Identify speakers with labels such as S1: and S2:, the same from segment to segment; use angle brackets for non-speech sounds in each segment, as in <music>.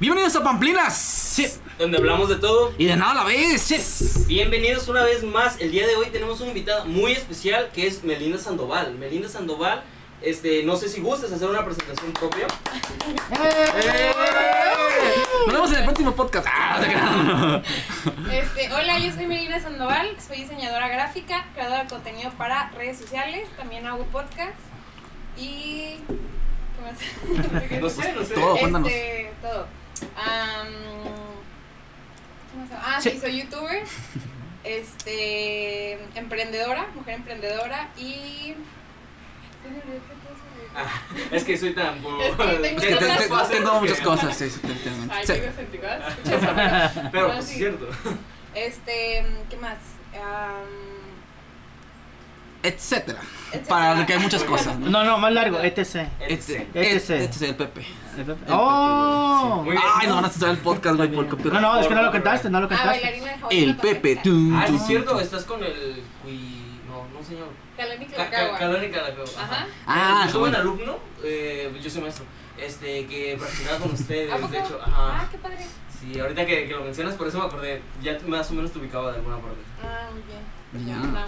S1: Bienvenidos a Pamplinas.
S2: Sí. Donde hablamos de todo.
S1: Y de nada a la vez. Sí.
S2: Bienvenidos una vez más. El día de hoy tenemos una invitada muy especial que es Melinda Sandoval. Melinda Sandoval, este, no sé si gustas hacer una presentación propia.
S1: ¡Eh! Nos vemos en el próximo podcast. Ah,
S3: este, hola, yo soy Melinda Sandoval, soy diseñadora gráfica, creadora de contenido para redes sociales, también hago podcast y
S2: ¿qué más? <laughs> no sé, no sé.
S1: Todo, cuéntanos.
S3: Este, todo. Ah, sí. soy youtuber, <laughs> este, emprendedora, mujer emprendedora y
S2: Ah, es que soy tan.
S3: Es que tengo <laughs>
S1: Sí, te-
S3: tantas
S1: te-
S3: cosas.
S1: tengo muchas cosas, sí, sí, te entiendo.
S3: Ay,
S1: Sí,
S3: qué egocéntrica. <laughs>
S2: Pero pues,
S3: sí.
S2: es cierto.
S3: Este, ¿qué más? Am,
S1: etcétera.
S3: Etcétera.
S1: Para que hay muchas cosas. ¿no?
S4: No, no, más largo, etc.
S2: Este.
S1: Este
S4: ETC.
S1: este es el Pepe.
S4: ¡Oh!
S2: Muy bien.
S1: Ay, no van a hacer el podcast, güey, por.
S4: No, no, es que no lo cantaste, no lo
S3: ah,
S4: cantaste.
S1: El Pepe. Tum,
S2: Ah, es cierto, estás con el. No, no, señor.
S3: Calón y
S2: Ca- ca-
S3: Calacagua.
S2: Calón y Calacagua.
S3: Ajá.
S1: Ah,
S2: yo tuve un alumno, eh, yo soy maestro, este, que practicaba con ustedes, de hecho.
S3: Ah,
S2: Ajá.
S3: qué padre.
S2: Sí, ahorita que, que lo mencionas, por eso me acordé. Ya más o menos te ubicaba de alguna parte.
S3: Ah, muy bien.
S1: Ya.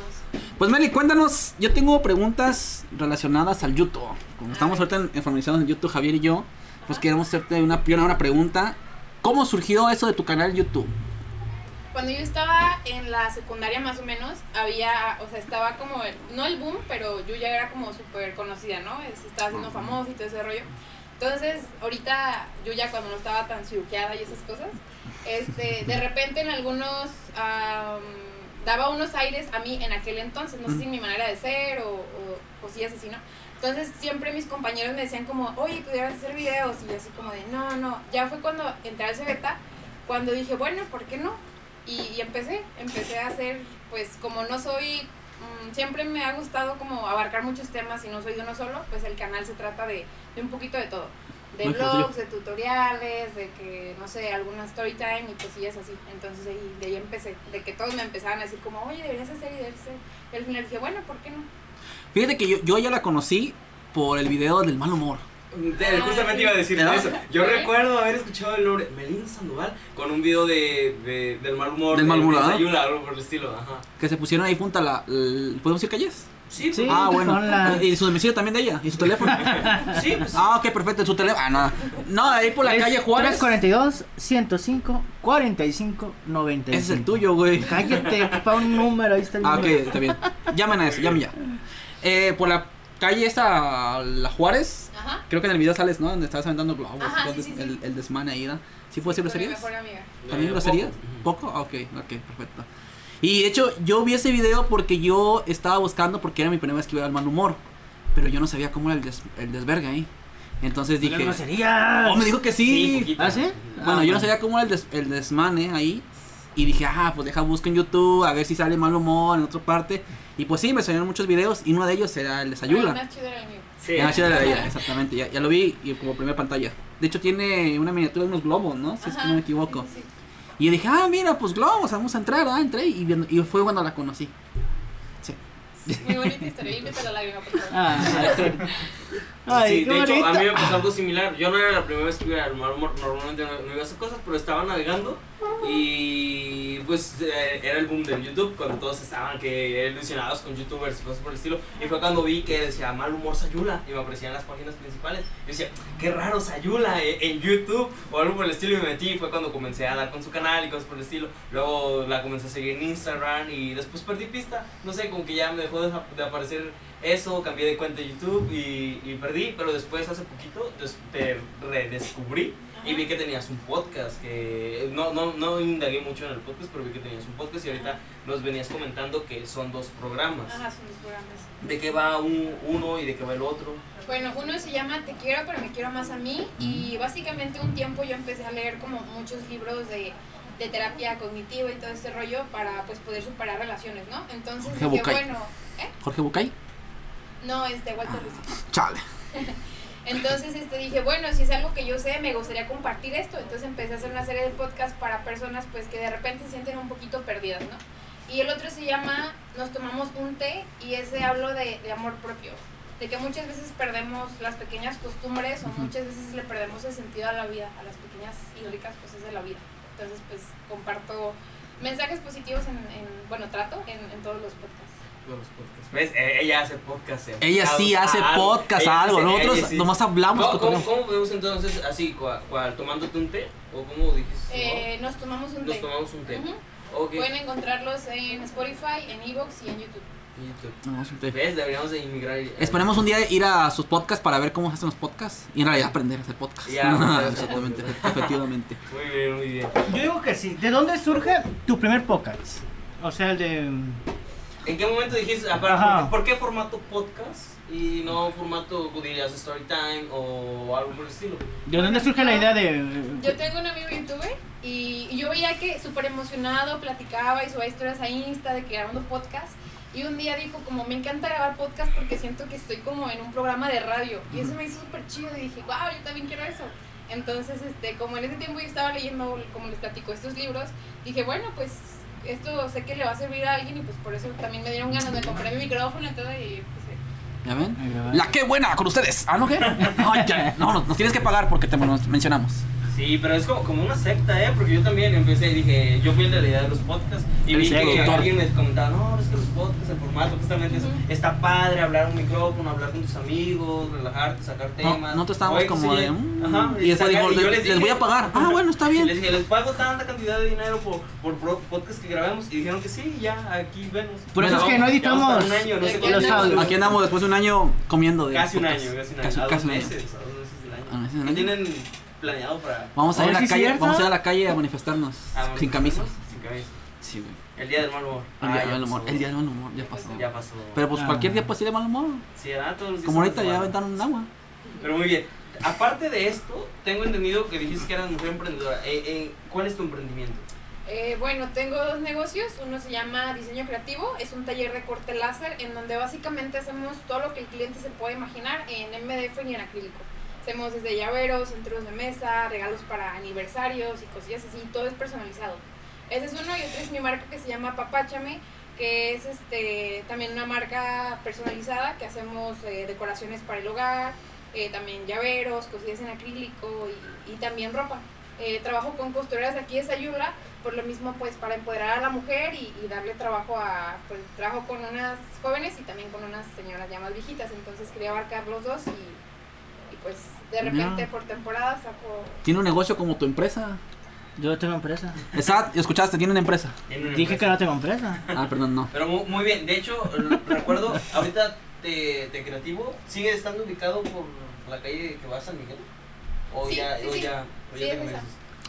S1: Pues Meli, cuéntanos. Yo tengo preguntas relacionadas al YouTube. Como estamos ahorita en información en YouTube, Javier y yo, pues queremos hacerte una, una pregunta. ¿Cómo surgió eso de tu canal YouTube?
S3: Cuando yo estaba en la secundaria más o menos, había, o sea, estaba como, el- no el boom, pero yo ya era como súper conocida, ¿no? Es- Estaba siendo famosa y todo ese rollo. Entonces, ahorita, yo ya cuando no estaba tan ciruqueada y esas cosas, este, de repente en algunos, am, daba unos aires a mí en aquel entonces, no sé si mi manera de ser o, o cosillas así, ¿no? Entonces siempre mis compañeros me decían como, oye, pudieras hacer videos y yo así como de, no, no, ya fue cuando entré al Cebeta, cuando dije, bueno, ¿por qué no? Y, y empecé, empecé a hacer, pues como no soy, mm, siempre me ha gustado como abarcar muchos temas y no soy de uno solo, pues el canal se trata de, de un poquito de todo. De
S1: Muy
S3: blogs, de tutoriales, de que, no sé, alguna story time y cosillas así. Entonces ahí, de ahí empecé, de que todos me empezaban a decir como, oye, deberías hacer y deberías hacer. Y al final dije, bueno, ¿por qué no?
S1: Fíjate que yo, yo ya la conocí por el video del mal humor.
S2: Te-
S3: Ah,
S2: Justamente
S3: sí.
S2: iba a decir
S1: ¿No?
S2: eso. Yo recuerdo haber escuchado el nombre Melinda Sandoval con un video de, de- del mal humor.
S1: Del mal
S2: de
S1: humor, ¿ah?
S2: Ayula, algo por el estilo. Ajá.
S1: Que se pusieron ahí junto a la. el- ¿Podemos decir calles?
S2: Sí,
S4: Sí.
S1: ah, bueno.
S4: con la-
S1: Y su domicilio también de ella. Y su teléfono. <laughs>
S2: sí, pues,
S1: ah, ok, perfecto. Su teléfono. Ah, no. No, ahí por la
S4: Es
S1: calle Juárez.
S4: 342 105 45 95.
S1: Ese es el tuyo, güey.
S4: Cállate, para un número, ahí está el
S1: Ah, ok,
S4: número.
S1: está bien. Llamen a eso, llamen ya. Eh, por la calle esta, la Juárez.
S3: Ajá.
S1: Creo que en el video sales, ¿no? Donde estabas aventando globos.
S3: Ajá, sí, sí, sí.
S1: el, el desmane ahí, ¿no? ¿Sí
S3: Con mi
S1: groserías?
S3: mejor amiga.
S1: ¿También
S2: eh,
S1: groserías?
S2: poco.
S1: ¿Poco? Ah, Ok, ok, perfecto. Y de hecho, yo vi ese video porque yo estaba buscando, porque era mi primera vez que iba al mal humor. Pero yo no sabía cómo era el, des, el desvergue ahí. Entonces
S4: Dije, groserías.
S1: Oh, me dijo que sí.
S2: poquito.
S4: ¿Ah, sí?
S1: Bueno,
S4: Ah,
S1: yo no sabía cómo era el, des- el desmane ahí. Y dije, ah, pues deja busco en YouTube a ver si sale mal humor en otra parte. Y pues sí, me salieron muchos videos y uno de ellos era el de
S3: Pero el
S1: Sayula.
S3: más chido era el mío.
S2: Sí.
S1: Sí, era ella, exactamente. Ya, ya lo vi y como primera pantalla. De hecho, tiene una miniatura de unos globos, ¿no? Si es que
S3: Ajá,
S1: no me equivoco.
S3: sí, sí, sí.
S1: Y yo dije, ah, mira, pues globos, vamos a entrar. Ah, entré y, y fue cuando la conocí. Sí.
S3: Muy bonita historia, límpiate la lágrima, por favor.
S4: Ah. Ay,
S2: sí, de hecho, a mí me pasó algo similar. Yo no era la primera vez que iba humor, normalmente no, no iba a hacer cosas, pero estaba navegando y pues eh, era el boom del YouTube, cuando todos estaban que ilusionados con youtubers y cosas por el estilo. Y fue cuando vi que decía mal humor Sayula y me aparecían las páginas principales. Yo decía, qué raro Sayula eh, en YouTube o algo por el estilo y me metí. Y fue cuando comencé a dar con su canal y cosas por el estilo. Luego la comencé a seguir en Instagram y después perdí pista. No sé, como que ya me dejó de, de aparecer eso, cambié de cuenta de YouTube y, y perdí, pero después hace poquito te redescubrí y vi que tenías un podcast, que no, no, no indagué mucho en el podcast, pero vi que tenías un podcast y ahorita nos venías comentando que son dos programas.
S3: Ajá, son los programas.
S2: ¿De qué va un- uno y de qué va el otro?
S3: Bueno, uno se llama Te quiero, pero me quiero más a mí. Y básicamente un tiempo yo empecé a leer como muchos libros de, de terapia cognitiva y todo este rollo para pues poder superar relaciones, ¿no? Entonces
S1: Jorge
S3: dije,
S1: Bucay.
S3: bueno, ¿eh?
S1: Jorge Bucay.
S3: No, este, Walter Rizzo.
S1: Chale. <laughs>
S3: Entonces este, dije, bueno, si es algo que yo sé, me gustaría compartir esto. Entonces empecé a hacer una serie de podcasts para personas pues que de repente se sienten un poquito perdidas, ¿no? Y el otro se llama Nos tomamos un té y ese hablo de, de amor propio. de que muchas veces perdemos las pequeñas costumbres o muchas veces le perdemos el sentido a la vida, a las pequeñas y ricas cosas de la vida. Entonces, pues comparto mensajes positivos en, en- bueno, trato en, en todos los podcasts.
S2: Los podcasts. ¿Ves? Eh, Ella hace podcast.
S1: Ella sí hace
S2: a algo.
S1: podcast,
S2: Ella
S1: algo. Nosotros
S2: sí-
S1: nomás hablamos.
S2: ¿Cómo, cómo, cómo podemos entonces, así, cual, cual, tomándote un té? ¿O cómo dijiste?
S3: Eh, nos tomamos un
S2: Nos
S3: té.
S2: tomamos un té.
S3: Pueden encontrarlos en Spotify, en Evox y en YouTube.
S2: YouTube. ¿Ves? Deberíamos de inmigrar.
S1: Esperemos un día ir a sus podcasts para ver cómo se hacen los podcasts y en realidad aprender a hacer podcasts.
S2: Ya, <laughs>
S1: Exactamente, efectivamente.
S2: Muy bien, muy bien.
S4: Yo digo que sí. ¿De dónde surge tu primer podcast? O sea, el de.
S2: ¿En qué momento dijiste, ah, para,
S4: Ajá.
S2: ¿por, qué, por qué formato podcast y no formato, dirías, story time o algo por el estilo?
S4: ¿De dónde surge la idea de.?
S3: Yo tengo un amigo youtuber y, y yo veía que súper emocionado platicaba y subía historias a Insta de que grabando podcast. Y un día dijo como me encanta grabar podcast porque siento que estoy como en un programa de radio. Y eso me hizo súper chido y dije, wow, yo también quiero eso. Entonces, este, como en ese tiempo yo estaba leyendo, como les platico, estos libros, dije, bueno, pues esto sé que le va a servir a alguien y pues por eso también me dieron ganas, me compré mi micrófono y todo y pues,
S1: ¿Ya ven?
S4: A grabar.
S1: La que buena con ustedes. Ah, no, ¿qué? <laughs> No, ya, no, nos, tienes que pagar porque te mencionamos.
S2: Sí, pero es como, como una secta, ¿eh? Porque yo también empecé y dije, yo fui el de la idea de los podcasts y
S4: El
S2: vi que alguien me comentaba, no, es que los podcasts, el formato, justamente eso, está padre hablar a un micrófono, hablar con tus amigos, relajarte, sacar
S1: No,
S2: temas.
S1: nosotros estábamos
S2: Oye,
S1: como
S2: sí,
S1: de. mm,
S2: Ajá,
S1: y después
S2: sacar-
S1: dijo,
S2: y yo
S1: les, les voy a pagar. Ah, <laughs> bueno, está
S2: Les
S1: bien.
S2: dije, les pago tanta cantidad de dinero por, por podcast que grabemos y dijeron que sí, ya, aquí vemos.
S4: Por eso
S1: es
S4: que no editamos
S2: un año, no sé
S3: Aquí
S2: cuántos
S3: andamos.
S2: años.
S1: Aquí andamos después de un año comiendo de.
S2: Casi un año, casi un año.
S1: Casi-
S2: a dos
S1: casi un año.
S2: meses, a dos meses del año.
S1: A meses del
S2: ¿Qué
S1: año.
S2: tienen planeado para
S1: Vamos a ir a la
S4: ¿sí es
S1: calle, vamos a ir a la calle a manifestarnos sin camisa.
S2: Sin camisa.
S1: Sí, güey.
S2: El día del mal humor.
S1: El
S2: Ah,
S1: día
S2: ya
S1: del humor.
S2: pasó.
S1: El día del mal humor, ya pasó.
S2: Ya pasó.
S1: Pero pues
S4: Ah.
S1: cualquier día pues sí de mal humor.
S2: Sí, ah, todos los días
S1: Como ahorita ya aventaron un agua.
S2: Pero muy bien. Aparte de esto, tengo entendido que dijiste que eras mujer emprendedora. Eh, eh, ¿Cuál es tu emprendimiento?
S3: Eh, bueno, tengo dos negocios. Uno se llama Diseño Creativo. Es un taller de corte láser en donde básicamente hacemos todo lo que el cliente se puede imaginar en MDF y en acrílico. Hacemos desde llaveros, centros de mesa, regalos para aniversarios y cosillas así. Todo es personalizado. Ese es uno y otro es mi marca que se llama Papáchame, que es este también una marca personalizada que hacemos eh, decoraciones para el hogar, eh, también llaveros, cosillas en acrílico y, y también ropa. Eh, trabajo con costureras aquí de Sayula, por lo mismo pues para empoderar a la mujer y, y darle trabajo a, pues trabajo con unas jóvenes y también con unas señoras ya más viejitas, entonces quería abarcar los dos y, pues de repente por temporada saco...
S1: Tiene un negocio como tu empresa.
S4: Yo tengo empresa.
S1: Exacto, escuchaste, tiene una empresa.
S2: Tiene una
S4: Dije que no tengo empresa.
S1: Ah, perdón, no.
S2: Pero muy, muy bien. De hecho, recuerdo, ahorita te, te creativo sigue estando ubicado por la calle que va a San Miguel. O
S3: Sí,
S2: ya,
S3: sí,
S2: o
S3: sí.
S2: ya, o
S3: Sí,
S2: ya te
S3: es.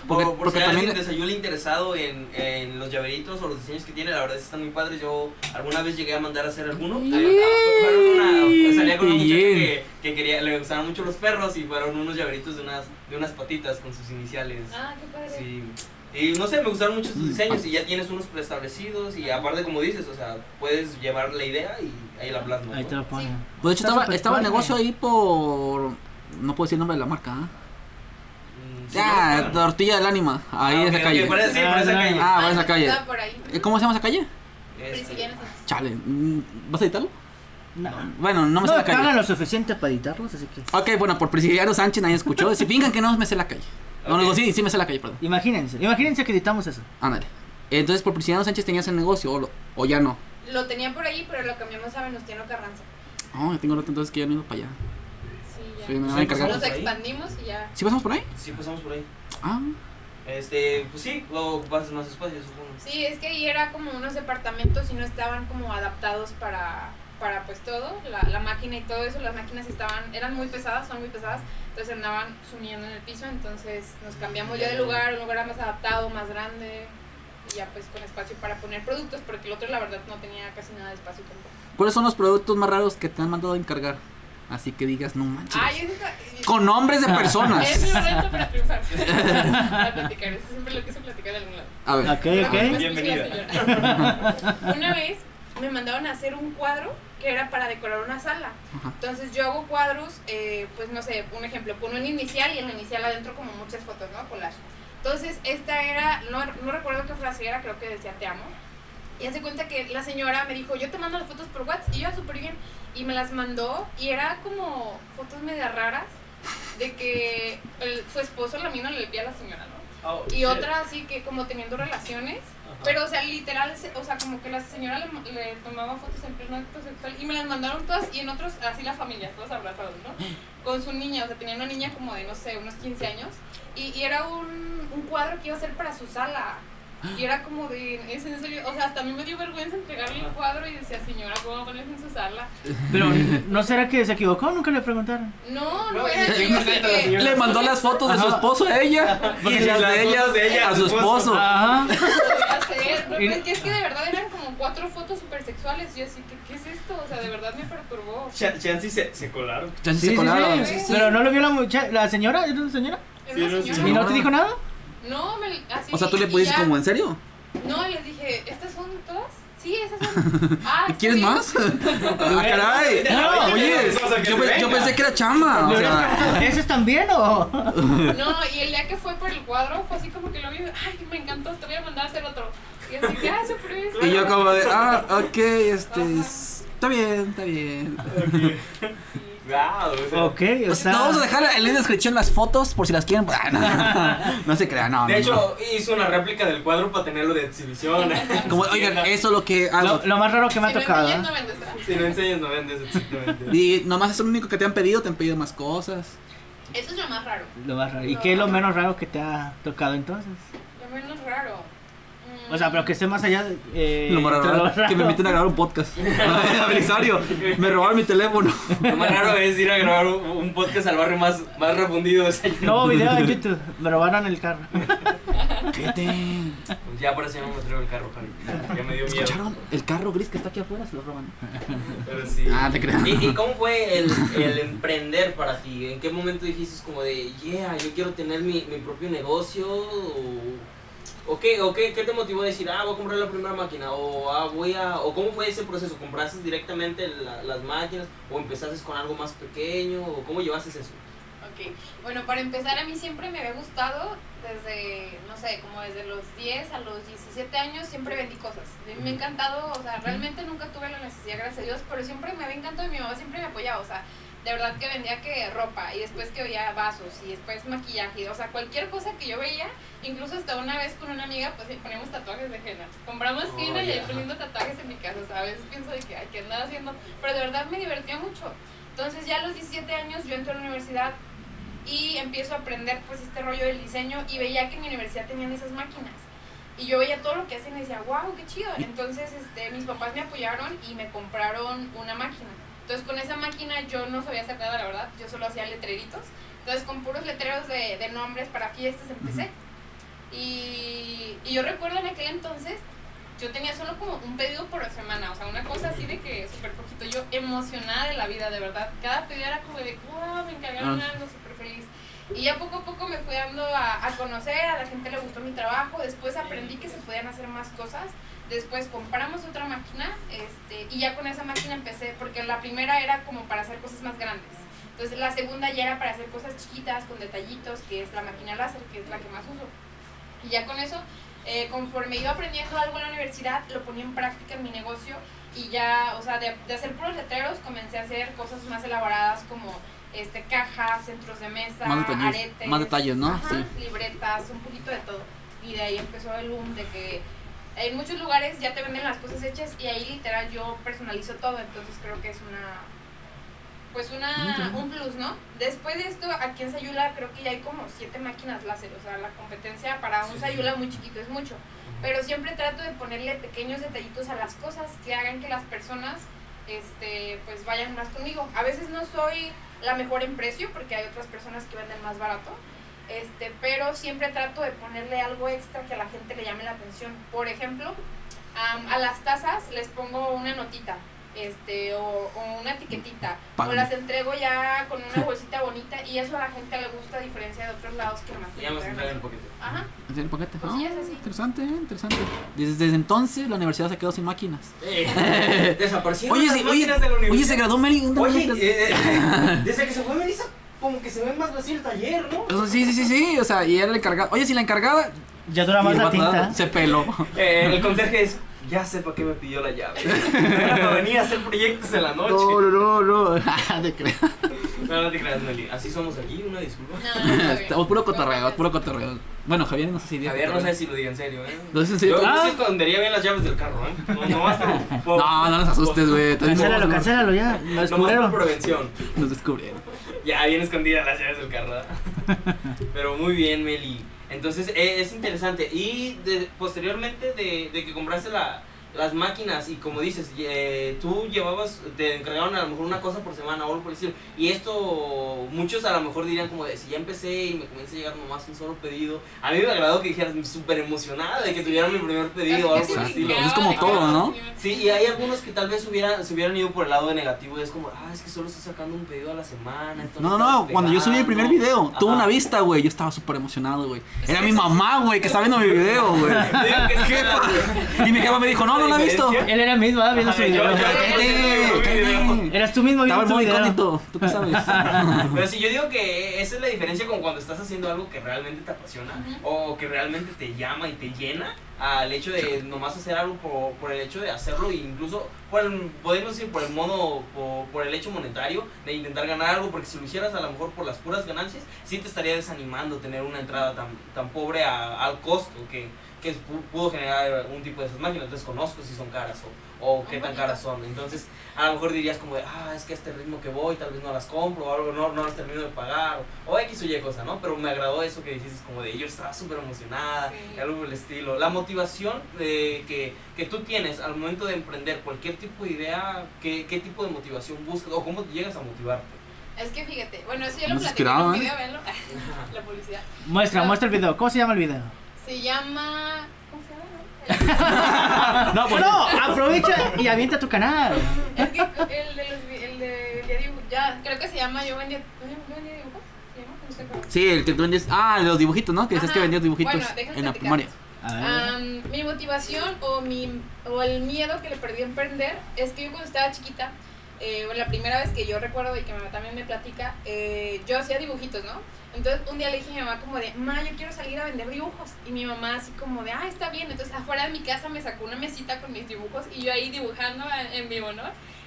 S1: Porque-
S2: por, por
S1: porque
S2: si alguien
S1: también-
S2: de Sayula interesado en, en los llaveritos o los diseños que tiene, la verdad es que están muy padres. Yo alguna vez llegué a mandar a hacer alguno. Fueron una, salía con una muchacha
S1: Bien.
S2: que, que quería, le gustaban mucho los perros y fueron unos llaveritos de unas, de unas patitas con sus iniciales.
S3: Ah, qué padre.
S2: Sí. Y no sé, me gustaron mucho tus
S1: Mm.
S2: diseños y ya tienes unos preestablecidos y aparte como dices, o sea, puedes llevar la idea y ahí la plasmas.
S4: Ahí te lo pone.
S1: Pues de hecho estaba, estaba el negocio ahí por. No puedo decir el nombre de la marca, ¿ah?
S2: Sí,
S1: Ah,
S2: ¿no?
S1: Tortilla del Ánima, ahí
S2: Ah,
S1: calle.
S2: sí, por esa
S4: Ah,
S2: calle.
S1: Ah, por
S3: Ah,
S1: esa
S3: no,
S1: calle.
S3: estaba por ahí.
S1: Eh, ¿Cómo se llama esa calle?
S2: Este.
S1: Chale, mm, ¿vas a editarlo?
S4: No,
S1: Bueno, no me sé
S4: no
S1: la
S4: me pagan lo suficiente para editarlos, así que.
S1: Ok, bueno, por Prisciliano Sánchez nadie escuchó. Si fingan que no me sé la calle. No,
S2: Ok.
S1: digo, sí, sí me sé la calle, perdón.
S4: Imagínense, imagínense que editamos eso.
S1: Ándale. Entonces, por Prisciliano Sánchez tenías el negocio, o, lo- o ya no.
S3: Lo tenía por ahí, pero lo cambiamos a Venustiano Carranza.
S1: Oh, yo tengo rato entonces que ya no ido para allá.
S3: Sí, ya.
S1: Sí, me van a encargar.
S3: Nos expandimos y ya.
S1: ¿Sí pasamos por ahí?
S2: Sí, pasamos por ahí.
S1: Ah,
S2: Este, pues sí, luego pasas más espacio, supongo.
S3: Sí, es que ahí era como unos departamentos y no estaban como adaptados para, para pues todo, la, la máquina y todo eso, las máquinas estaban, eran muy pesadas, son muy pesadas, entonces andaban sumiendo en el piso, entonces nos cambiamos ya de lugar, un lugar más adaptado, más grande, y ya pues con espacio para poner productos, porque el otro la verdad no tenía casi nada de espacio tampoco.
S1: ¿cuáles son los productos más raros que te han mandado a encargar? Así que digas, no manches.
S3: Ay, eso está-
S1: Con nombres de personas.
S3: Es mi momento para triunfar. <laughs> para platicar, eso siempre lo quise platicar de algún lado.
S1: A ver.
S4: Ok,
S3: Pero
S4: ok.
S3: después
S2: Bienvenida. <laughs>
S3: Una vez me mandaron a hacer un cuadro que era para decorar una sala.
S1: Ajá.
S3: Entonces yo hago cuadros, eh, pues no sé, un ejemplo, pongo un inicial y en la inicial adentro como muchas fotos, ¿no? Collage. Entonces esta era, no, no recuerdo qué frase era, creo que decía te amo. Y hace cuenta que la señora me dijo, yo te mando las fotos por WhatsApp. Y yo, "Ah, súper bien. Y me las mandó y era como fotos media raras de que el- su esposo la mina le lepía a la señora, ¿no?
S2: Oh,
S3: Y
S2: shit.
S3: otra así que como teniendo relaciones.
S2: Ajá.
S3: Pero, o sea, literal, o sea, como que la señora le, le tomaba fotos en pleno acto sexual y me las mandaron todas y en otros, así la familia, todos abrazados, ¿no? <gasps> Con su niña, o sea, tenía una niña como de, no sé, unos 15 años y, y era un, un cuadro que iba a ser para su sala. Y era como de, es en serio, o sea, hasta a mí me dio vergüenza entregarle el cuadro y decía, señora, ¿cómo ponerse en su sala?
S4: Pero, ¿no será que se equivocó? Nunca le preguntaron.
S3: No, no,
S2: No,
S3: era que, que-
S1: Le mandó las fotos de su esposo a ella y
S2: Y
S1: las
S2: las
S1: de ella,
S2: fotos de ella
S1: a su esposo.
S4: Ajá. <laughs>
S3: podía ser, no,
S4: Y-
S3: es que es que de verdad eran como cuatro fotos súper sexuales. Y yo así, ¿qué, ¿qué es esto? O sea, de verdad me perturbó.
S2: Ch- Chancy se, se colaron.
S4: Sí,
S1: se colaron.
S4: sí.
S3: sí, sí.
S4: Pero no lo vio la muchacha, la señora, ¿era una señora?
S3: Era una señora.
S4: ¿Y no te dijo nada?
S3: No, me, así.
S1: O sea, tú le pusiste como en serio.
S3: No, les dije, ¿estas son todas? Sí, esas son. <laughs> Ah,
S1: ¿Quieres
S3: bien.
S1: más? <laughs> ah, caray.
S2: No,
S1: Oye, yo, pe- pensé que era chama.
S4: Le
S1: O sea,
S4: ¿Esos también o...? <laughs>
S3: No, y el día que fue por el cuadro fue así como que lo vi, ay, me encantó, te voy a mandar a hacer otro. Y así que, ah,
S1: y yo como de, ah, ok, este, es- está bien, está bien.
S2: Wow, o sea,
S4: Ok, o
S1: Pues,
S4: sea...
S1: no, vamos a dejar en la descripción las fotos por si las quieren. Ah, no, <laughs> no se crean, no.
S2: De
S1: no,
S2: hecho, hizo una réplica del cuadro para tenerlo de exhibición. <laughs>
S1: como, oigan, eso es lo que hago.
S4: Lo, lo más raro que me ha
S3: si
S4: tocado.
S3: me
S4: ¿eh?
S3: enseñas, no vendes.
S2: Si no enseñas, no vendes, exactamente.
S1: Y nomás es lo único que te han pedido, te han pedido más cosas.
S3: Eso es lo más raro.
S4: Lo más raro. ¿Y qué es lo menos raro que te ha tocado entonces?
S3: Lo menos raro.
S4: O sea, pero que esté más allá de... eh,
S1: lo más raro,
S4: lo
S1: que me
S4: raro.
S1: inviten a grabar un podcast. <laughs> <laughs> Belisario, me robaron mi teléfono.
S2: Lo más raro es ir a grabar un, un podcast al barrio más, más refundido. o sea,
S4: Nuevo video de <laughs> YouTube. Me robaron el carro.
S1: Cállate.
S2: Ya por eso ya no me traigo el carro, Javi. Ya me dio miedo.
S1: ¿Escucharon? El carro gris que está aquí afuera se lo roban.
S2: Pero sí.
S1: Ah, te creas.
S2: ¿Y, y cómo fue el, el emprender para ti? ¿En qué momento dijiste como de, yeah, yo quiero tener mi, mi propio negocio? ¿O, o qué, o qué, qué te motivó a decir, ah, voy a comprar la primera máquina? ¿O, ah, voy a, o cómo fue ese proceso? ¿Compraste directamente la- las máquinas? ¿O empezaste con algo más pequeño? ¿O cómo llevaste eso?
S3: Ok, bueno, para empezar, a mí siempre me había gustado desde, no sé, como desde los 10 a los 17 años, siempre vendí cosas. A mí me ha encantado, o sea, realmente nunca tuve la necesidad, gracias a Dios, pero siempre me había encantado y mi mamá siempre me apoyaba, o sea, de verdad que vendía que ropa y después que veía vasos y después maquillaje, o sea, cualquier cosa que yo veía, incluso hasta una vez con una amiga, pues poníamos tatuajes de henna. Compramos
S2: Oh,
S3: henna y ahí
S2: ya.
S3: poniendo tatuajes en mi casa, o sea, a veces pienso de que, ay, ¿qué andaba haciendo? Pero de verdad me divertía mucho. Entonces ya a los 17 años yo entro a la universidad y empiezo a aprender pues este rollo del diseño y veía que en mi universidad tenían esas máquinas. Y yo veía todo lo que hacían y decía, wow, qué chido. Entonces este, mis papás me apoyaron y me compraron una máquina. Entonces con esa máquina yo no sabía hacer nada, la verdad, yo solo hacía letreritos. Entonces con puros letreros de, de nombres para fiestas empecé. Y, y yo recuerdo en aquel entonces, yo tenía solo como un pedido por semana, o sea, una cosa así de que súper poquito. Yo emocionada de la vida, de verdad. Cada pedido era como de, wow, me encargaron
S1: Ah.
S3: algo, súper feliz. Y ya poco a poco me fui dando a, a conocer, a la gente le gustó mi trabajo, después aprendí que se podían hacer más cosas, después compramos otra máquina este, y ya con esa máquina empecé, porque la primera era como para hacer cosas más grandes. Entonces la segunda ya era para hacer cosas chiquitas, con detallitos, que es la máquina láser, que es la que más uso. Y ya con eso, eh, conforme iba aprendiendo algo en la universidad, lo ponía en práctica en mi negocio y ya, o sea, de, de hacer puros letreros comencé a hacer cosas más elaboradas como este, cajas, centros de mesa,
S1: Más detalles,
S3: aretes.
S1: más detalles, ¿no?
S3: Ajá,
S1: Sí.
S3: libretas, un poquito de todo. Y de ahí empezó el boom de que en muchos lugares ya te venden las cosas hechas y ahí literal yo personalizo todo, entonces creo que es una pues una un plus, ¿no? Después de esto, aquí en Sayula creo que ya hay como siete máquinas láser, o sea, la competencia para un. Sayula muy chiquito es mucho, pero siempre trato de ponerle pequeños detallitos a las cosas que hagan que las personas este pues vayan más conmigo. A veces no soy la mejor en precio porque hay otras personas que venden más barato. Este, pero siempre trato de ponerle algo extra que a la gente le llame la atención. Por ejemplo, am, a las tazas les pongo una notita, este, o, o una etiquetita,
S1: Pan.
S3: o las entrego ya con una <laughs> bolsita bonita y eso a la gente le gusta a diferencia de otros lados que más.
S2: Ya me senté en un poquito.
S3: Ajá.
S1: ¿En serio, paquete?
S3: Pues
S1: Ah,
S3: sí, es así.
S1: Interesante, eh, interesante. Desde, desde entonces la universidad se quedó sin máquinas. <laughs>
S2: Eh, desaparecieron
S1: Oye,
S2: las
S1: sí, oye,
S2: máquinas de la
S1: oye,
S2: universidad.
S1: se graduó Meli. ¿dónde
S2: Oye,
S1: metes?
S2: eh, eh, <laughs> desde que se fue Melissa, como que se ve más vacío el taller, ¿no?
S1: O sea, sí, sí, sí, sí, o sea, y era la encargada. Oye, si la encargada
S4: Ya dura más la tinta.
S1: se peló.
S2: Eh, el conserje es, ya sé para qué me pidió la llave. <laughs> Era para venir a hacer proyectos en la noche.
S1: No, no, no, <laughs> no. Te creas.
S2: No, no te creas, Nelly. Así somos aquí, una disculpa.
S3: No, no,
S1: puro cotorreo, puro cotorreo. Bueno, Javier no sé si diga
S2: Javier, no sé si lo diga en serio, ¿eh?
S1: ¿No es en
S2: Yo,
S1: serio?
S2: yo
S1: Ah,
S2: sí escondería bien las llaves del carro, ¿eh? No, no, por- <laughs>
S1: No, no nos asustes, güey.
S4: Cancélalo,
S1: no-
S4: cancélalo ya. Lo descubrieron.
S2: prevención.
S1: Nos descubrieron.
S2: Ya, bien escondidas las llaves del carro. <laughs> Pero muy bien, Meli. Entonces, eh, es interesante. Y de- posteriormente de, de que compraste la, las máquinas y como dices, eh, tú llevabas, te encargaron a lo mejor una cosa por semana o algo por el estilo. Y esto, muchos a lo mejor dirían como de, si ya empecé y me comienza a llegar nomás un solo pedido. A mí me agradó que dijeras súper emocionada de que tuvieran mi primer pedido o algo por el estilo.
S1: Es como todo, ¿no?
S2: Sí, y hay algunos que tal vez hubieran, se hubieran ido por el lado de negativo y es como, ah, es que solo estoy sacando un pedido a la semana. esto
S1: No,
S2: está
S1: no, cuando yo subí el primer
S2: despegando".
S1: video, tuve
S2: Ajá.
S1: una vista, güey. Yo estaba súper emocionado, güey. Era mi mamá, güey, que estaba viendo mi video, güey. <laughs>
S2: Digo que sí, <laughs>
S1: Y mi jefa me dijo, no, no lo ha visto.
S4: Él era mismo, ¿ah? viendo su video. Eras tú mismo
S1: Estaba
S4: viendo
S1: muy
S4: tu video.
S1: incógnito. ¿Tú qué sabes?
S2: Pero sí, yo digo que esa es la diferencia con cuando estás haciendo algo que realmente te apasiona o que realmente te llama y te llena al hecho de nomás hacer algo por, por el hecho de hacerlo e incluso por el, podemos decir por el mono, por, por el hecho monetario de intentar ganar algo porque si lo hicieras a lo mejor por las puras ganancias sí te estaría desanimando tener una entrada tan, tan pobre a- al costo que, que pu- pudo generar un tipo de esas máquinas desconozco si son caras o, o qué tan caras son entonces a lo mejor dirías como de, ah, es que a este ritmo que voy, tal vez no las compro o algo, no, no las termino de pagar, o, o X o Y cosa, ¿no? Pero me agradó eso que dijiste, como de, yo estaba súper emocionada,
S3: Sí.
S2: y algo por el estilo. La motivación de, que, que tú tienes al momento de emprender cualquier tipo de idea, ¿qué, qué tipo de motivación buscas o cómo llegas a motivarte?
S3: Es que fíjate, bueno, eso yo lo
S1: Nos
S3: platico en un
S1: ¿eh?
S3: video, véanlo. <laughs> La publicidad.
S4: Muestra,
S3: No.
S4: muestra el video. ¿Cómo se llama el video?
S3: Se llama. ¿Cómo se llama? <laughs>
S1: No, pues
S4: No, aprovecha y avienta tu canal.
S3: Es que el de los. El de. ya, creo que se llama Yo vendía. ¿Yo vendía dibujos? ¿Se llama? No sé.
S1: Sí, el que tú vendes. Ah, los dibujitos, ¿no? Que decías que vendías dibujitos
S3: Bueno, déjame
S1: en la primaria.
S3: Am, mi motivación o, mi, o el miedo que le perdí a emprender es que yo cuando estaba chiquita, eh, la primera vez que yo recuerdo y que mi mamá también me platica, eh, yo hacía dibujitos, ¿no? Entonces un día le dije a mi mamá como de, ma, yo quiero salir a vender dibujos. Y mi mamá así como de, ah, está bien. Entonces afuera de mi casa me sacó una mesita con mis dibujos y yo ahí dibujando en, en vivo, ¿no?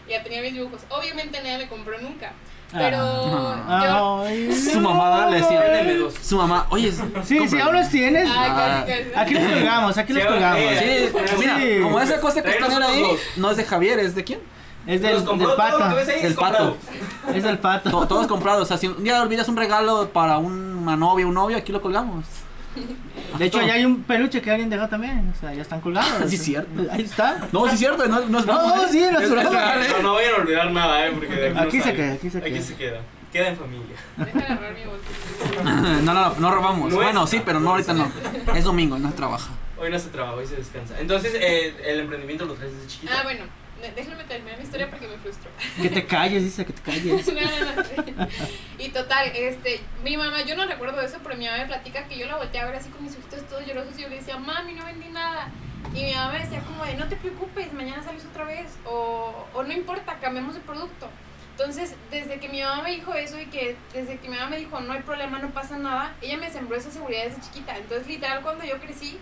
S3: Y ya tenía mis dibujos. Obviamente nadie me compró nunca. Pero yo...
S4: Ay,
S1: Su mamá le decía. Su mamá, oye.
S4: Sí, sí, aún los tienes.
S3: Ay,
S1: Ah,
S3: casi.
S4: Aquí los colgamos, aquí los
S2: Sí,
S4: colgamos.
S2: eh,
S1: Sí, mira,
S4: Sí.
S1: como esa cosa que están ahí, no es de Javier, es de quién?
S4: Es del,
S2: compró
S4: del
S2: todo lo que
S4: pato.
S2: ves ahí,
S1: Del
S2: es
S1: pato.
S4: Es del pato.
S1: To- Todos comprados. O sea, si un día olvidas un regalo para una novia, un novio, aquí lo colgamos.
S4: De hecho, ya hay un peluche que alguien dejó también. O sea, ya están colgados. <laughs>
S1: Sí, cierto.
S4: Ahí está.
S1: No, sí es cierto, no, no es
S4: No,
S1: ¿eh?
S4: sí, no. <laughs>
S2: No, no vayan a olvidar nada, ¿eh? Porque de aquí,
S4: Aquí
S2: no
S4: se queda, aquí se
S2: Aquí
S4: queda.
S2: se queda. Queda en familia.
S3: Deja de agarrar mi bolsita. <laughs>
S1: No, no, no robamos.
S2: Nuestra
S1: Bueno, sí, pero no ahorita no. Es domingo, no trabaja.
S2: Hoy no se trabaja, hoy se descansa. Entonces, eh, el emprendimiento lo traes desde chiquito.
S3: Ah, bueno, déjame terminar mi historia porque me frustro.
S4: Que te calles, dice que te calles. <laughs>
S3: No, no, no. Y total, este, mi mamá, yo no recuerdo eso, pero mi mamá me platica que yo la volteé a ver así con mis ojitos todos llorosos y yo le decía, mami, no vendí nada. Y mi mamá me decía como de, no te preocupes, mañana sales otra vez, o, o no importa, cambiamos de producto. Entonces, desde que mi mamá me dijo eso y que desde que mi mamá me dijo, no hay problema, no pasa nada, ella me sembró esa seguridad desde chiquita. Entonces, literal, cuando yo crecí,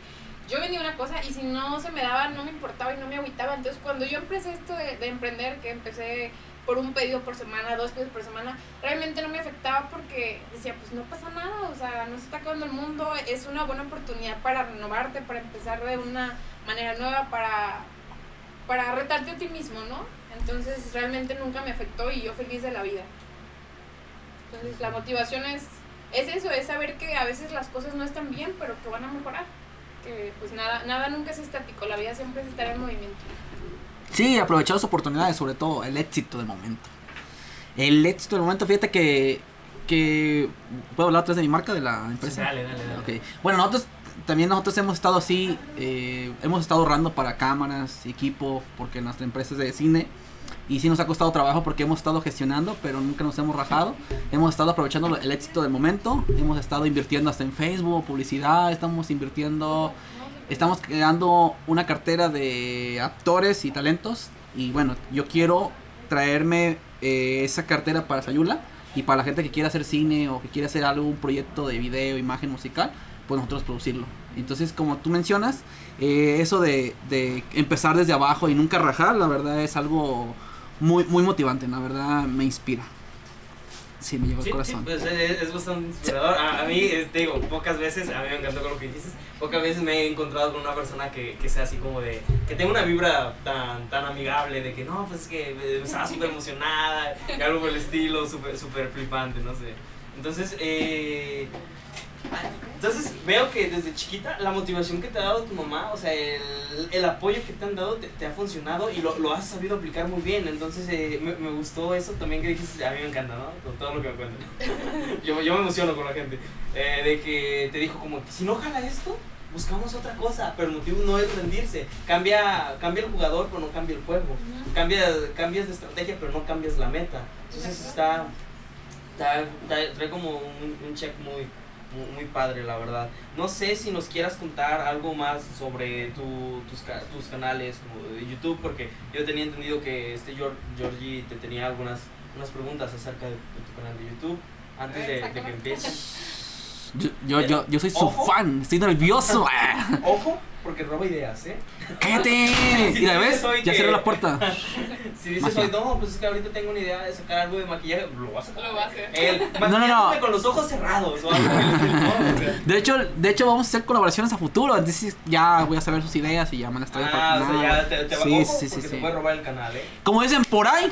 S3: yo vendía una cosa y si no se me daba, no me importaba y no me agüitaba. Entonces, cuando yo empecé esto de, de emprender, que empecé por un pedido por semana, dos pedidos por semana, realmente no me afectaba porque decía, pues no pasa nada, o sea, no se está acabando el mundo, es una buena oportunidad para renovarte, para empezar de una manera nueva, para, para retarte a ti mismo, ¿no? Entonces realmente nunca me afectó y yo feliz de la vida. Entonces la motivación es, es eso, es saber que a veces las cosas no están bien, pero que van a mejorar. Que pues nada, nada nunca es estático, la vida siempre es estar en movimiento.
S1: Sí, aprovechar las oportunidades, sobre todo el éxito del momento. El éxito del momento, fíjate que. que ¿Puedo hablar otra vez de mi marca, de la empresa?
S2: Dale, dale, dale.
S1: Bueno, nosotros también nosotros hemos estado así, eh, hemos estado ahorrando para cámaras, equipo, porque nuestra empresa es de cine. Y sí nos ha costado trabajo porque hemos estado gestionando, pero nunca nos hemos rajado. Hemos estado aprovechando el éxito del momento. Hemos estado invirtiendo hasta en Facebook, publicidad. Estamos invirtiendo, estamos creando una cartera de actores y talentos. Y bueno, yo quiero traerme eh, esa cartera para Sayula y para la gente que quiera hacer cine o que quiera hacer algún proyecto de video, imagen musical, pues nosotros producirlo. Entonces, como tú mencionas, eh, eso de, de empezar desde abajo y nunca rajar, la verdad es algo muy, muy motivante, la verdad me inspira. Sí, me lleva
S2: Sí,
S1: el
S2: sí,
S1: corazón.
S2: pues es, es bastante inspirador. A, a mí, es- te digo, pocas veces, a mí me encantó con lo que dices, pocas veces me he encontrado con una persona que, que sea así como de, que tenga una vibra tan, tan amigable, de que no, pues es que eh, estaba <laughs> súper emocionada, y algo por el estilo, súper súper flipante, no sé. Entonces, eh, entonces veo que desde chiquita la motivación que te ha dado tu mamá, o sea, el, el apoyo que te han dado te, te ha funcionado y lo, lo has sabido aplicar muy bien. Entonces eh, me, me gustó eso también que dijiste, a mí me encanta, ¿no? Todo, todo lo que me cuentan. <laughs> yo, yo me emociono con la gente. Eh, de que te dijo como, si no jala esto, buscamos otra cosa, pero el motivo no es rendirse. Cambia, cambia el jugador, pero no cambia el juego. Cambia, cambias de estrategia, pero no cambias la meta. Entonces está, está- está- trae como un, un check muy, muy, padre, la verdad. No sé si nos quieras contar algo más sobre tu, tus, tus canales como de YouTube, porque yo tenía entendido que este Georgie te tenía algunas unas preguntas acerca de, de tu canal de YouTube antes de, de que empieces. <laughs>
S1: Yo, yo, yo, yo soy su
S2: Ojo.
S1: fan, estoy nervioso. <laughs>
S2: Ojo, porque roba ideas, ¿eh?
S1: ¡Cállate! <laughs>
S2: Si
S1: Mira,
S2: te
S1: ¿ves? Ya
S2: que-
S1: cerré la puerta. <laughs>
S2: Si dices
S1: Magia.
S2: hoy, no, pues es que ahorita tengo una idea de sacar algo de maquillaje, lo vas a sacar.
S3: Lo va a hacer.
S2: El,
S1: no, no.
S2: maquillándote con los ojos cerrados o algo ¿no?
S1: De hecho, de hecho, vamos a hacer colaboraciones a futuro. Entonces, ya voy a saber sus ideas y ya me las traigo para
S2: Ah, o sea, ya te, te va
S1: Sí,
S2: ojo,
S1: sí, sí, sí.
S2: te puede robar el canal, ¿eh?
S1: Como dicen por ahí,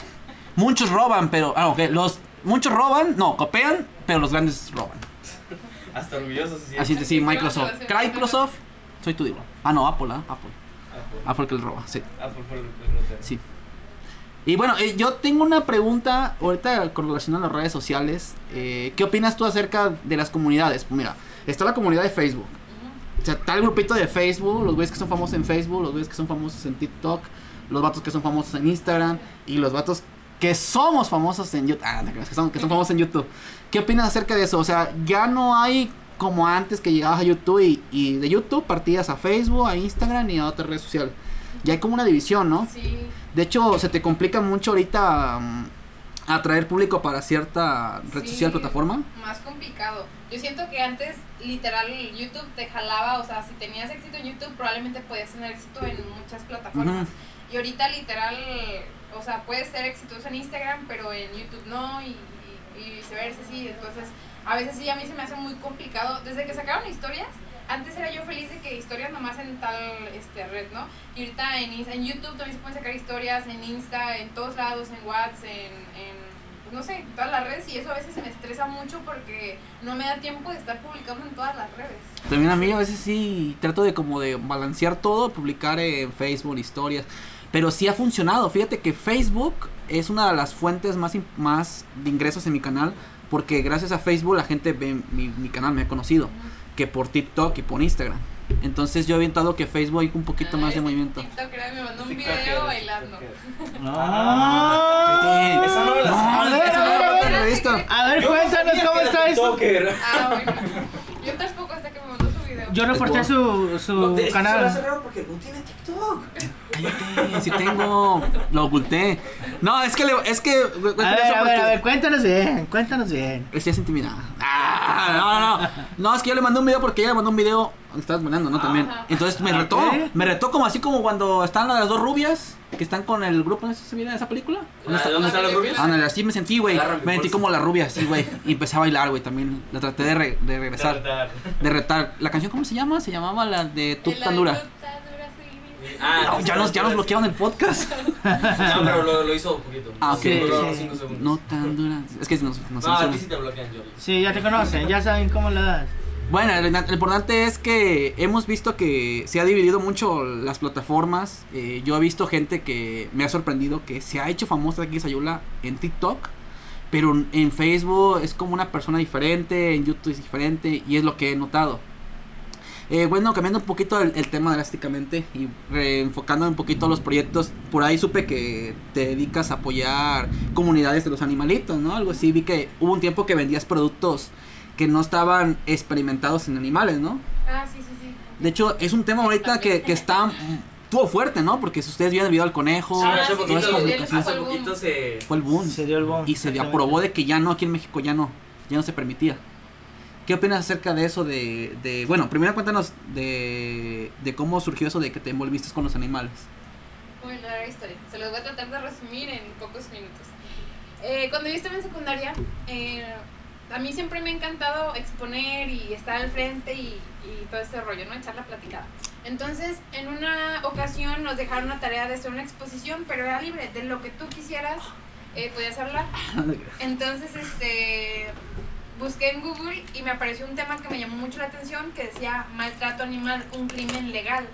S1: muchos roban, pero. Ah, ok. Los, muchos roban, no, copian, pero los grandes roban.
S2: Hasta orgulloso se siente.
S1: Así que sí, Microsoft. Microsoft, soy tu digo. Ah, no, Apple, ¿ah? Apple.
S2: Apple.
S1: Apple que le roba, sí.
S2: Apple fue el.
S1: Sí. Y bueno, eh, yo tengo una pregunta ahorita con relación a las redes sociales. Eh, ¿Qué opinas tú acerca de las comunidades? Pues mira, está la comunidad de Facebook. O sea, está el grupito de Facebook, los güeyes que son famosos en Facebook, los güeyes que son famosos en TikTok, los vatos que son famosos en Instagram y los vatos que somos famosos en YouTube. Ah, no, que son, que son famosos en YouTube. ¿Qué opinas acerca de eso? O sea, ya no hay como antes que llegabas a YouTube y, y de YouTube partías a Facebook, a Instagram y a otras redes sociales. Ya hay como una división, ¿no?
S3: Sí.
S1: De hecho, se te complica mucho ahorita mm, atraer público para cierta red
S3: Sí.
S1: social, plataforma.
S3: Más complicado. Yo siento que antes, literal, YouTube te jalaba, o sea, si tenías éxito en YouTube, probablemente podías tener éxito en muchas plataformas. Y ahorita, literal, o sea, puedes ser exitoso en Instagram, pero en YouTube no, y, y- y viceversa, sí. Entonces, a veces sí, a mí se me hace muy complicado. Desde que sacaron historias, antes era yo feliz de que historias nomás en tal este, red, ¿no? Y ahorita en, en YouTube también se pueden sacar historias, en Insta, en todos lados, en WhatsApp, en, en pues, no sé, en todas las redes. Y eso a veces me estresa mucho porque no me da tiempo de estar publicando en todas las redes.
S1: También a mí a veces sí trato de como de balancear todo, publicar en Facebook historias. Pero sí ha funcionado. Fíjate que Facebook es una de las fuentes más, más de ingresos en mi canal. Porque gracias a Facebook la gente ve mi, mi canal, me ha conocido. Que por TikTok y por Instagram. Entonces yo he notado que Facebook hay un poquito
S3: Ah,
S1: más de movimiento.
S3: TikToker me mandó un video bailando. <laughs>
S4: Ah.
S2: Esa no me la
S1: No, no
S4: a ver. cuéntanos cómo está eso.
S2: TikToker.
S3: Ah, bueno. Yo tampoco hasta que me mandó su video.
S4: Yo reporté su, su
S2: No, es que se
S4: canal.
S2: raro porque no tiene TikTok.
S1: Cállate, si tengo. Lo oculté. No, es que le, es que. güey,
S4: A
S1: cuéntale
S4: ver,
S1: eso
S4: a ver, a
S1: porque-
S4: ver, cuéntanos bien, cuéntanos bien.
S1: Estoy intimidada. Ah, no, no, no. No, es que yo le mandé un video porque ella le mandó un video. Estabas bailando, ¿no? También.
S3: Ajá.
S1: Entonces me
S4: Ah,
S1: retó. Me retó como así como cuando están las dos rubias que están con el grupo ese video, en esa película.
S2: ¿Dónde está- dónde están las rubias?
S1: Ándale, así me sentí, güey. Me sentí como la rubia, así, güey. Y empecé a bailar, güey. También la traté de, re- de regresar. De retar. ¿La canción cómo se llama? Se llamaba la de
S3: El
S1: tan dura.
S2: Ah,
S1: No, ya nos, ya nos bloquearon el podcast.
S2: No, pero lo, lo hizo un poquito.
S1: Ah, ok.
S2: Cinco.
S1: No tan dura. Es que nos, nos
S2: No, a ti sí te bloquean, Jordi.
S4: Sí, ya te conocen, ya saben cómo le das.
S1: Bueno, lo, importante es que hemos visto que se ha dividido mucho las plataformas. Eh, yo he visto gente que me ha sorprendido que se ha hecho famosa aquí Sayula en TikTok, pero en Facebook es como una persona diferente, en YouTube es diferente y es lo que he notado. Eh, bueno, cambiando un poquito el, el tema drásticamente y reenfocando un poquito los proyectos, por ahí supe que te dedicas a apoyar comunidades de los animalitos, ¿no? Algo así, vi que hubo un tiempo que vendías productos que no estaban experimentados en animales, ¿no?
S3: Ah, sí, sí, sí.
S1: De hecho, es un tema ahorita que, que está estuvo fuerte, ¿no? Porque si ustedes vieron el video del conejo,
S3: Ah,
S2: hace
S3: sí,
S2: poquito,
S3: sí, sí,
S2: hace
S3: el boom.
S2: poquito se...
S1: fue el boom
S4: Se dio el boom.
S1: y se aprobó de que ya no aquí en México ya no, ya no se permitía. ¿Qué opinas acerca de eso de, de bueno, primero cuéntanos de, de cómo surgió eso de que te envolviste con los animales?
S3: Muy larga historia. Se los voy a tratar de resumir en pocos minutos. Eh, cuando yo estaba en secundaria, eh, a mí siempre me ha encantado exponer y estar al frente y, y todo este rollo, ¿no? Echar la platicada. Entonces, en una ocasión nos dejaron una tarea de hacer una exposición, pero era libre, de lo que tú quisieras, eh, podías hablar. <laughs> Entonces, este, busqué en Google y me apareció un tema que me llamó mucho la atención, que decía maltrato animal, un crimen legal.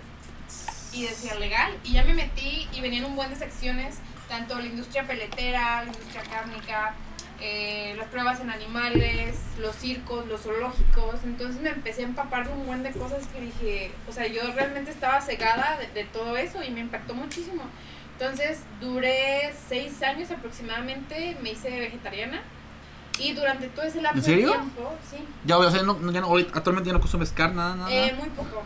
S3: Y decía legal, y ya me metí y venían un buen de secciones, tanto la industria peletera, la industria cárnica, eh, las pruebas en animales, los circos, los zoológicos. Entonces me empecé a empapar de un buen de cosas que dije, o sea, yo realmente estaba cegada de, de todo eso y me impactó muchísimo. Entonces duré seis años aproximadamente, me hice vegetariana. Y durante todo ese lapso
S1: ¿En serio?
S3: de tiempo, sí,
S1: Ya, o sea, no, ya actualmente ya no consumes carne, nada, nada.
S3: eh, muy poco.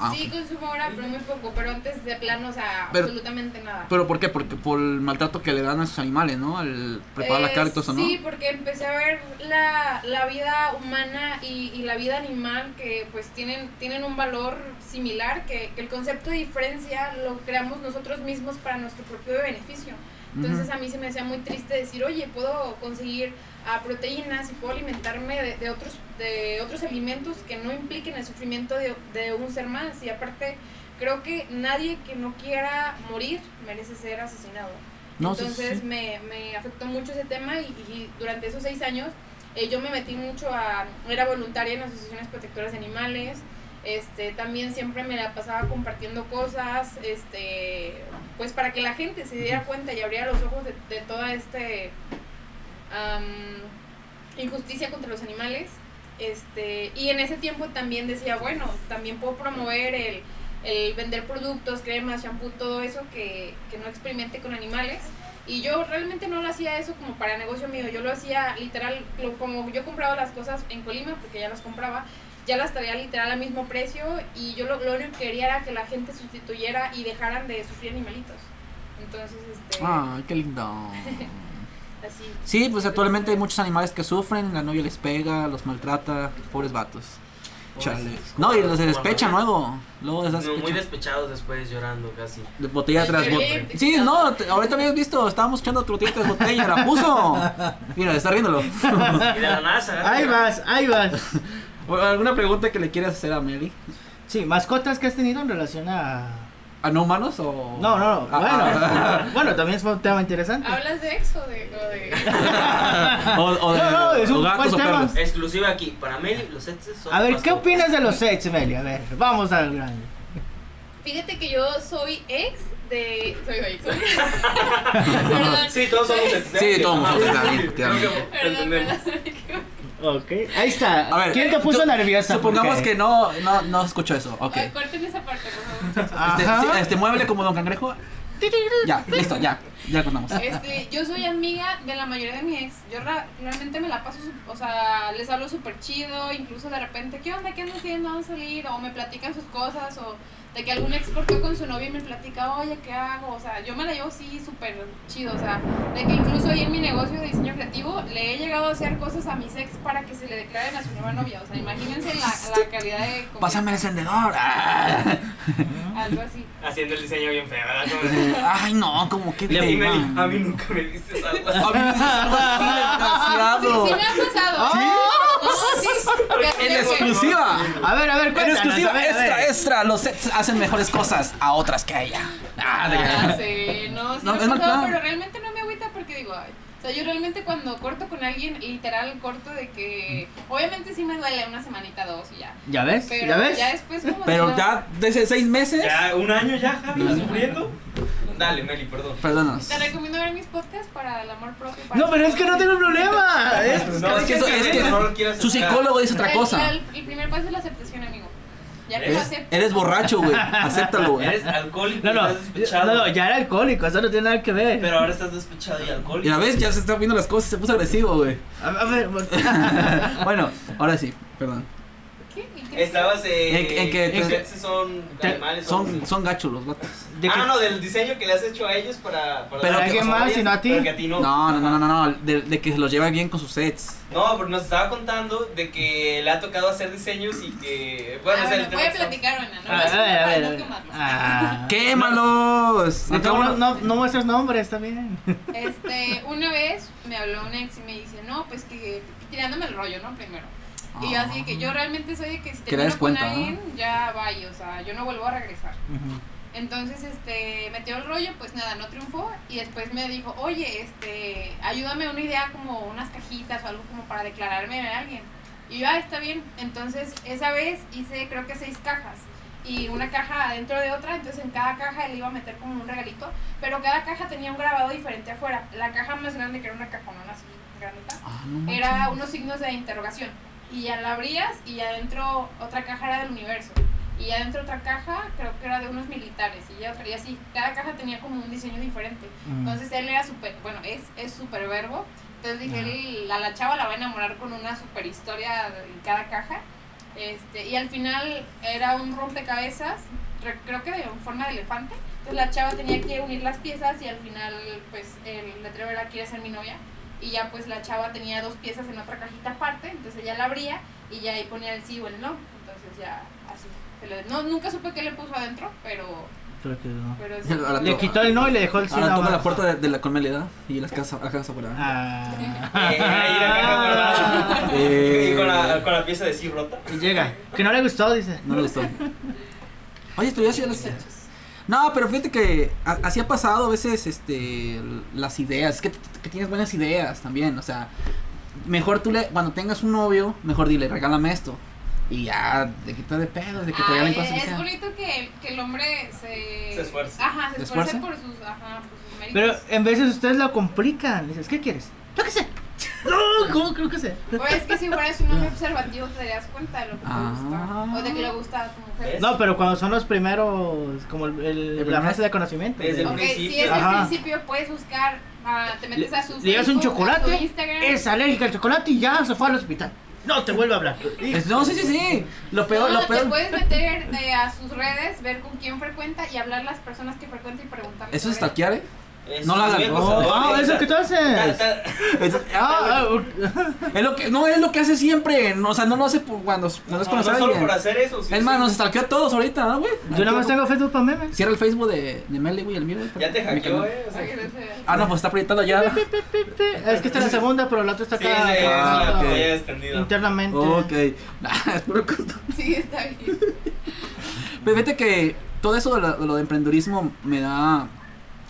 S1: Ah,
S3: sí consumo ahora, pero muy poco. Pero antes de plano, o sea,
S1: Pero-
S3: absolutamente nada.
S1: ¿Pero por qué? Porque por el maltrato que le dan a esos animales, ¿no? Al preparar la
S3: Eh,
S1: carne y todo eso, ¿no?
S3: Sí, porque empecé a ver la, la vida humana y, y la vida animal que pues tienen, tienen un valor similar, que, que el concepto de diferencia lo creamos nosotros mismos para nuestro propio beneficio. Entonces a mí se me hacía muy triste decir, oye, puedo conseguir ah, proteínas y puedo alimentarme de, de otros, de otros alimentos que no impliquen el sufrimiento de, de un ser más. Y aparte, creo que nadie que no quiera morir merece ser asesinado.
S1: No,
S3: Entonces
S1: sí.
S3: Me, me afectó mucho ese tema y, y durante esos seis años eh, yo me metí mucho a, era voluntaria en asociaciones protectoras de animales, este, también siempre me la pasaba compartiendo cosas, este, pues para que la gente se diera cuenta y abriera los ojos de, de toda este am, injusticia contra los animales, este, y en ese tiempo también decía, bueno, también puedo promover el, el vender productos, cremas, shampoo, todo eso que, que no experimente con animales. Y yo realmente no lo hacía eso como para negocio mío, yo lo hacía literal, lo- como yo compraba las cosas en Colima, porque ya las compraba, ya las traía literal al mismo precio y yo lo, lo único que quería era que la gente sustituyera y dejaran de sufrir animalitos. Entonces, este,
S1: Ay, qué lindo. <laughs>
S3: así.
S1: Sí, pues actualmente hay muchos animales que sufren, la novia les pega, los maltrata, pobres vatos. Chale. No, y los despechan luego. Luego les
S2: No, muy despechados después llorando casi.
S1: De botella tras
S3: Sí,
S1: botella.
S3: sí.
S1: No, te- ahorita habías visto, estábamos echando tu botella tras botella, la puso. Mira, está riéndolo. <laughs>
S2: Y de la
S4: Ahí vas, ahí vas. <laughs>
S1: ¿Alguna pregunta que le quieras hacer a Mary?
S4: Sí, mascotas que has tenido en relación a.
S1: ¿A no humanos o.?
S4: No, no, no.
S1: Ah,
S4: Bueno,
S1: ah. <laughs>
S4: bueno, también fue un tema interesante.
S3: ¿Hablas de ex o de.? o de- <laughs>
S1: o, o de
S4: No, no, es un buen tema.
S2: Exclusiva aquí. Para Meli, los exes son.
S4: A ver, ¿qué opinas de los sets, Meli? A ver, vamos al grano.
S3: Fíjate que yo soy ex de. Soy ex. <laughs> Perdón.
S2: Sí, todos somos exes.
S1: Sí, todos somos
S2: que
S3: Perdón,
S2: entendemos.
S3: perdón.
S4: Ok, ahí está.
S1: A ver,
S4: ¿Quién te puso
S1: su-
S4: nerviosa?
S1: Supongamos que no, no, no escuchó eso. Ok.
S3: Ay, Corten esa parte, por favor.
S1: Este, sí, este mueble como Don Cangrejo. Ya, listo, ya. Ya contamos.
S3: Este, yo soy amiga de la mayoría de mi ex. Yo ra- realmente me la paso, o sea, les hablo súper chido. Incluso de repente, ¿qué onda? ¿Qué andan haciendo? ¿Vamos a salir? O me platican sus cosas. O de que algún ex cortó con su novia y me platica, oye, ¿qué hago? O sea, yo me la llevo así súper chido. O sea, de que incluso ahí en mi negocio de diseño creativo le he llegado a hacer cosas a mis ex para que se le declaren a su nueva novia. O sea, imagínense la, la calidad de. como-
S1: Pásame el encendedor. Ah.
S3: Algo así.
S2: Haciendo el diseño bien feo, ¿verdad?
S1: Ay, no, como que
S2: a mí nunca me viste algo así.
S1: A mí me dices algo así, desgraciado.
S3: Sí, sí me ha pasado.
S4: ¿Sí?
S3: No, sí. que-
S1: En exclusiva.
S4: A ver, a ver,
S1: En exclusiva,
S4: a ver, a
S1: extra,
S4: ver.
S1: extra. Los sets hacen mejores cosas a otras que a ella. Ah,
S3: Ah, sí, no, sí
S1: es mal plan.
S3: pero realmente no me agüita porque digo, ay, o sea, yo realmente cuando corto con alguien, literal corto de que, obviamente sí me duele una semanita, dos y ya,
S4: ¿Ya ves?
S3: pero
S4: ¿Ya ves?
S3: después como
S1: Pero
S3: si no-
S1: ya desde seis meses.
S2: Ya, un año ya, Javi, sufriendo. Dale, Meli, perdón.
S1: Perdónanos.
S3: Te recomiendo ver mis podcasts para el amor propio. para
S4: No, pero es que no tengo problema. Es-
S2: No,
S1: es que eso- es que
S2: no lo quiero
S1: Su psicólogo dice otra
S3: El-
S1: cosa.
S3: El, el primer paso es la aceptación, amigo. Ya que aceptas.
S1: Eres borracho, güey. Acéptalo, güey.
S2: Eres alcohólico
S4: No, no,
S2: estás despechado.
S4: no, no, ya era alcohólico, eso no tiene nada que ver.
S2: Pero ahora estás despechado y alcohólico.
S1: Y a ves, ya se está viendo las cosas, se puso agresivo, güey.
S4: A, a ver, <laughs> <laughs>
S1: bueno, ahora sí, perdón.
S3: Qué? ¿En qué?
S2: Estabas en.
S1: En- en que-
S2: los
S4: en que-
S2: sets son
S4: te-
S2: animales.
S1: Son, son gachos los vatos.
S4: De
S2: ah,
S4: que-
S2: no, del diseño que le has hecho a ellos para. para
S1: Pero que-
S2: que
S4: ¿Alguien
S2: los
S4: más, sino a ti?
S2: pero que a ti no.
S1: No, no, no, no, no, de, de que se los lleva bien con sus sets.
S2: No, pero nos estaba contando de que le ha tocado hacer diseños y que. Bueno,
S3: Ah, bueno,
S2: tema
S3: voy a platicar, Ana. No
S4: A ver, a ver, a ver, a
S3: no
S4: ver.
S3: quemarlos.
S4: Ah.
S1: ¡Quémalos!
S4: No, no, no, no muestres nombres, está bien.
S3: Este, una vez me habló un ex y me dice, no, pues que, tirándome el rollo, ¿no? Primero. Y yo así que yo realmente soy de que si
S1: le des
S3: termino con
S1: cuenta, ¿no?
S3: alguien, ya vaya, o sea, yo no vuelvo a regresar. Entonces, este, metió el rollo, pues nada, no triunfó y después me dijo, oye, este, ayúdame una idea como unas cajitas o algo como para declararme a alguien. Y yo, ah, está bien. Entonces, esa vez hice creo que seis cajas y una caja dentro de otra, entonces en cada caja le iba a meter como un regalito, pero cada caja tenía un grabado diferente afuera. La caja más grande, que era una cajonona así grandota,
S1: Ah, no
S3: era unos signos de interrogación. Y ya la abrías y adentro otra caja era del universo. Y adentro otra caja creo que era de unos militares. Y ya otra, y así. Cada caja tenía como un diseño diferente.
S4: Mm.
S3: Entonces él era súper, bueno, es, es súper verbo. Entonces dije, él, a la chava la va a enamorar con una super historia en cada caja. Este, y al final era un rompecabezas, re- creo que de en forma de elefante. Entonces la chava tenía que unir las piezas y al final pues el letrero era quiere ser mi novia. Y ya pues la chava tenía dos piezas en otra cajita aparte, entonces ella la abría y ya ahí ponía el sí o el no. Entonces ya así. se le- no, nunca supe qué le puso adentro, pero...
S4: Pero que no.
S3: pero <laughs> sí.
S1: Ahora
S4: Le quitó el no y le dejó el sí.
S1: Ahora toma la puerta de, de la conmelidad y las casas, las casas afuera.
S4: Ah.
S2: Eh, ahí la.
S1: Eh.
S2: Y con la, con la pieza de sí rota.
S4: Y llega. Que no le gustó, dice.
S1: No le gustó. <laughs> Oye, tú ya sí las No, pero fíjate que a- así ha pasado a veces este las ideas, es que, que tienes buenas ideas también, o sea, mejor tú le cuando tengas un novio, mejor dile, regálame esto. Y ya, de quita de pedo, de que te regalen cosas que
S3: es bonito que, que el hombre se...
S2: Se esfuerce.
S3: Ajá, se
S1: ¿Se
S3: esfuerce
S1: esfuerce?
S3: por sus, ajá, por sus méritos.
S4: Pero en veces ustedes lo complican. Dices, ¿qué quieres? Yo qué sé. No, ¿cómo creo que sé?
S3: O es que si fueras un hombre observativo te darías cuenta de lo que te
S1: Ah.
S3: gusta. O de que le gusta a tu mujer.
S4: No, pero cuando son los primeros, como el, el-
S1: El
S4: la frase de conocimiento.
S2: Desde
S4: de-
S2: el
S3: Ok,
S2: principio.
S3: si es
S4: Ajá.
S3: al principio puedes buscar, ah, te metes
S4: Le-
S3: a su
S4: le das un chocolate, es alérgica al chocolate y ya se fue al hospital. No te vuelve a hablar. <laughs>
S1: No, sí, sí, sí. Lo peor,
S3: No,
S1: lo
S3: te
S1: peor.
S3: puedes meter de a sus redes, ver con quién frecuenta y hablar a las personas que frecuenta y preguntarles.
S1: Eso es stalkear, ¿eh?
S2: Es
S1: No la hagan.
S2: muy
S1: No,
S4: Ah, eso que tú haces.
S1: Es,
S4: Ah, <laughs>
S1: es lo que, no, es lo que hace siempre. No, o sea, no lo hace por cuando, cuando es
S2: No,
S1: a
S2: solo
S1: alguien.
S2: por hacer eso.
S1: Es más, nos stalkeó a todos ahorita, ¿no, güey?
S4: yo nada más tengo Facebook para memes.
S1: Cierra el Facebook de, de Meli, güey, el mío, güey.
S2: Ya te hackeó, eh.
S1: Ah, no, pues está proyectando ya.
S4: Es que está en la segunda, pero la otra está acá.
S2: es
S1: Ah.
S4: Internamente.
S1: Ok. <laughs> Es puro.
S3: Sí, está bien.
S1: Pero fíjate que todo eso de lo, de lo de emprendedurismo me da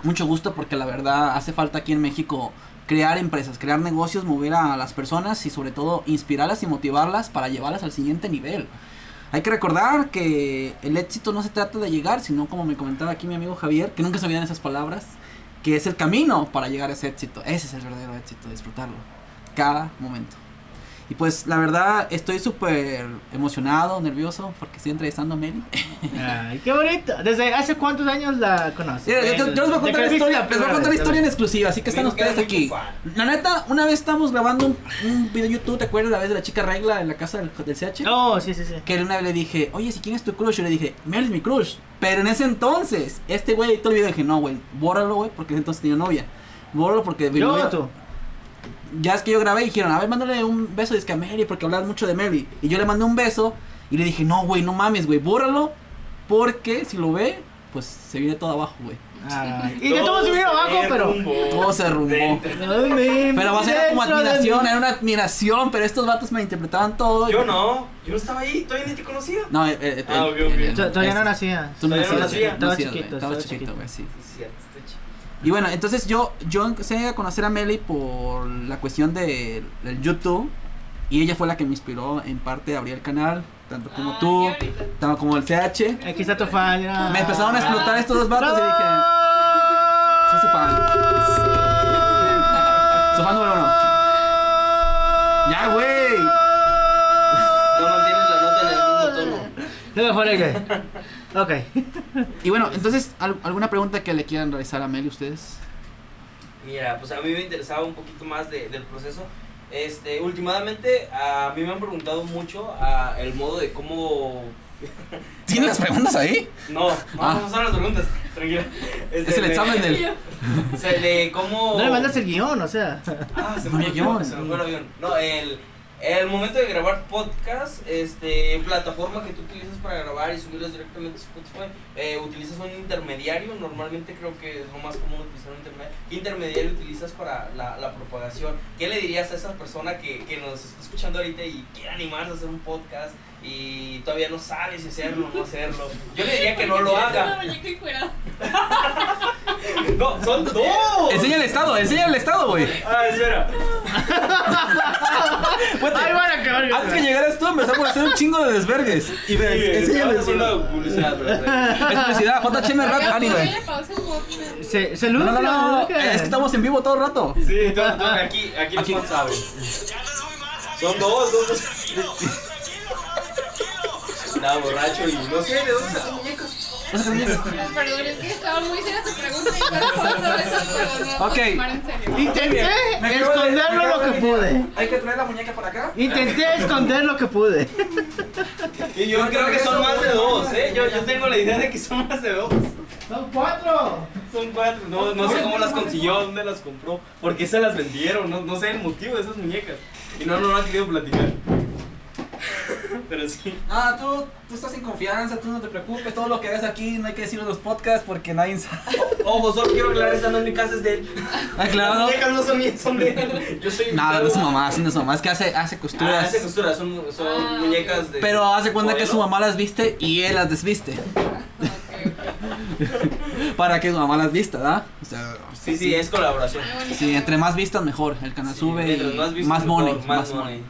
S1: mucho gusto porque la verdad hace falta aquí en México crear empresas, crear negocios, mover a las personas y sobre todo inspirarlas y motivarlas para llevarlas al siguiente nivel. Hay que recordar que el éxito no se trata de llegar, sino como me comentaba aquí mi amigo Javier, que nunca se olvidan esas palabras, que es el camino para llegar a ese éxito. Ese es el verdadero éxito, disfrutarlo. Cada momento. Y pues la verdad estoy súper emocionado, nervioso, porque estoy entrevistando a Meli.
S4: Ay, qué bonito. ¿Desde hace cuántos años la conoces?
S1: Yo, yo- yo les voy a
S4: ¿De
S1: contar la historia, les voy a contar la historia en exclusiva, así que están ustedes aquí. La neta, una vez estamos grabando un, un video de YouTube, ¿te acuerdas la vez de la chica regla en la casa del, del CH?
S4: Oh, sí, sí, sí.
S1: Que una vez le dije, oye, si quién es tu crush, yo le dije, Mel es mi crush. Pero en ese entonces, este güey editó el video y dije, no, güey, bórralo, güey, porque en ese entonces tenía novia. Bórralo porque mi
S4: ¿Yo
S1: novia-
S4: tú?
S1: Ya es que yo grabé y dijeron, a ver, mándale un beso de a Mary porque hablas mucho de Mary. Y yo le mandé un beso y le dije, no, güey, no mames, güey, bórralo. Porque si lo ve, pues se viene todo abajo, güey.
S4: Ay, y de todo subir abajo, pero.
S1: Todo se derrumbó. Pero va a ser como admiración, era una admiración, pero estos vatos me interpretaban todo.
S2: Yo no, yo no estaba ahí, todavía ni te conocía.
S1: No, eh, eh,
S2: Ah,
S1: eh,
S4: To- Todavía no
S1: es-
S4: nacía.
S1: Tú no
S2: Todavía no
S1: nacías,
S4: Estaba chiquito,
S1: Estaba chiquito. güey, sí. Y bueno, entonces yo, yo empecé a conocer a Meli por la cuestión de, del YouTube. Y ella fue la que me inspiró en parte a abrir el canal, tanto como
S3: Ay,
S1: tú, tanto como el CH.
S4: Aquí está tu fan. mira.
S1: Me empezaron a explotar estos dos vatos y dije, soy su fan. <laughs> Su fan número uno. Ya, güey.
S4: Fuera que. <laughs> Ok.
S1: Y bueno, entonces, ¿al- ¿alguna pregunta que le quieran realizar a Meli ustedes?
S2: Mira, pues a mí me interesaba un poquito más de- del proceso. Este, últimamente a mí me han preguntado mucho a el modo de cómo <laughs>
S1: ¿Tienes las preguntas ahí?
S2: no, no,
S1: Ah.
S2: no son las preguntas, tranquila. Este,
S1: Es el
S2: de-
S1: examen del.
S2: o sea, de cómo
S4: No le mandas el guion, o sea.
S2: Ah, se me fue el guion. se me fue el avión. No, el, el momento de grabar podcast, este, plataforma que tú utilizas para grabar y subirlos directamente a Spotify, eh, utilizas un intermediario, normalmente creo que es lo más común utilizar un intermediario. ¿Qué intermediario utilizas para la, propagación? ¿Qué le dirías a esa persona que, que nos está escuchando ahorita y quiere animarse a hacer un podcast y todavía no sabe si hacerlo o no hacerlo? Yo le diría que no lo haga. No, son dos.
S1: Enseña el estado, enseña el estado, güey.
S2: Ah, espera.
S4: Ay, van a acabar.
S1: Antes que llegaras tú, empezamos a hacer un chingo de desvergues. Y ves,
S2: Sí, hacer una publicidad,
S1: Es publicidad, JHM Rap Anime.
S4: Se, se
S1: No, no, no, es que estamos en vivo todo el rato.
S2: Sí, aquí, aquí,
S1: Aquí.
S2: saben. Son dos, son dos. Borracho y no sé de dónde muñecos.
S3: Perdón, es que estaba muy seria tu pregunta y todo eso, pero no
S1: Ok.
S4: Intenté esconderlo
S1: me
S4: lo que
S1: de-
S4: pude.
S1: Hay que traer la muñeca para acá.
S4: Intenté esconder lo que pude.
S2: Y yo creo que son más de dos, ¿eh? Yo, yo tengo la idea de que son más de dos.
S4: Son cuatro.
S2: Son cuatro. No, no sé cómo las consiguió, dónde las compró, por qué se las vendieron, no, no sé el motivo de esas muñecas. Y no, no, no han querido platicar. Pero sí.
S1: Ah, tú, tú estás en confianza, tú no te preocupes. Todo lo que ves aquí no hay que decirlo en los podcasts porque nadie sabe.
S2: Ojo, solo quiero aclarar, esta no es mi casa, es de él.
S1: Ah,
S2: Las
S1: claro.
S2: muñecas no son mías, son de él. Yo soy
S1: Nada, no es su mamá, sí, no es su mamá. Es que hace, hace
S2: Ah,
S1: costuras.
S2: hace costura, son, son
S3: Ah,
S2: muñecas de.
S1: Pero hace cuenta que su mamá las viste y él las desviste.
S3: Ok,
S1: Para que su mamá las vista, ¿verdad? O sea,
S2: Sí, sí, es colaboración.
S1: Sí, entre más vistas mejor. El canal
S2: Sí,
S1: sube y
S2: más
S1: más,
S2: vistas, mejor,
S1: money.
S2: más
S1: Más
S2: money.
S1: money.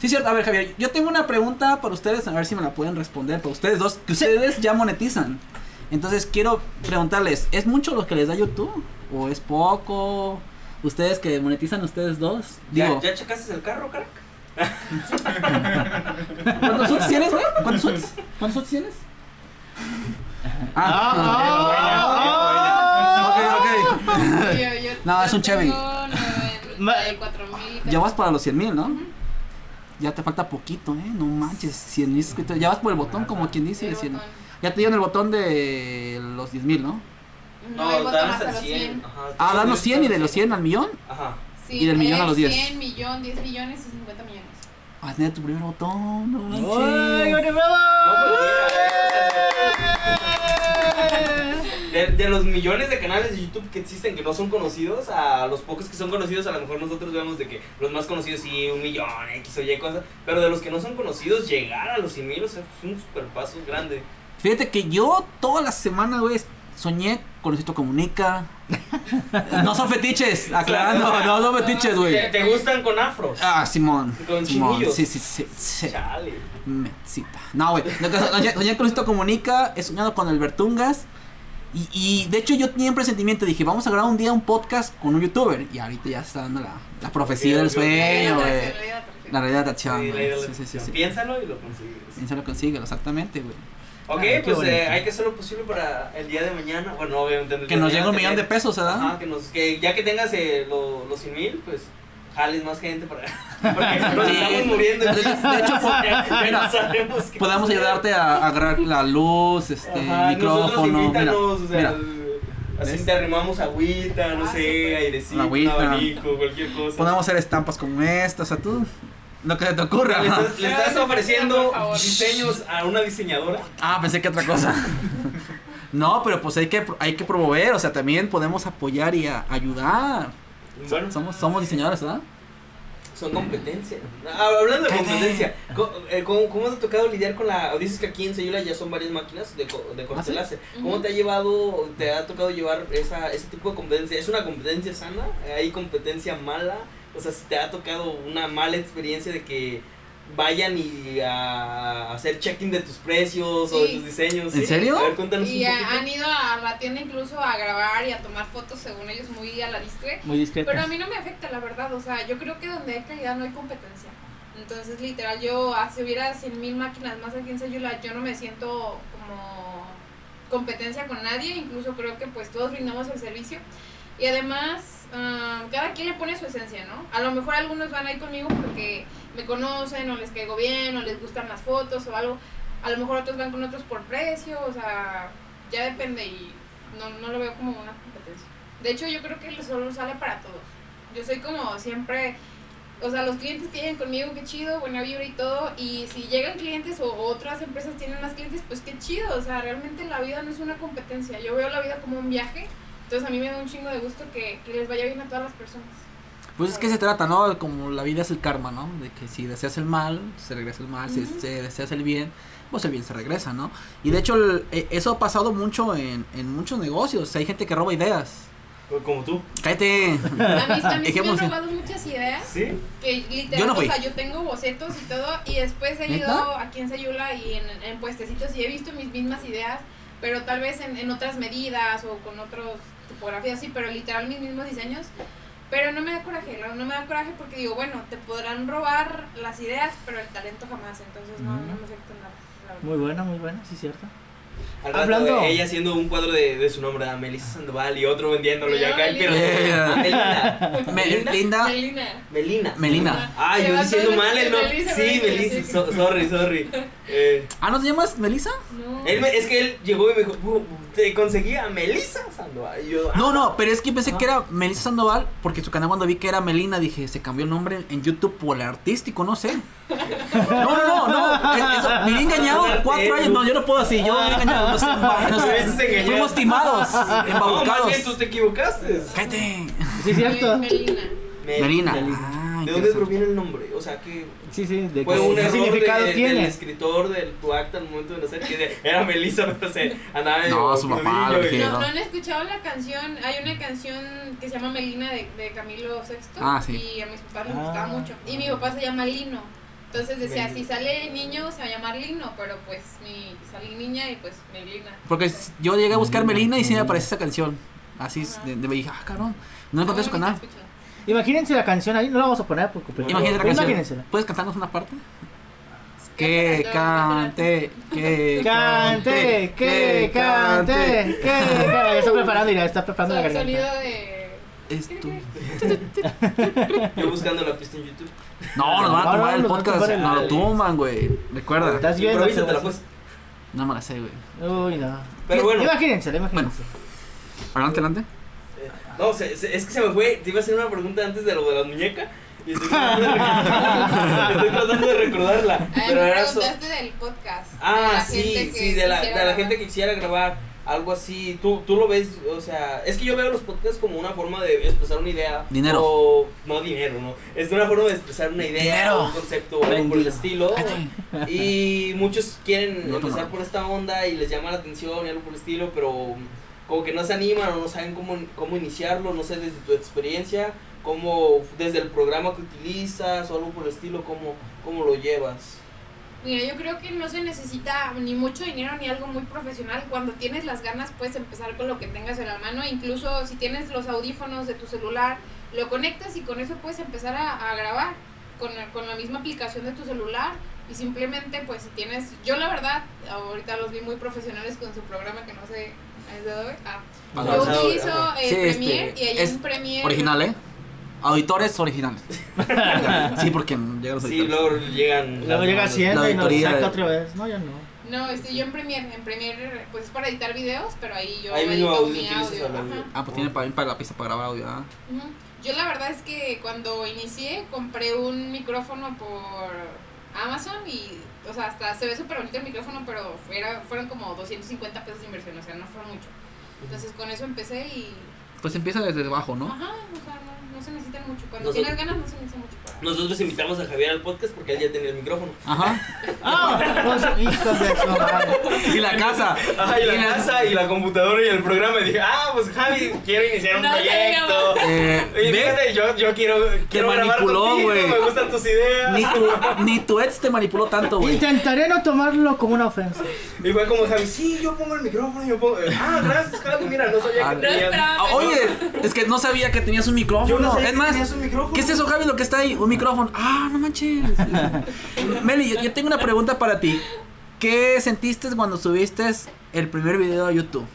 S1: Sí, cierto. A ver, Javier, yo tengo una pregunta para ustedes, a ver si me la pueden responder. Para ustedes dos, que ustedes ya monetizan. Entonces quiero preguntarles, ¿es mucho lo que les da YouTube? ¿O es poco? ¿Ustedes que monetizan ustedes dos? Digo,
S2: ¿Ya, ¿Ya checaste el carro, crack? <laughs>
S1: ¿cuántos subs tienes, güey? ¿Cuántos subs? ¿Cuántos subs tienes?
S4: Ah,
S1: Ah, ok, ok.
S3: Yo- yo- <laughs>
S1: No,
S3: yo
S1: es un Chevy.
S3: tengo 94,000.
S1: Ya vas para los 100 mil, ¿no? Ya te falta poquito, ¿eh? No manches, 100 mil suscriptores. Ya vas por el botón, como quien dice.
S3: El
S1: de 100.
S3: botón.
S1: Ya te dieron el botón de los 10 mil, ¿no?
S3: No, el botón
S2: dan
S3: hasta
S2: hasta
S3: los
S2: el 100.
S3: 100.
S2: Ajá,
S1: Ah, dan los
S2: sí,
S1: 100 y de los 100 al millón.
S2: Ajá.
S3: Sí,
S1: Y del millón a los 10.
S3: 100, millón, 10 millones y 50 millones.
S1: Vas a tener tu primer botón, no
S4: ¡Ay,
S1: manches.
S4: Jorge Bravo!
S2: No De, los millones de canales de YouTube que existen que no son conocidos, a los pocos que son conocidos, a lo mejor nosotros vemos de que los más conocidos sí, un millón, X o Y cosas, pero de los que no son conocidos, llegar a los 100 mil, o sea, es un super paso grande.
S1: Fíjate que yo toda la semana, güey, soñé con Luisito Comunica. <laughs> No son fetiches, aclarando, no son fetiches,
S2: ¿Te,
S1: güey.
S2: te gustan con afros?
S1: Ah, Simón.
S2: Con
S1: Simón.
S2: chinillos.
S1: Sí, sí, sí. sí.
S2: Chale.
S1: Metzita. No, güey. Soñé con Luisito Comunica, he soñado con el Bertungas. Y, y de hecho yo tenía un presentimiento, dije, vamos a grabar un día un podcast con un youtuber. Y ahorita ya se está dando la, la profecía del sueño, güey. La realidad de güey. Sí, sí, sí.
S2: Piénsalo y lo consigues.
S1: ¿Quién se lo consigue? Exactamente, güey.
S2: Ok,
S4: Ah,
S2: pues eh, hay que hacer lo posible para el día de mañana. Bueno, obviamente.
S1: Que nos llegue un millón de pesos, ¿verdad?
S2: Ajá, que, nos, que ya que tengas eh, lo- los 100 mil, pues jales más gente para. <laughs> Porque nos
S1: Sí.
S2: estamos muriendo.
S1: De- hecho, <laughs> mira,
S2: no
S1: Podemos
S2: hacer.
S1: ayudarte a a agarrar la luz, este,
S2: Ajá,
S1: micrófono. Mira,
S2: o sea,
S1: mira,
S2: así
S1: ¿ves?
S2: te arrimamos agüita, no
S3: Ah,
S2: sé, airecito,
S1: Una
S2: un
S1: agüita.
S2: abanico, cualquier cosa.
S1: podemos hacer estampas como esta, o sea, tú, lo que se te ocurra.
S2: Le estás, le estás
S3: Por
S2: ofreciendo diseños a una diseñadora.
S1: Ah, pensé que otra cosa. <laughs> No, pero pues hay que, hay que promover, o sea, también podemos apoyar y a- ayudar.
S2: Bueno,
S1: Somos, somos diseñadores, ¿verdad?
S2: son competencia. Ah, hablando de competencia, co- eh, ¿cómo, ¿cómo te ha tocado lidiar con la... Dices que aquí en Sayula ya son varias máquinas de, de corte
S1: ¿Ah, sí?
S2: láser. ¿Cómo te ha llevado, te ha tocado llevar esa, ese tipo de competencia? ¿Es una competencia sana? ¿Hay competencia mala? O sea, si te ha tocado una mala experiencia de que vayan y a hacer checking de tus precios o de tus diseños.
S1: ¿En
S2: ¿sí?
S1: serio?
S2: A ver, cuéntanos
S3: Y
S2: un
S3: a-
S2: poquito.
S3: han ido a la tienda incluso a grabar y a tomar fotos según ellos muy a la discre.
S4: Muy discreto.
S3: Pero a mí no me afecta, la verdad. O sea, yo creo que donde hay calidad no hay competencia. Entonces, literal, yo, ah, si hubiera 100 mil máquinas más aquí en Sayula, yo no me siento como competencia con nadie. Incluso creo que pues todos brindamos el servicio. Y además, ah, cada quien le pone su esencia, ¿no? A lo mejor algunos van ahí conmigo porque me conocen o les caigo bien o les gustan las fotos o algo. A lo mejor otros van con otros por precio, o sea, ya depende y no, no lo veo como una competencia. De hecho, yo creo que solo sale para todos. Yo soy como siempre, o sea, los clientes que llegan conmigo, qué chido, buena vibra y todo. Y si llegan clientes o otras empresas tienen más clientes, pues qué chido. O sea, realmente la vida no es una competencia. Yo veo la vida como un viaje. Entonces a mí me da un chingo de gusto que, que les vaya bien a todas las personas.
S1: Pues es que se trata, ¿no? Como la vida es el karma, ¿no? De que si deseas el mal, se regresa el mal. Si
S3: Ujú.
S1: se deseas el bien, pues el bien se regresa, ¿no? Y de hecho, el- e- eso ha pasado mucho en, en muchos negocios. Hay gente que roba ideas.
S2: Como tú.
S1: Cállate.
S3: A mí, a mí sí me han robado muchas ideas.
S2: ¿Sí?
S3: Que literal,
S1: Yo no fui.
S3: o sea, yo tengo bocetos y todo, y después he
S1: ¿Neta?
S3: ido aquí en Sayula y en, en puestecitos y he visto mis mismas ideas, pero tal vez en, en otras medidas o con otras tipografías, sí, pero literal mis mismos diseños. Pero no me da coraje, no, no me da coraje porque digo, bueno, te podrán robar las ideas, pero el talento jamás, entonces no, no me afecta nada.
S4: Muy buena, muy buena, sí, cierto.
S2: Al rato,
S4: Hablando-
S2: ella haciendo un cuadro de, de su nombre, a Melissa Sandoval, y otro vendiéndolo ya acá. pero Melina. <laughs>
S1: Me-
S2: Melina.
S3: Melina.
S2: Melina. Ah, yo diciendo mal el nombre.
S3: Melissa,
S2: Sí,
S3: Melissa,
S2: so- sorry, sorry. <laughs> Eh,
S1: Ah, ¿no te llamas Melissa?
S3: No.
S2: él me- es que él llegó y me dijo, "Uh, te conseguí a Melissa Sandoval. Yo, ah,
S1: No, no, pero es que pensé que era Melissa Sandoval porque su canal cuando vi que era Melina dije, se cambió el nombre en YouTube por el artístico, no sé. <laughs> No, no, no, no. eso, me había engañado <laughs> cuatro años. No, yo no puedo así, yo me había engañado. <laughs> Fuimos timados,
S2: No, más
S1: embaucados.
S2: bien tú te equivocaste.
S1: Cállate.
S4: Sí, cierto.
S3: Me- Melina.
S1: Melina.
S2: Melina.
S1: Ah,
S2: ¿De dónde proviene el nombre? O sea, que
S4: Sí, sí, de
S2: fue
S4: qué-
S2: un
S4: qué
S2: error
S4: significado
S2: de- del
S4: tiene.
S2: escritor del tu acta al momento de nacer, que de- era Melissa, <laughs> pero se andaba
S1: No, su papá,
S2: crudillo
S1: lo que-
S3: No,
S1: no.
S3: han escuchado la canción. Hay una canción que se llama Melina de, de Camilo VI.
S1: Ah, sí.
S3: Y a mis papás les
S4: Ah.
S3: gustaba mucho. Y mi papá se llama Lino. Entonces decía,
S2: Melina.
S3: si sale niño se va a llamar Lino. Pero pues mi salí niña y pues Melina.
S1: Porque s- yo llegué a buscar Melina y sí me aparece esa canción. Así, es, de, de, dije, ah, cabrón. No encontré su
S3: Muy
S1: canal.
S3: escúchala.
S4: Imagínense la canción ahí, no la vamos a poner por completo.
S1: Imagínate la
S4: Pero
S1: canción.
S4: Imagínensela.
S1: ¿Puedes cantarnos una parte? Que cante, que
S4: Cante, que cante, que cante. Ya está preparando, ya está preparando la
S3: Son- Sonido
S4: garganta.
S3: de.
S1: Es tu... <laughs>
S2: Yo buscando la pista en YouTube.
S1: No, nos van a
S4: no,
S1: el podcast. No lo tumban, güey. Recuerda.
S4: ¿Estás viendo?
S2: Pues.
S1: No me la sé, güey.
S4: Uy, no.
S2: Pero bueno.
S4: Imagínensela, imagínense.
S1: Adelante, adelante.
S2: No, se- se- es que se me fue. Te iba a hacer una pregunta antes de lo de la muñeca. Y estoy tratando de, <laughs> recordar- estoy tratando de recordarla.
S3: Ay,
S2: Pero
S3: me
S2: so-
S3: del podcast.
S2: Ah, sí, sí, de la, de la gente que quisiera grabar algo así. Tú, tú lo ves, o sea, es que yo veo los podcasts como una forma de expresar una idea.
S1: Dinero.
S2: O, no dinero, no. Es una forma de expresar una idea,
S1: Dinero.
S2: un concepto o algo por el estilo. Y muchos quieren
S1: No,
S2: empezar
S1: no.
S2: por esta onda y les llama la atención y algo por el estilo, pero como que no se animan o no saben cómo, cómo iniciarlo, no sé, desde tu experiencia, cómo, desde el programa que utilizas o algo por el estilo, cómo, cómo lo llevas.
S3: Mira, yo creo que no se necesita ni mucho dinero ni algo muy profesional. Cuando tienes las ganas puedes empezar con lo que tengas en la mano. Incluso si tienes los audífonos de tu celular, lo conectas y con eso puedes empezar a, grabar con, con la misma aplicación de tu celular. Y simplemente, pues si tienes, yo la verdad, ahorita los vi muy profesionales con su programa que no sé, es de hoy. Ah, eh,
S1: Sí, este,
S3: Premiere y ahí
S1: es
S3: en Premiere.
S1: Original, ¿eh? Auditores originales. <laughs> sí, porque llegan los
S2: Sí,
S1: auditores.
S2: luego llegan.
S4: Luego
S2: las
S4: llega. Hacienda
S1: La
S4: y nos
S1: auditoría
S4: saca
S1: de-
S4: otra vez. No, ya no.
S3: No, estoy yo en Premiere. En Premiere, pues es para editar videos, pero ahí yo
S2: Ahí mismo audio
S3: mi audio.
S1: Ah, pues tiene para, para la pista para grabar audio. Ah.
S3: Yo la verdad es que cuando inicié compré un micrófono por Amazon y, o sea, hasta se ve súper bonito el micrófono, pero fuera, fueron como 250 pesos de inversión, o sea, no fue mucho. Entonces con eso empecé y,
S1: Pues empieza desde abajo, ¿no?
S3: ajá, o sea, no, no se necesitan mucho. Cuando
S2: Nosotros-
S3: tienes ganas no se necesita mucho para...
S2: Nosotros invitamos a Javier al podcast porque él ya tenía el micrófono.
S1: Ajá.
S4: ¡Ah! <laughs> Hijos de su madre.
S1: Y la casa.
S2: Ah, y la
S1: Y la-
S2: casa y la computadora y el programa. Y dije, ah, pues Javi, quiero iniciar un
S3: No
S2: proyecto.
S1: Eh,
S2: fíjate, yo, yo quiero, quiero grabar
S1: manipuló,
S2: contigo,
S1: güey.
S2: me gustan tus ideas.
S1: Ni tu, ni tu ex te manipuló tanto, güey.
S4: Intentaré no tomarlo como una ofensa.
S2: Y fue como Javi, sí, yo pongo el micrófono, yo pongo. Ah, gracias, Javi, mira, no sabía
S1: Ah,
S2: que
S1: no
S2: tenías.
S1: Ah, oye, es que no sabía que tenías un micrófono.
S2: Yo no
S1: es más. ¿qué es eso, Javi? Lo que está ahí, un micrófono. Ah, no manches. <laughs> Meli, yo, yo tengo una pregunta para ti. ¿Qué sentiste cuando subiste el primer video a YouTube?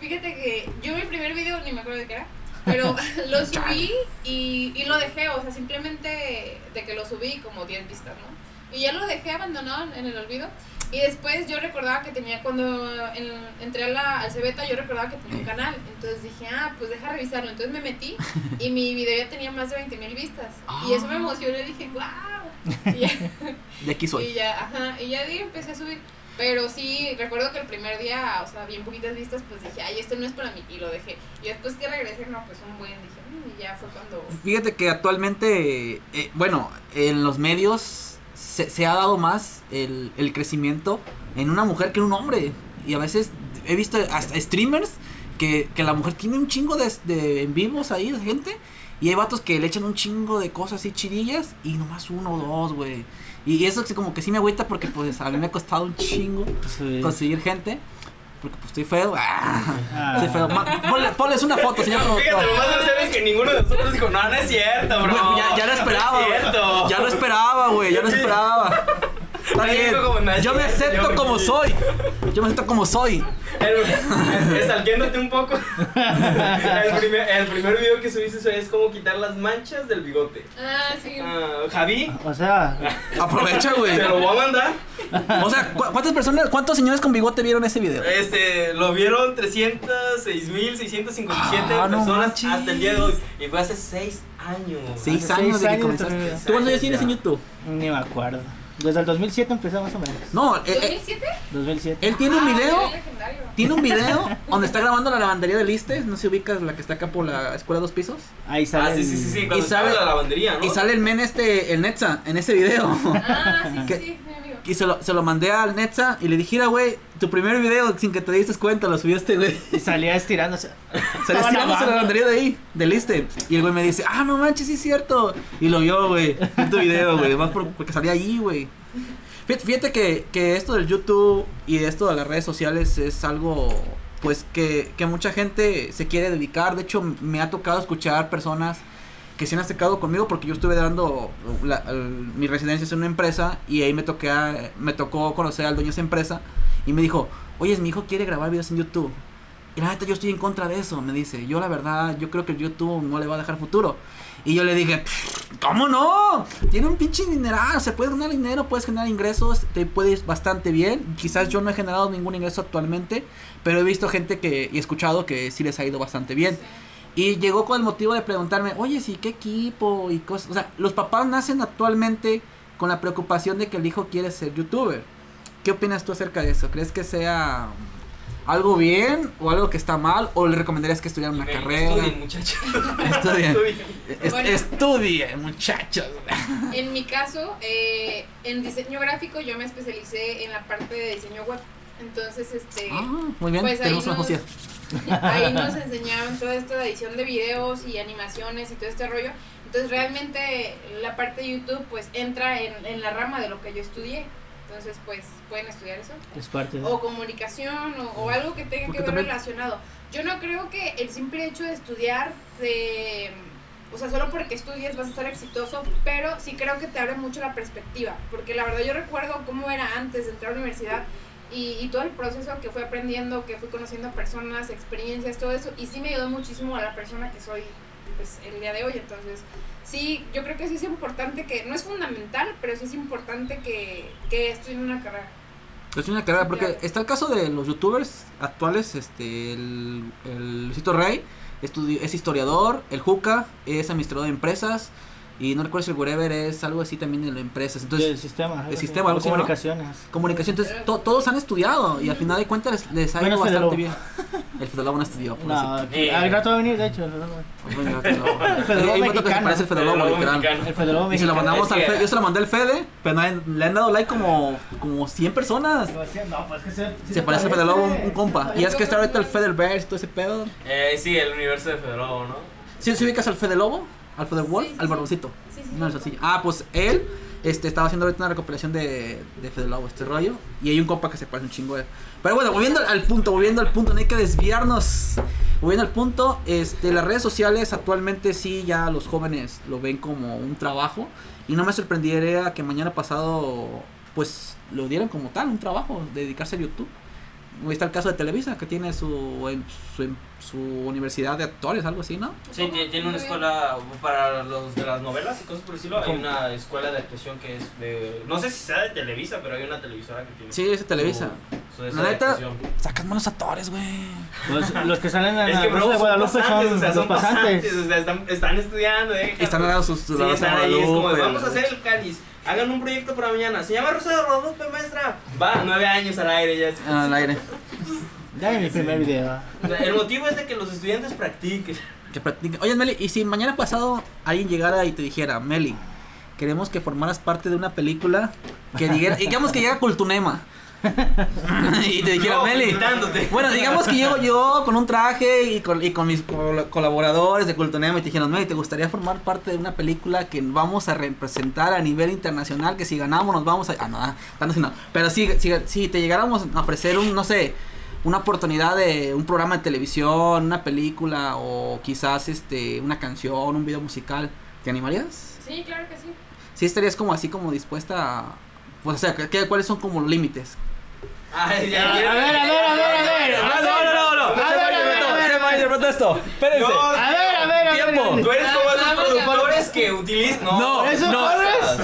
S3: Fí- fíjate que yo mi primer video ni me acuerdo de qué era, <laughs> pero <laughs> lo subí y, y lo dejé, o sea, simplemente de que lo subí como 10 vistas, ¿no? Y ya lo dejé abandonado en el olvido. Y después yo recordaba que tenía, cuando en- entré a la, al Cebeta, yo recordaba que tenía un canal. Entonces dije, ah, pues deja revisarlo. Entonces me metí y mi video ya tenía más de 20 mil vistas. Y eso me emocionó y dije, wow. <laughs> Y ya,
S1: De aquí soy.
S3: y ya, ajá, y ya di, empecé a subir. Pero sí, recuerdo que el primer día, o sea, bien poquitas vistas, pues dije, ay, esto no es para mí, y lo dejé. Y después que regresé, no, pues un buen, dije, "Mm", y ya fue cuando...
S1: Fíjate que actualmente, eh, bueno, en los medios se, se ha dado más el, el crecimiento en una mujer que en un hombre. Y a veces he visto hasta streamers que, que la mujer tiene un chingo de, de en vivos ahí, de gente. Y hay vatos que le echan un chingo de cosas así chidillas y nomás uno o dos, güey. Y eso sí como que sí me agüita porque pues a mí me ha costado un chingo
S4: Sí.
S1: conseguir gente. Porque pues estoy feo. Ah,
S4: Ah.
S1: estoy feo. Ma- ponle- ponles una foto, señor
S2: Fíjate, lo más gracioso es que ninguno de nosotros dijo, no, no es cierto, bro.
S1: Ya, ya lo esperaba,
S2: No es.
S1: Ya lo esperaba, güey. Ya lo <laughs> esperaba. Está bien.
S2: como, "No es
S1: Yo me acepto
S2: yo
S1: como
S2: me-
S1: soy. Yo me acepto como soy.
S2: Estalqueándote un poco. El primer, el primer video que subiste es cómo quitar las manchas del bigote.
S3: Ah, sí.
S2: Ah, Javi,
S4: O sea,
S1: Aprovecha, güey.
S2: te lo voy a mandar.
S1: O sea, ¿cu- ¿cuántas personas, cuántos señores con bigote vieron ese video?
S2: Este, lo vieron 306.657
S1: Ah, no
S2: personas
S1: manches.
S2: hasta el día de hoy. Y fue hace 6 años.
S1: Seis
S4: Hace
S1: años
S4: seis
S1: de que
S4: años
S1: comenzaste. ¿Tú cuántos años tienes en YouTube?
S4: ni me acuerdo. Desde el 2007 empecé más o menos.
S1: No, eh, eh,
S3: ¿2007?
S4: 2007.
S1: él tiene un
S3: Ah,
S1: video. Tiene un video <laughs> donde está grabando la lavandería del Liste. No sé si ubicas la que está acá por la escuela dos pisos.
S4: Ahí sale.
S2: Ah, sí, sí, sí, sí.
S1: Y sale-
S2: la lavandería, ¿no?
S1: Y sale el men este, el Netza, en ese video.
S3: Ah, sí, <laughs>
S1: ¿Qué?
S3: sí, sí.
S1: Y se lo, se lo mandé al Netza y le dije, "Mira, güey, tu primer video sin que te diste cuenta lo subiste, güey.
S4: Y salía estirándose. <laughs>
S1: Se le
S4: Estaban
S1: estiramos a la lavandería de ahí, del Liste. Y el güey me dice, ah, no manches, sí es cierto. Y lo vio, güey, en tu video, güey. Más por- porque salía ahí, güey. Fíjate, fíjate que, que esto del YouTube y esto de las redes sociales es algo, pues, que, que mucha gente se quiere dedicar. De hecho, me ha tocado escuchar personas que se han acercado conmigo porque yo estuve dando la- el- mi residencia en una empresa y ahí me toqué a- me tocó conocer al dueño de esa empresa y me dijo, oye, mi hijo quiere grabar videos en YouTube. Y la neta yo estoy en contra de eso, me dice. Yo la verdad, yo creo que YouTube no le va a dejar futuro. Y yo le dije, ¿cómo no? Tiene un pinche dineral, se puede ganar dinero, puedes generar ingresos, te puedes bastante bien. Quizás yo no he generado ningún ingreso actualmente, pero he visto gente que y escuchado que sí les ha ido bastante bien. Y llegó con el motivo de preguntarme, oye, sí, ¿qué equipo? Y cosas. O sea, los papás nacen actualmente con la preocupación de que el hijo quiere ser youtuber. ¿Qué opinas tú acerca de eso? ¿Crees que sea algo bien o algo que está mal? ¿O le recomendarías que estudiara una
S2: Ven,
S1: carrera?
S2: Estudien, muchachos. <laughs>
S1: Estudien.
S2: Estudien.
S1: Es-
S3: Bueno.
S1: Estudien, muchachos.
S3: En mi caso, eh, en diseño gráfico yo me especialicé en la parte de diseño web. Entonces, este,
S1: Ah, muy bien,
S3: Pues
S1: tenemos una
S3: nos- ahí <laughs> nos enseñaron toda esta edición de videos y animaciones y todo este rollo. Entonces, realmente la parte de YouTube, pues, entra en, en la rama de lo que yo estudié. Entonces, pues, pueden estudiar eso.
S4: Es parte de.
S3: O comunicación o, o algo que tenga
S1: Porque
S3: que ver
S1: también-
S3: relacionado. Yo no creo que el simple hecho de estudiar de... O sea, solo porque estudies vas a estar exitoso, pero sí creo que te abre mucho la perspectiva. Porque la verdad yo recuerdo cómo era antes de entrar a la universidad y, y todo el proceso que fui aprendiendo, que fui conociendo personas, experiencias, todo eso. Y sí me ayudó muchísimo a la persona que soy pues, el día de hoy. Entonces, sí, yo creo que sí es importante que, no es fundamental, pero sí es importante que, que estudien una carrera.
S1: Es una carrera,
S3: Sí,
S1: porque
S3: claro.
S1: está el caso de los youtubers actuales, este, el, el Luisito Rey, es historiador, el Juca es administrador de empresas, y no recuerdo si el Wherever es algo así también de las empresas. Entonces,
S4: el sistema. así.
S1: sistema, algo así, ¿no?
S4: comunicaciones.
S1: comunicación, entonces to- todos han estudiado, y al final de cuentas les, les ha ido
S4: Fede
S1: bastante bien. El Fede Lobo no estudió.
S4: No,
S1: pobrecito.
S4: aquí-
S2: Eh.
S4: al rato va a venir, de hecho. no, no, no.
S1: Bueno.
S4: El Fede Lobo
S1: Hay foto que se
S4: mexicano.
S1: parece al Fede Lobo,
S2: Fede Lobo
S1: literal.
S4: El Federal
S1: Y se lo mandamos
S2: Es
S1: al Fede, yo se lo mandé al Fede, pero no le han dado like como, como 100 personas.
S4: No, pues que se,
S1: Se parece al Fede Lobo, un, un compa. Y es que está ahorita el Federverse, todo ese pedo.
S2: Eh, sí, el universo de Federobo, ¿no?
S1: ¿Sí, sí ubicas al Fede Lobo? ¿Al Fede Wolf?
S3: Sí,
S1: al barboncito.
S3: Sí, sí,
S1: No. Ah, pues él este, estaba haciendo ahorita una recopilación de, de Fede Lobo, este rollo. Y hay un compa que se parece un chingo él. Pero bueno, volviendo al punto, volviendo al punto, no hay que desviarnos. Volviendo al punto, este, las redes sociales actualmente sí ya los jóvenes lo ven como un trabajo. Y no me sorprendería que mañana pasado pues lo dieran como tal, un trabajo, dedicarse a YouTube. Ahí está el caso de Televisa, que tiene su, su, su universidad de actores, algo así, ¿no?
S2: Sí, tie- tiene una escuela para los de las novelas y cosas por el estilo. Hay una escuela de actuación que es de. No sé si sea de Televisa, pero hay una televisora que tiene.
S1: Sí, es de Televisa.
S2: Su,
S1: La neta, sacan buenos actores, güey.
S4: Los, los que salen en
S2: Es
S4: la
S2: que, bro,
S4: de Guadalupe
S2: pasantes,
S4: son
S2: o sea,
S4: los
S2: son
S4: pasantes.
S2: pasantes, o sea, están, están estudiando, eh.
S1: Están dando sus
S2: Sí, están ahí, es como vamos a hacer el cáliz. Hagan un proyecto para mañana. Se llama Rosa de Guadalupe, maestra. Va, nueve años al aire ya.
S1: Al aire.
S4: Ya en mi primer video.
S2: El motivo es de que los estudiantes practiquen.
S1: Que practiquen. Oye, Meli, ¿y si mañana pasado alguien llegara y te dijera, Meli, queremos que formaras parte de una película que digamos que llega Cultunema? <laughs> y te dijera,
S2: No,
S1: Meli. Bueno, digamos que llego yo con un traje y con, y con mis col- colaboradores de Cultunema y te dijeron, Meli, ¿te gustaría formar parte de una película que vamos a representar a nivel internacional? Que si ganamos nos vamos a... Ah, no, ah, tanto no. Pero si, si, si te llegáramos a ofrecer un, no sé, una oportunidad de un programa de televisión, una película o quizás este una canción, un video musical, ¿te animarías?
S3: Sí, claro que sí.
S1: Sí estarías como así como dispuesta a... Pues, o sea, ¿qué- qué- ¿cuáles son como los límites?
S2: Ay,
S4: A
S2: ya,
S4: ver,
S2: ya.
S4: a ver, a ver, a ver.
S1: Ah, no, no, no, no.
S4: A ver, a ver, a ver, a ver.
S1: esto. Espérense.
S2: No,
S4: A ver, a ver, a ver.
S1: Tiempo.
S2: Tú eres como esos
S3: Ah,
S2: productores que utilizan. No,
S1: no.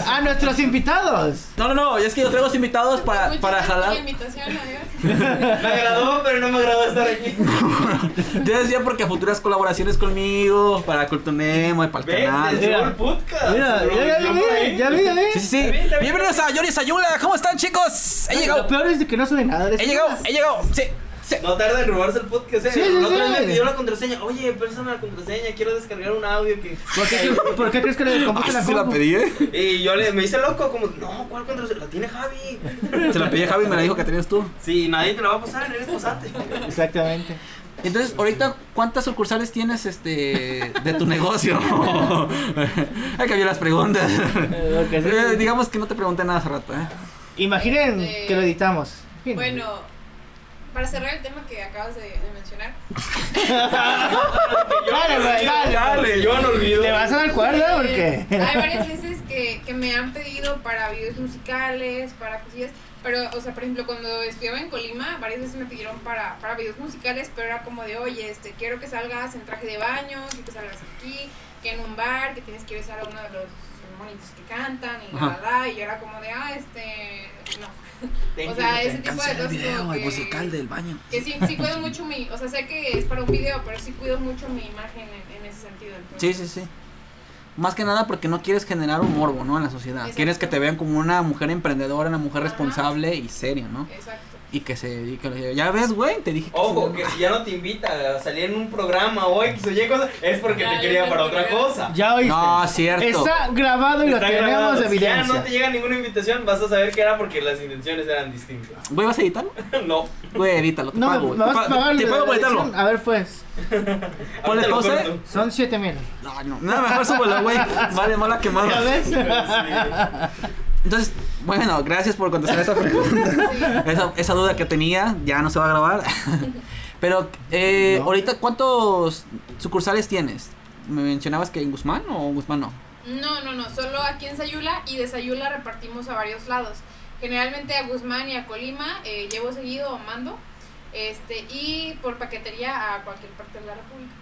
S1: <laughs>
S4: a nuestros invitados.
S1: No, no, no, es que yo traigo los invitados para,
S3: Muchas
S1: para
S3: gracias por
S1: jalar.
S3: la invitación, adiós. <laughs>
S2: Me agradó, pero no me agradó estar aquí. <laughs>
S1: Yo decía porque futuras colaboraciones conmigo, para Cultunemo y para el
S2: Ven,
S1: canal.
S2: desde
S4: Mira.
S2: el podcast.
S4: Mira,
S2: bro,
S4: ya, vi, ya vi, ya vi.
S1: Sí, sí, sí. Bienvenidos a Yori Sayula. ¿Cómo están, chicos? He
S4: Lo
S1: llegado.
S4: peor es de que no sube nada. de
S1: He llegado, he llegado. Sí, sí.
S2: No tarda en robarse el podcast. Eh.
S4: Sí, sí,
S2: la otra
S4: sí.
S2: vez me pidió la contraseña. Oye, préstame la contraseña. Quiero descargar un audio que.
S4: ¿Por qué, ¿Por qué crees que le descompuse
S1: Ay,
S4: la
S1: se la pedí, ¿eh?
S2: Y yo le, me hice loco, como, no, ¿cuál contraseña? La tiene Javi.
S1: Se la pedí a Javi y me la dijo que tenías tú.
S2: Sí, nadie te la va a pasar, eres pasante.
S4: Exactamente.
S1: Entonces, ahorita, ¿cuántas sucursales tienes este de tu negocio? <laughs> Hay que las preguntas.
S4: Eh, lo que sí.
S1: Eh, digamos que no te pregunté nada hace rato, ¿eh?
S4: Imaginen que lo editamos.
S3: Bueno, para cerrar el tema que acabas de, de mencionar, <laughs>
S4: Dale, güey, dale.
S2: Dale, yo no olvido.
S4: ¿Le vas a dar cuerda? Porque.
S3: hay varias veces que, que me han pedido para videos musicales, para cosillas, pero, o sea, por ejemplo, cuando estudiaba en Colima, varias veces me pidieron para, para videos musicales, pero era como de, oye, este, quiero que salgas en traje de baño, que salgas aquí, que en un bar, que tienes que besar a uno de los monitos que cantan y la, y yo era como de, ah, este, no. <laughs> O sea, ese tipo de cosas como
S1: el
S3: que-
S1: musical del baño.
S3: Que sí, sí cuido mucho mi, o sea, sé que es para un video, pero sí cuido mucho mi imagen en, en ese sentido.
S1: Sí, sí, sí. Más que nada porque no quieres generar un morbo, ¿no? En la sociedad.
S3: Exacto.
S1: Quieres que te vean como una mujer emprendedora, una mujer
S3: Ajá.
S1: responsable y seria, ¿no?
S3: Exacto.
S1: Y que se dedique a Ya ves, güey, te dije que
S2: Ojo,
S1: se-
S2: que si ya no te invita a salir en un programa o X o Y cosas, es porque
S3: Ya,
S2: te
S3: ya
S2: quería para otra cosa.
S4: Ya oíste.
S1: No, cierto.
S4: Está grabado y lo tenemos
S2: grabado.
S4: de
S2: Si ya
S4: evidencia.
S2: no te llega ninguna invitación, vas a saber que era porque las intenciones eran distintas.
S1: Güey, ¿vas a editarlo? <laughs>
S2: no.
S1: Güey, edítalo, te
S4: No,
S1: pago.
S4: vas
S1: Te
S4: a pagar
S1: Te
S4: la
S1: puedo editarlo.
S4: A ver, pues. <laughs>
S1: Ponle
S2: corto.
S4: Son 7 mil.
S1: No, no. Nada, mejor súbelo, güey. Vale, mala
S4: ¿Ya
S1: quemada.
S4: ves? <laughs>
S1: Entonces, bueno, gracias por contestar esa pregunta. <laughs> Esa, esa duda que tenía, ya no se va a grabar. <laughs> Pero, eh,
S4: No.
S1: ahorita, ¿cuántos sucursales tienes? ¿Me mencionabas que en Guzmán o en Guzmán no?
S3: No, no, no, solo aquí en Sayula y de Sayula repartimos a varios lados. Generalmente a Guzmán y a Colima eh, llevo seguido o mando. Este, y por paquetería a cualquier parte de la República.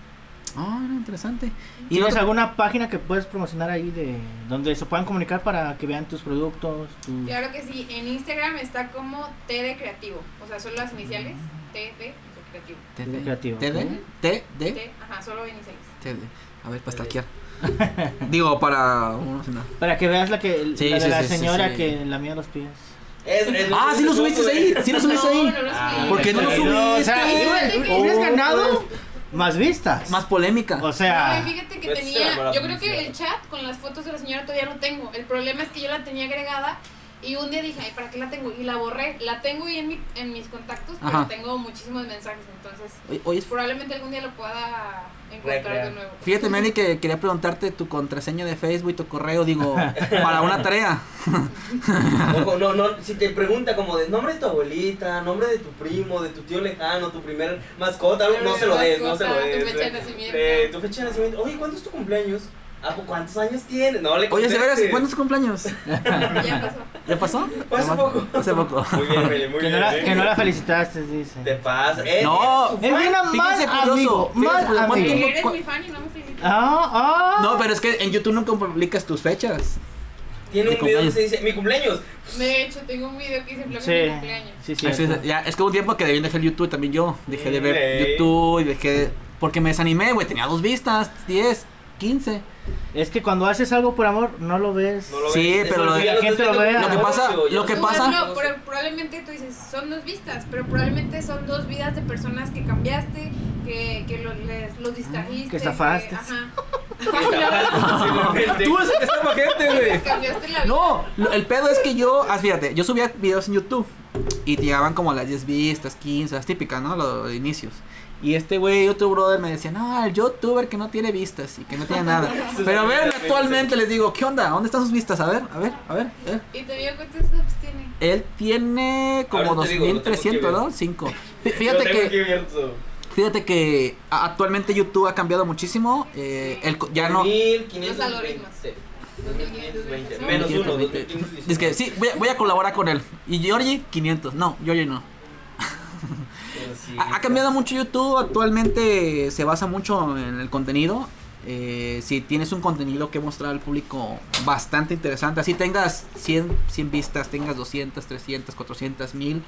S1: Ah, no, interesante. ¿Y
S4: ¿Tienes
S1: no-
S4: alguna página que puedes promocionar ahí de donde se puedan comunicar para que vean tus productos? tus-
S3: Claro que sí, en Instagram está como TD Creativo. O sea, son las iniciales TD Creativo.
S1: TD.
S4: Creativo,
S1: TD.
S4: ok.
S1: TD.
S3: T, ajá, solo iniciales.
S1: TD. A ver, para stalkear. <laughs> Digo, para.
S4: Para que veas la que
S1: Sí,
S4: la de
S1: sí,
S4: la
S1: sí, sí,
S4: señora
S1: sí.
S4: que lamía los pies.
S2: Es-
S1: Ah, sí lo
S2: te
S1: subiste ahí. Sí lo subiste
S3: no,
S1: ahí.
S3: no lo
S2: Ah,
S3: subí.
S1: ¿Por qué no lo
S4: No, o sea,
S1: subiste?
S4: hubieras- hubieras
S1: Oh,
S4: ganado más vistas.
S1: Más polémica.
S4: O sea,
S3: No, fíjate que tenía, yo creo que el chat con las fotos de la señora todavía lo tengo. El problema es que yo la tenía agregada y un día dije, ay, ¿para qué la tengo? Y la borré. La tengo ahí en, mi, en mis contactos, pero
S1: Ajá.
S3: tengo muchísimos mensajes, entonces
S1: oye,
S3: probablemente algún día lo pueda encontrar de nuevo.
S1: fíjate, Meli, que quería preguntarte tu contraseña de Facebook y tu correo, digo, <laughs> para una tarea. <laughs>
S2: Ojo, no, no, si te pregunta como de nombre de tu abuelita, nombre de tu primo, de tu tío lejano, tu primer mascota, no
S3: de
S2: se lo des, no se lo
S3: tu
S2: des.
S3: fecha de nacimiento.
S2: Eh, tu fecha de nacimiento. Oye, ¿cuándo es tu cumpleaños? ¿A poco cuántos años tiene? No le
S1: Oye, ¿de veras?
S2: contestes.
S1: ¿Cuándo es tu cumpleaños? <laughs>
S3: Ya pasó.
S1: ¿Ya pasó?
S2: Hace poco.
S1: Hace poco. <laughs>
S2: Muy bien, Meli, muy
S4: Que
S2: bien.
S4: no, la,
S2: ¿eh?
S4: que no la felicitaste, dice.
S2: Te pasa. Eh,
S1: No.
S2: eh,
S4: Es bien mal amigo, mal
S1: curioso, ¿cuánto
S4: amigo.
S3: Eres mi fan y no me felicitas.
S4: Ah, ah.
S1: No, pero es que en YouTube nunca publicas tus fechas.
S2: Tiene un video que se dice mi cumpleaños.
S3: De hecho, tengo un video que dice
S4: Sí,
S3: mi cumpleaños.
S4: sí, sí.
S1: Es, ya, es que hubo un tiempo que debí dejar YouTube también yo. Dejé de ver. YouTube y dejé. Porque me desanimé, güey. Tenía dos vistas, 10, 15.
S4: Es que cuando haces algo por amor, no lo ves.
S2: No lo
S1: Sí,
S2: ves,
S1: pero lo de-
S4: la gente lo
S2: como
S1: Lo que pasa- lo que pasa-
S3: No, pero probablemente tú dices, son dos vistas, pero probablemente son dos vidas de personas que cambiaste, que, que lo- les, los distrajiste.
S4: Que estafaste.
S3: que- ajá. <laughs>
S1: Tú eres el que está gente, güey.
S3: Les cambiaste la vida.
S1: No, el pedo es que yo, ah, fíjate, yo subía videos en YouTube y te llegaban como las 10 vistas, 15, las típicas, ¿no? Los inicios. Y este güey, YouTube brother, me decía, no, el youtuber que no tiene vistas y que no tiene nada. <laughs> Pero ven, actualmente les digo, ¿qué onda? ¿Dónde están sus vistas? A ver, a ver, a ver. a ver.
S3: ¿Y digo cuántos subs tiene?
S1: Él tiene como
S2: Ahorita te digo, lo tengo
S1: 2300,
S2: que
S1: ¿no?
S2: ver.
S1: 5. <laughs>
S2: Lo
S1: Fíjate
S2: tengo
S1: que. Fíjate que actualmente YouTube ha cambiado muchísimo. eh, el co- ya no.
S2: 2520.
S3: Los algoritmos.
S2: Sí.
S3: 2520.
S2: Menos uno,
S1: 2520.
S2: 2519.
S1: Es que sí, voy a, voy a colaborar con él. Y Georgie, 500. No, Georgie no. <laughs> Ha, ha cambiado mucho YouTube. Actualmente se basa mucho en el contenido. Eh, si tienes un contenido que mostrar al público bastante interesante, así tengas 100, 100 vistas, tengas 200, 300, 400, 1000,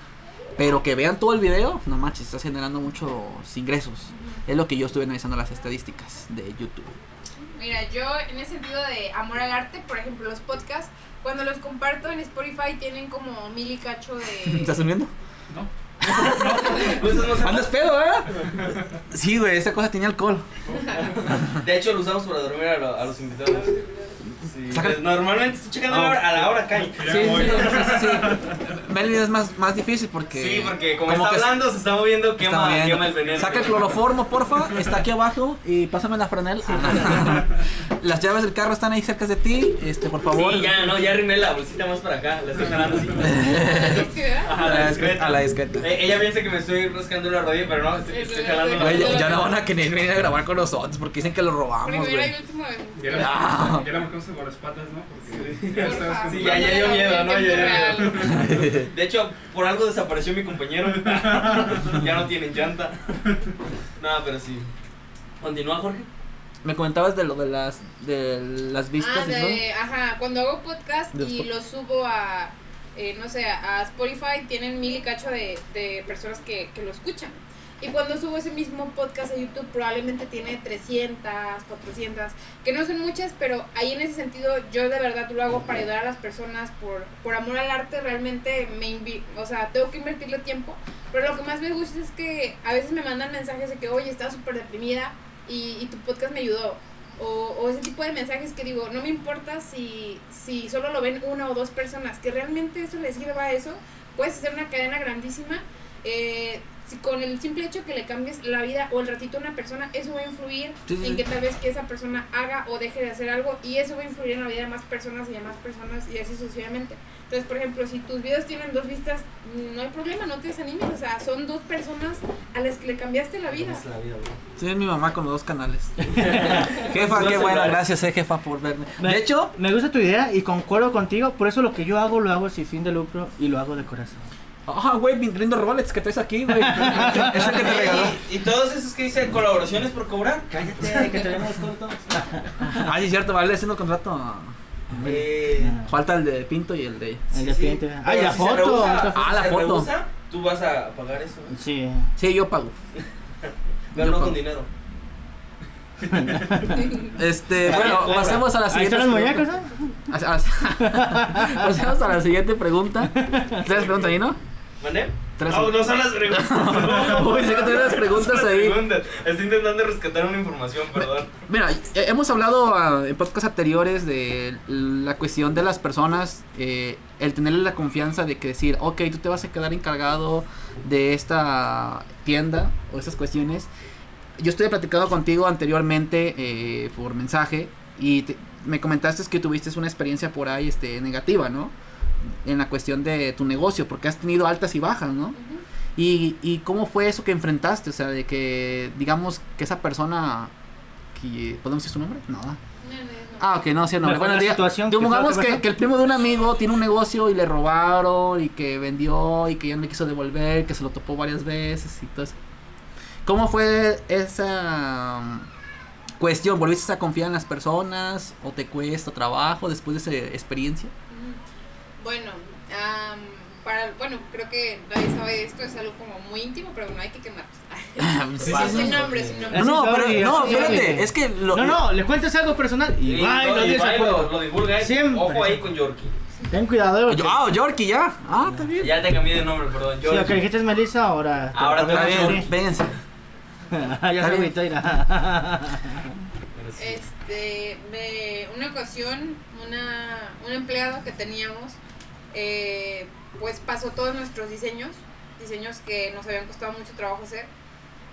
S1: pero que vean todo el video, no manches, estás generando muchos ingresos. Es lo que yo estuve analizando las estadísticas de YouTube.
S3: Mira, yo en ese sentido de amor al arte, por ejemplo, los podcasts, cuando los comparto en Spotify tienen como mil y cacho de... <laughs>
S1: ¿Estás subiendo?
S2: ¿Tú estás más
S1: ¿Andas pedo, eh? Sí, güey, esa cosa tenía alcohol.
S2: De hecho, lo usamos para dormir a, lo- a los invitados. Sí.
S1: Saca-
S2: Normalmente estoy checando la hora, a la hora cae.
S1: Sí, sí, sí, sí. <laughs> Melvin es más, más difícil porque.
S2: Sí, porque como, está
S1: que
S2: hablando, se está moviendo,
S1: está
S2: quema,
S1: moviendo.
S2: quema el veneno.
S1: Saca el cloroformo, porfa. Está aquí abajo y pásame la franela. <laughs> Las llaves del carro están ahí cerca de ti. Este, por favor.
S2: Sí, ya, no, ya arrimé la bolsita más para acá, la estoy jalando así. <laughs> Ajá, la discreta.
S1: A la discreta.
S2: Eh, ella piensa que me estoy rascando la rodilla, pero no, estoy, estoy jalando la
S1: ya,
S2: rodilla.
S1: ya no van a querer venir a grabar con nosotros porque dicen que lo robamos,
S3: Primera y
S1: güey.
S3: última vez.
S5: Y y con las patas, ¿no? Porque <laughs> ya estabas con
S2: Sí, ya, ya dio miedo, ¿no? Ya. <laughs> De hecho, por algo desapareció mi compañero. <laughs> ya no tienen llanta. No, pero sí. ¿Continúa, Jorge?
S1: Me comentabas de lo de las de las vistas
S3: Ah,
S1: y eso.
S3: de, ajá, cuando hago podcast
S1: De
S3: y lo subo a, eh, no sé, a Spotify, tienen mil y cacho de, de personas que, que lo escuchan. Y cuando subo ese mismo podcast a YouTube, probablemente tiene 300, 400, que no son muchas, pero ahí en ese sentido yo de verdad lo hago para ayudar a las personas por, por amor al arte, realmente me invi o sea, tengo que invertirle tiempo, pero lo que más me gusta es que a veces me mandan mensajes de que, oye, estaba súper deprimida y, y tu podcast me ayudó. O, o ese tipo de mensajes que digo, no me importa si, si solo lo ven una o dos personas, que realmente eso les sirva a eso, puedes hacer una cadena grandísima. Eh, si con el simple hecho que le cambies la vida o el ratito a una persona, eso va a influir
S1: Sí, sí,
S3: en
S1: sí.
S3: que tal vez que esa persona haga o deje de hacer algo y eso va a influir en la vida de más personas y de más personas y así sucesivamente. Entonces, por ejemplo, si tus videos tienen dos vistas, no hay problema, no te desanimes, o sea, son dos personas a las que le cambiaste la vida.
S2: La.
S1: Sí, es mi mamá con los dos canales. <laughs> jefa, qué bueno, gracias, eh, jefa, por verme.
S4: Me-
S1: De hecho,
S4: me gusta tu idea y concuerdo contigo. Por eso lo que yo hago, lo hago sin fin de lucro y lo hago de corazón.
S1: Ah, güey, mi lindo Rolex que traes aquí, güey. <laughs> Ese que te regaló.
S2: Y, y todos esos que dicen colaboraciones por cobrar.
S4: Cállate, que tenemos cortos.
S1: Ah, sí, cierto, vale, haciendo contrato.
S2: Eh,
S1: Falta el de Pinto y el de.
S4: El
S2: sí,
S4: de
S2: sí.
S4: cliente.
S2: Pero
S4: Ah, y la
S2: si se
S4: foto.
S2: rehúsa-
S1: Ah, la
S2: se
S1: foto.
S2: rehúsa, Tú vas a pagar eso. ¿eh?
S4: Sí.
S1: Sí, yo pago. <laughs>
S2: Ganó con
S1: pago.
S2: dinero. <laughs>
S1: Este,
S2: Ahí
S1: bueno,
S2: cobra.
S1: pasemos a la
S4: Ahí
S1: siguiente.
S4: están los muñecos,
S1: a- Pasemos a la siguiente pregunta. ¿Tres preguntas ahí, no?
S2: ¿Mandé?
S1: Tres.
S2: No, no son las <laughs> preguntas. <laughs>
S1: Uy, sé que unas <laughs> preguntas
S2: las
S1: ahí.
S2: preguntas. Estoy intentando rescatar una información, perdón.
S1: Mira, hemos hablado ah, en podcasts anteriores de la cuestión de las personas, eh, el tenerle la confianza de que decir, ok, tú te vas a quedar encargado de esta tienda o estas cuestiones. Yo estoy platicando contigo anteriormente eh, por mensaje y te- me comentaste que tuviste una experiencia por ahí este, negativa, ¿no? En la cuestión de tu negocio, porque has tenido altas y bajas, ¿no? ¿Y, ¿Y cómo fue eso que enfrentaste? O sea, de que, digamos, que esa persona, que, ¿podemos decir su nombre? No. ¿verdad?
S3: No, no,
S1: Ah, ok, no, sí, no. Bueno, diga-
S4: situación que que
S1: el primo de un amigo tiene un negocio y le robaron y que vendió y que ya no le quiso devolver, que se lo topó varias veces y todo eso. ¿Cómo fue esa um, cuestión? ¿Volviste a confiar en las personas o te cuesta trabajo después de esa experiencia?
S3: Bueno, am, para, bueno, creo que nadie sabe esto, es algo como muy íntimo, pero no hay que quemar. <laughs> <laughs>
S1: Sí,
S2: sí,
S3: sin
S2: sí.
S3: nombre, sin nombre.
S4: Así
S1: No, pero no, espérate, es que lo,
S4: No, no, le cuentas algo personal y va
S2: no,
S4: lo
S2: lo, lo divulga.
S4: Siempre,
S2: Ojo ahí con Yorkie.
S4: Ten cuidado,
S1: Yo- Ah, Yorkie ya. Ah, está bien.
S2: Ya te cambié de nombre, perdón.
S4: Si lo que
S2: Yorkie.
S4: dijiste es Melissa, ahora.
S2: Ahora te
S1: bien, vénganse. <laughs>
S4: ya se agüitó.
S3: Este, me, una ocasión, una, un empleado que teníamos, eh, pues pasó todos nuestros diseños, diseños que nos habían costado mucho trabajo hacer.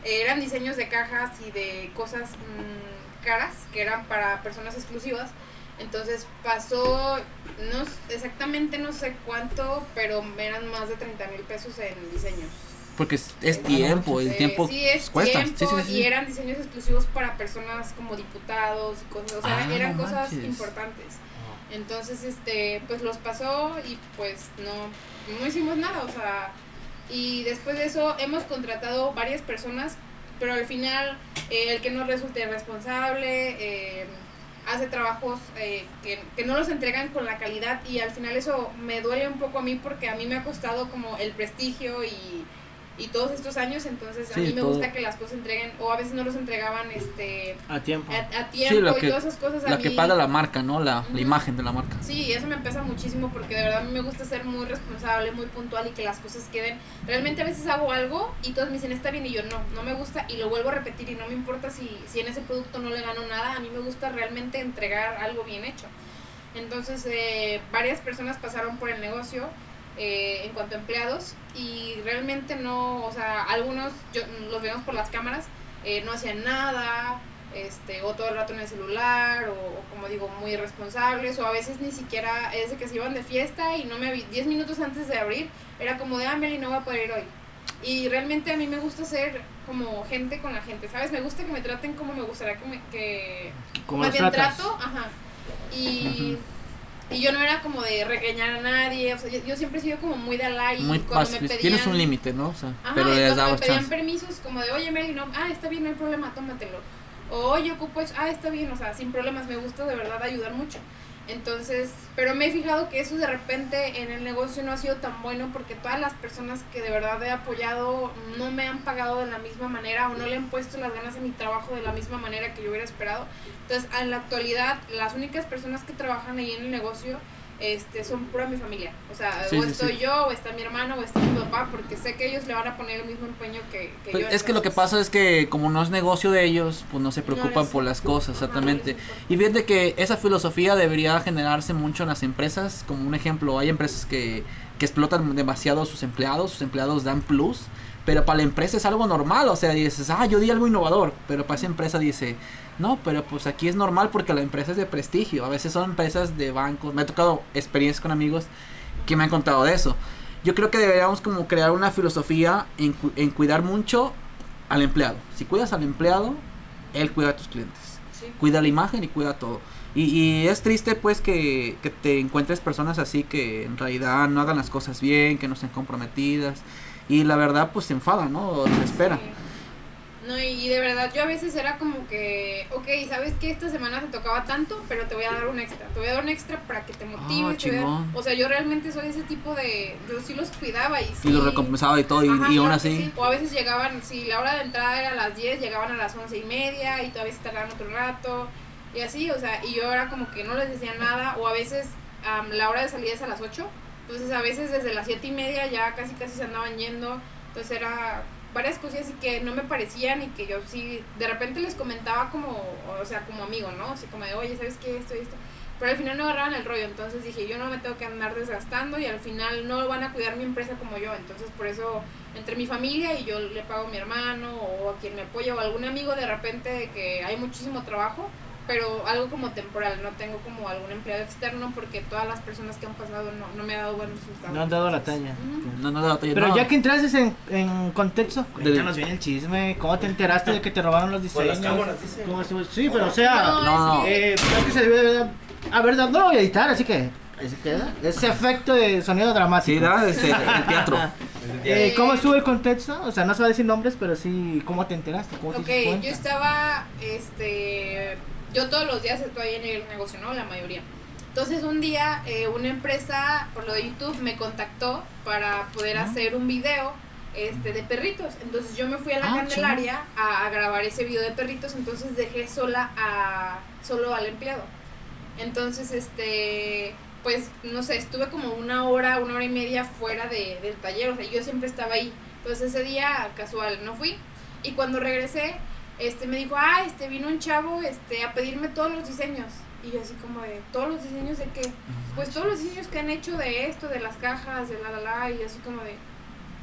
S3: Eh, eran diseños de cajas y de cosas mm, caras, que eran para personas exclusivas. Entonces pasó, no exactamente no sé cuánto, pero eran más de 30 mil pesos en diseños.
S1: Porque es, es tiempo, el tiempo
S3: sí, es
S1: cuesta.
S3: tiempo
S1: sí, sí.
S3: y eran diseños exclusivos para personas como diputados y cosas, o sea,
S1: Ah,
S3: eran
S1: no
S3: cosas
S1: manches.
S3: importantes. Entonces, este, pues los pasó y pues no, no hicimos nada, o sea, y después de eso hemos contratado varias personas, pero al final eh, el que nos resulte responsable eh, hace trabajos eh, que, que no los entregan con la calidad y al final eso me duele un poco a mí porque a mí me ha costado como el prestigio y, y todos estos años, entonces a
S1: Sí,
S3: mí me
S1: todo.
S3: gusta que las cosas entreguen o a veces no los entregaban este
S4: A tiempo.
S3: a, a tiempo
S1: lo
S3: y
S1: que-
S3: todas esas cosas a
S1: La que paga la marca, ¿no? La, la imagen de la marca.
S3: Sí, eso me pesa muchísimo porque de verdad a mí me gusta ser muy responsable, muy puntual y que las cosas queden. Realmente a veces hago algo y todos me dicen está bien y yo no, no me gusta y lo vuelvo a repetir y no me importa si, si en ese producto no le gano nada, a mí me gusta realmente entregar algo bien hecho. Entonces eh, varias personas pasaron por el negocio eh, en cuanto a empleados y realmente no, o sea, algunos yo, los vemos por las cámaras, eh, no hacían nada, este, o todo el rato en el celular, o, o como digo, muy irresponsables, o a veces ni siquiera es de que se iban de fiesta y no me avi- 10 minutos antes de abrir, era como de, ah, Meli, no voy a poder ir hoy. Y realmente a mí me gusta ser como gente con la gente, ¿sabes? Me gusta que me traten como me gustaría que me... Que,
S4: Como
S3: más bien
S4: tratas.
S3: trato, ajá. Y, y yo no era como de regañar a nadie, o sea, yo, yo siempre he sido como muy de ala y
S1: Muy
S3: pedían...
S1: Tienes un límite, ¿no? O sea,
S3: Ajá,
S1: pero les
S3: me
S1: dabas
S3: pedían
S1: chance.
S3: permisos como de, oye Meli, no, ah, está bien, no hay problema, tómatelo. O oye, ocupo eso, ah, está bien, o sea, sin problemas, me gusta de verdad ayudar mucho. Entonces, pero me he fijado que eso de repente en el negocio no ha sido tan bueno porque todas las personas que de verdad he apoyado no me han pagado de la misma manera o no le han puesto las ganas a mi trabajo de la misma manera que yo hubiera esperado. Entonces, en la actualidad, las únicas personas que trabajan ahí en el negocio este, son pura mi familia. O sea,
S1: Sí,
S3: o
S1: sí,
S3: estoy
S1: sí.
S3: yo, o está mi hermano, o está mi papá, porque sé que ellos le van a poner el mismo empeño que, que
S1: Pues
S3: yo.
S1: es que lo que pasa es que como no es negocio de ellos, pues no se
S3: No
S1: preocupan
S3: les
S1: por las cosas,
S3: Ajá, no
S1: exactamente.
S3: importa.
S1: Y fíjate que esa filosofía debería generarse mucho en las empresas. Como un ejemplo, hay empresas que, que explotan demasiado a sus empleados, sus empleados dan plus, pero para la empresa es algo normal. O sea, dices, ah, yo di algo innovador, pero para esa empresa dice, no, pero pues aquí es normal porque la empresa es de prestigio. A veces son empresas de bancos. Me ha tocado experiencias con amigos que me han contado de eso. Yo creo que deberíamos como crear una filosofía en, cu- en cuidar mucho al empleado. Si cuidas al empleado, él cuida a tus clientes
S3: Sí.
S1: cuida la imagen y cuida todo. Y, y es triste pues que, que te encuentres personas así que en realidad no hagan las cosas bien, que no estén comprometidas. Y la verdad pues se enfada, ¿no? O se espera.
S3: Sí. No, y, y de verdad yo a veces era como que, ok, sabes que esta semana te tocaba tanto, pero te voy a dar un extra. Te voy a dar un extra para que te motives. te voy a o sea, yo realmente soy ese tipo de. Yo sí los cuidaba y sí.
S1: Y lo recompensaba y todo, y,
S3: Ajá,
S1: y aún
S3: claro que
S1: así...
S3: sí. O a veces llegaban, si la hora de entrada era a las 10, llegaban a las 11 y media y todavía se tardaban otro rato. Y así, o sea, y yo era como que no les decía nada. O a veces am, la hora de salida es a las 8. Entonces a veces desde las 7 y media ya casi casi se andaban yendo. Entonces era varias cosas así que no me parecían y que yo sí de repente les comentaba como, o sea, como amigo, ¿no? Así como de, oye, ¿sabes qué? Esto y esto. Pero al final no agarraban el rollo, entonces dije, yo no me tengo que andar desgastando y al final no van a cuidar mi empresa como yo. Entonces por eso entre mi familia y yo le pago a mi hermano o a quien me apoya o algún amigo de repente de que hay muchísimo trabajo, pero algo como temporal, no tengo como algún empleado externo porque todas las personas que han pasado no, no me ha dado buenos resultados.
S4: No han dado la talla.
S1: No, no, no, no,
S4: Pero
S1: no.
S4: ya que entraste en, en contexto, cuéntanos bien el chisme. ¿Cómo te enteraste de que te robaron los
S2: Por
S4: diseños?
S2: las cámaras, dice.
S4: Sí, pero o sea,
S3: No,
S1: No.
S3: es que-
S4: eh, creo que se debió de haber dado. No lo voy a editar, así que. Así queda. Ese efecto de sonido dramático.
S1: Sí, ¿verdad? <laughs> Este, el teatro.
S4: Eh, ¿Cómo estuvo el contexto? O sea, no se va a decir nombres, pero sí, ¿cómo te enteraste? ¿Cómo te
S3: Ok, yo estaba, este, yo todos los días estoy en el negocio, ¿no? La mayoría. Entonces un día eh, una empresa, por lo de YouTube, me contactó para poder hacer un video este, de perritos. Entonces yo me fui a la
S4: Ah,
S3: Candelaria a, a grabar ese video de perritos, entonces dejé sola a, solo al empleado. Entonces, este, pues, no sé, estuve como una hora, una hora y media fuera de, del taller, o sea, yo siempre estaba ahí. Entonces ese día, casual, no fui. Y cuando regresé, este, me dijo, ah, este, vino un chavo, este, a pedirme todos los diseños. Y yo así como de, ¿todos los diseños de qué? Pues todos los diseños que han hecho de esto, de las cajas, de la la la, y así como de,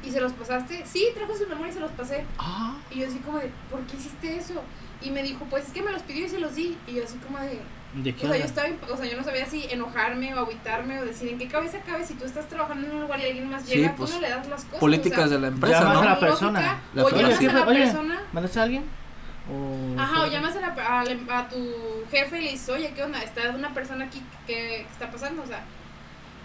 S3: ¿y se los pasaste? Sí, trajo su memoria y se los pasé.
S1: Ah,
S3: Y yo así como de, ¿por qué hiciste eso? Y me dijo, pues es que me los pidió y se los di. Y yo así como de,
S4: ¿De qué
S3: o sea, yo estaba, o sea, yo no sabía si enojarme o agüitarme o decir en qué cabeza cabe si tú estás trabajando en un lugar y alguien más
S1: Sí,
S3: llega,
S1: pues,
S3: tú no le das las cosas.
S1: políticas
S3: o sea,
S1: de la empresa, ¿no?
S4: a la
S3: lógica,
S4: persona.
S1: La
S3: o llamas a la
S4: Oye,
S3: persona.
S4: ¿Mandaste a alguien? O...
S3: Ajá, o llamas a, la, a, la- a tu jefe y le dices, oye, ¿qué onda? Está una persona aquí que está pasando, o sea.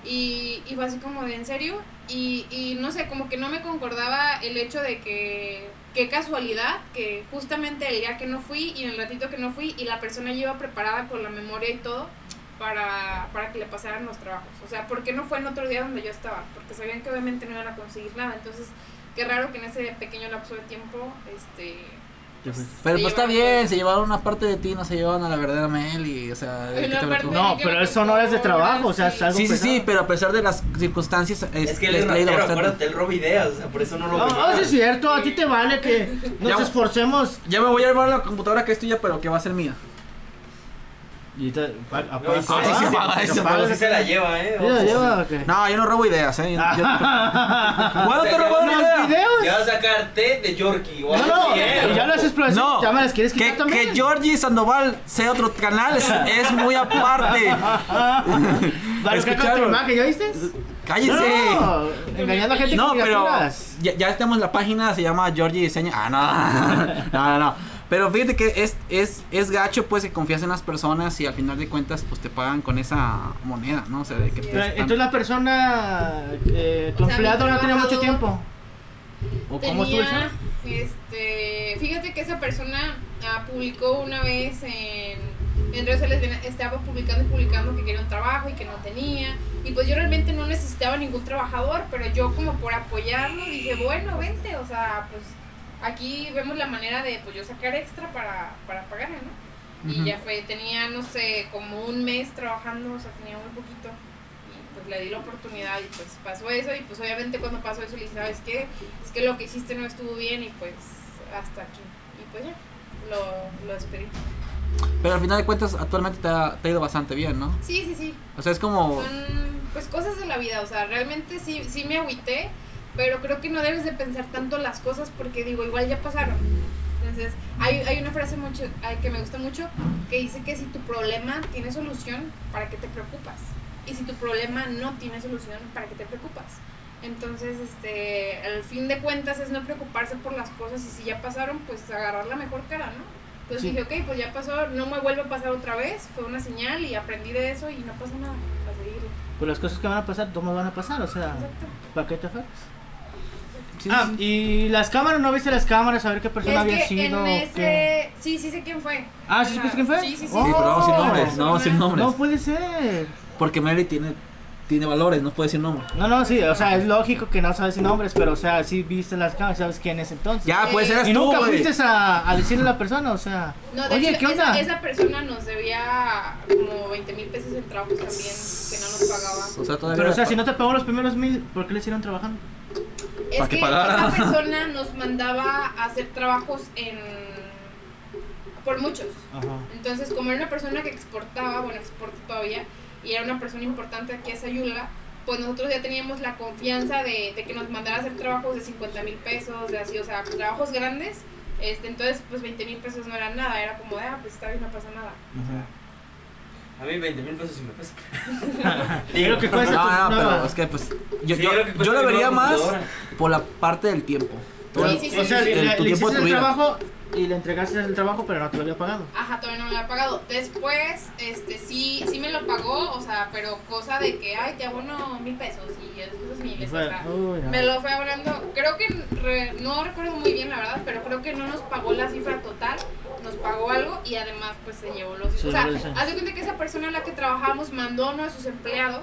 S3: Y, y fue así como de, ¿en serio? Y, y no sé, como que no me concordaba el hecho de que, qué casualidad, que justamente el día que no fui y en el ratito que no fui y la persona ya iba preparada con la memoria y todo para, para que le pasaran los trabajos. O sea, ¿por qué no fue en otro día donde yo estaba? Porque sabían que obviamente no iban a conseguir nada. Entonces, qué raro que en ese pequeño lapso de tiempo, este...
S1: Pero pues está bien, se llevaron una parte de ti, no se llevaron a la verdadera Mel y, o sea...
S3: Ay,
S1: ¿qué
S3: no,
S1: te
S3: aparte-
S1: preocupa?
S4: No, pero eso no es de trabajo, o sea, es algo
S1: Sí, sí, sí, pero a pesar de las circunstancias, es,
S2: Es que él
S1: les
S2: es ratero, acuérdate, él roba ideas, o sea, por eso no lo
S4: No, no, sí es cierto, a ti te vale que nos
S1: Ya-
S4: esforcemos.
S1: Ya me voy a llevar la computadora que es tuya, pero que va a ser mía.
S4: Y te, pa-
S2: No, sí,
S1: Ah, sí, apaga eso,
S2: Pero sí se la lleva, eh.
S4: ¿Sí la lleva o qué?
S1: No, yo no robo ideas, eh. Yo- yo- <laughs> ¿Cuándo te robó una
S4: ¿Los
S1: idea?
S4: videos?
S2: Ya va a sacar té de Yorkie o
S4: No, no,
S2: eh.
S4: ya las exploraciones,
S1: No,
S4: ya me las quieres
S1: que,
S4: quitar también.
S1: que Georgie Sandoval sea otro canal es, es muy aparte. <laughs> <laughs>
S4: Tu
S1: ¿Escucharon?
S4: imagen, ¿ya viste?
S1: ¡Cállese!
S4: No, engañando a gente
S1: No,
S4: con
S1: pero ya, ya en la página, se llama Georgie Diseña. Ah, no. no, no, no. Pero fíjate que es, es, es gacho, pues, que confías en las personas y al final de cuentas, pues, te pagan con esa moneda, ¿no? O sea, de que te están-
S4: Entonces la persona, eh, tu
S3: O sea, mi
S4: empleado no tenía mucho tiempo. ¿O cómo estuvo
S3: este, fíjate que esa persona ah, publicó una vez en, en redes sociales, estaba publicando y publicando que quería un trabajo y que no tenía. Y pues yo realmente no necesitaba ningún trabajador, pero yo como por apoyarlo dije, bueno, vente, o sea, pues aquí vemos la manera de pues yo sacar extra para, para pagarle, ¿no? Y
S1: Ujú.
S3: ya fue, tenía, no sé, como un mes trabajando, o sea, tenía muy poquito. Y pues le di la oportunidad y pues pasó eso. Y pues obviamente cuando pasó eso le dije, ¿sabes qué? Es que lo que hiciste no estuvo bien y pues hasta aquí. Y pues ya, lo, lo despedí.
S1: Pero al final de cuentas, actualmente te ha, te ha ido bastante bien, ¿no?
S3: Sí, sí, sí.
S1: O sea, es como...
S3: Son pues cosas de la vida, o sea, realmente sí, sí me agüité, pero creo que no debes de pensar tanto las cosas porque digo, igual ya pasaron. Entonces, hay, hay una frase mucho, que me gusta mucho que dice que si tu problema tiene solución, ¿para qué te preocupas? Y si tu problema no tiene solución, ¿para qué te preocupas? Entonces, este, al fin de cuentas es no preocuparse por las cosas y si ya pasaron, pues agarrar la mejor cara, ¿no? Entonces
S4: Sí.
S3: dije, ok, pues ya pasó, no me vuelve a pasar otra vez, fue una señal y aprendí de eso y no pasa nada, a seguirlo.
S4: Pues las cosas que van a pasar, todas van a pasar, o sea,
S3: Exacto.
S4: ¿para qué te afectas?
S1: Sí,
S4: Ah,
S1: sí.
S4: y las cámaras, ¿no viste las cámaras? A ver qué persona
S3: Es
S4: había
S3: que
S4: sido.
S3: en
S4: qué-
S3: ese... Sí, sí sé quién fue.
S4: Ah, ¿sí supiste quién fue?
S3: Sí, sí, sí.
S4: Sí,
S1: pero no sin nombres,
S3: Persona.
S1: no sin nombres.
S4: No puede ser.
S1: Porque Mary tiene, tiene valores, no puede decir nombre.
S4: No, no, sí, o sea, es lógico que no sabes nombres, pero o sea, sí viste las cámaras, sabes quién es entonces.
S1: Ya, pues
S3: Eh,
S1: eres
S4: y
S1: tú,
S4: nunca fuiste a, a decirle a la persona, o sea,
S3: No, de
S4: oye,
S3: hecho,
S4: ¿qué onda?
S3: Esa, esa persona nos debía como 20 mil pesos en trabajos también que no nos pagaba.
S1: O sea, todavía...
S4: Pero o sea, si no te pagó los primeros mil, ¿por qué le hicieron trabajando?
S3: Es
S1: ¿Para qué
S3: que
S1: pagara?
S3: esa <laughs> persona nos mandaba a hacer trabajos en... por muchos.
S4: Ajá.
S3: Entonces, como era una persona que exportaba, bueno, exporta todavía, y era una persona importante aquí a Sayula, pues nosotros ya teníamos la confianza de, de que nos mandara a hacer trabajos de 50 mil pesos, de así, o sea, trabajos grandes, Este, entonces, pues 20 mil pesos no eran nada, era como de, ah, pues está bien, no pasa nada. Sea,
S2: A mí 20 mil pesos sí me pesa. <laughs>
S4: Creo que cuesta
S1: No, no, pero es que pues yo,
S2: Sí,
S1: yo,
S2: que
S1: yo lo vería más por la parte del tiempo.
S3: Sí, sí, sí.
S4: o sea, le,
S1: el- tu
S4: le hiciste
S1: tu
S4: el trabajo y le entregaste el trabajo, pero no te lo había pagado.
S3: Ajá, todavía no me lo había pagado. Después, este, sí, sí me lo pagó, o sea, pero cosa de que, ay, te abono mil pesos y esos
S4: Y
S3: miles,
S4: fue,
S3: o sea,
S4: uy, no.
S3: Me lo fue hablando, creo que re- no recuerdo muy bien la verdad, pero creo que no nos pagó la cifra total, nos pagó algo y además pues se llevó los...
S4: Se
S3: o sea, de cuenta que esa persona a la que trabajábamos mandó uno de sus empleados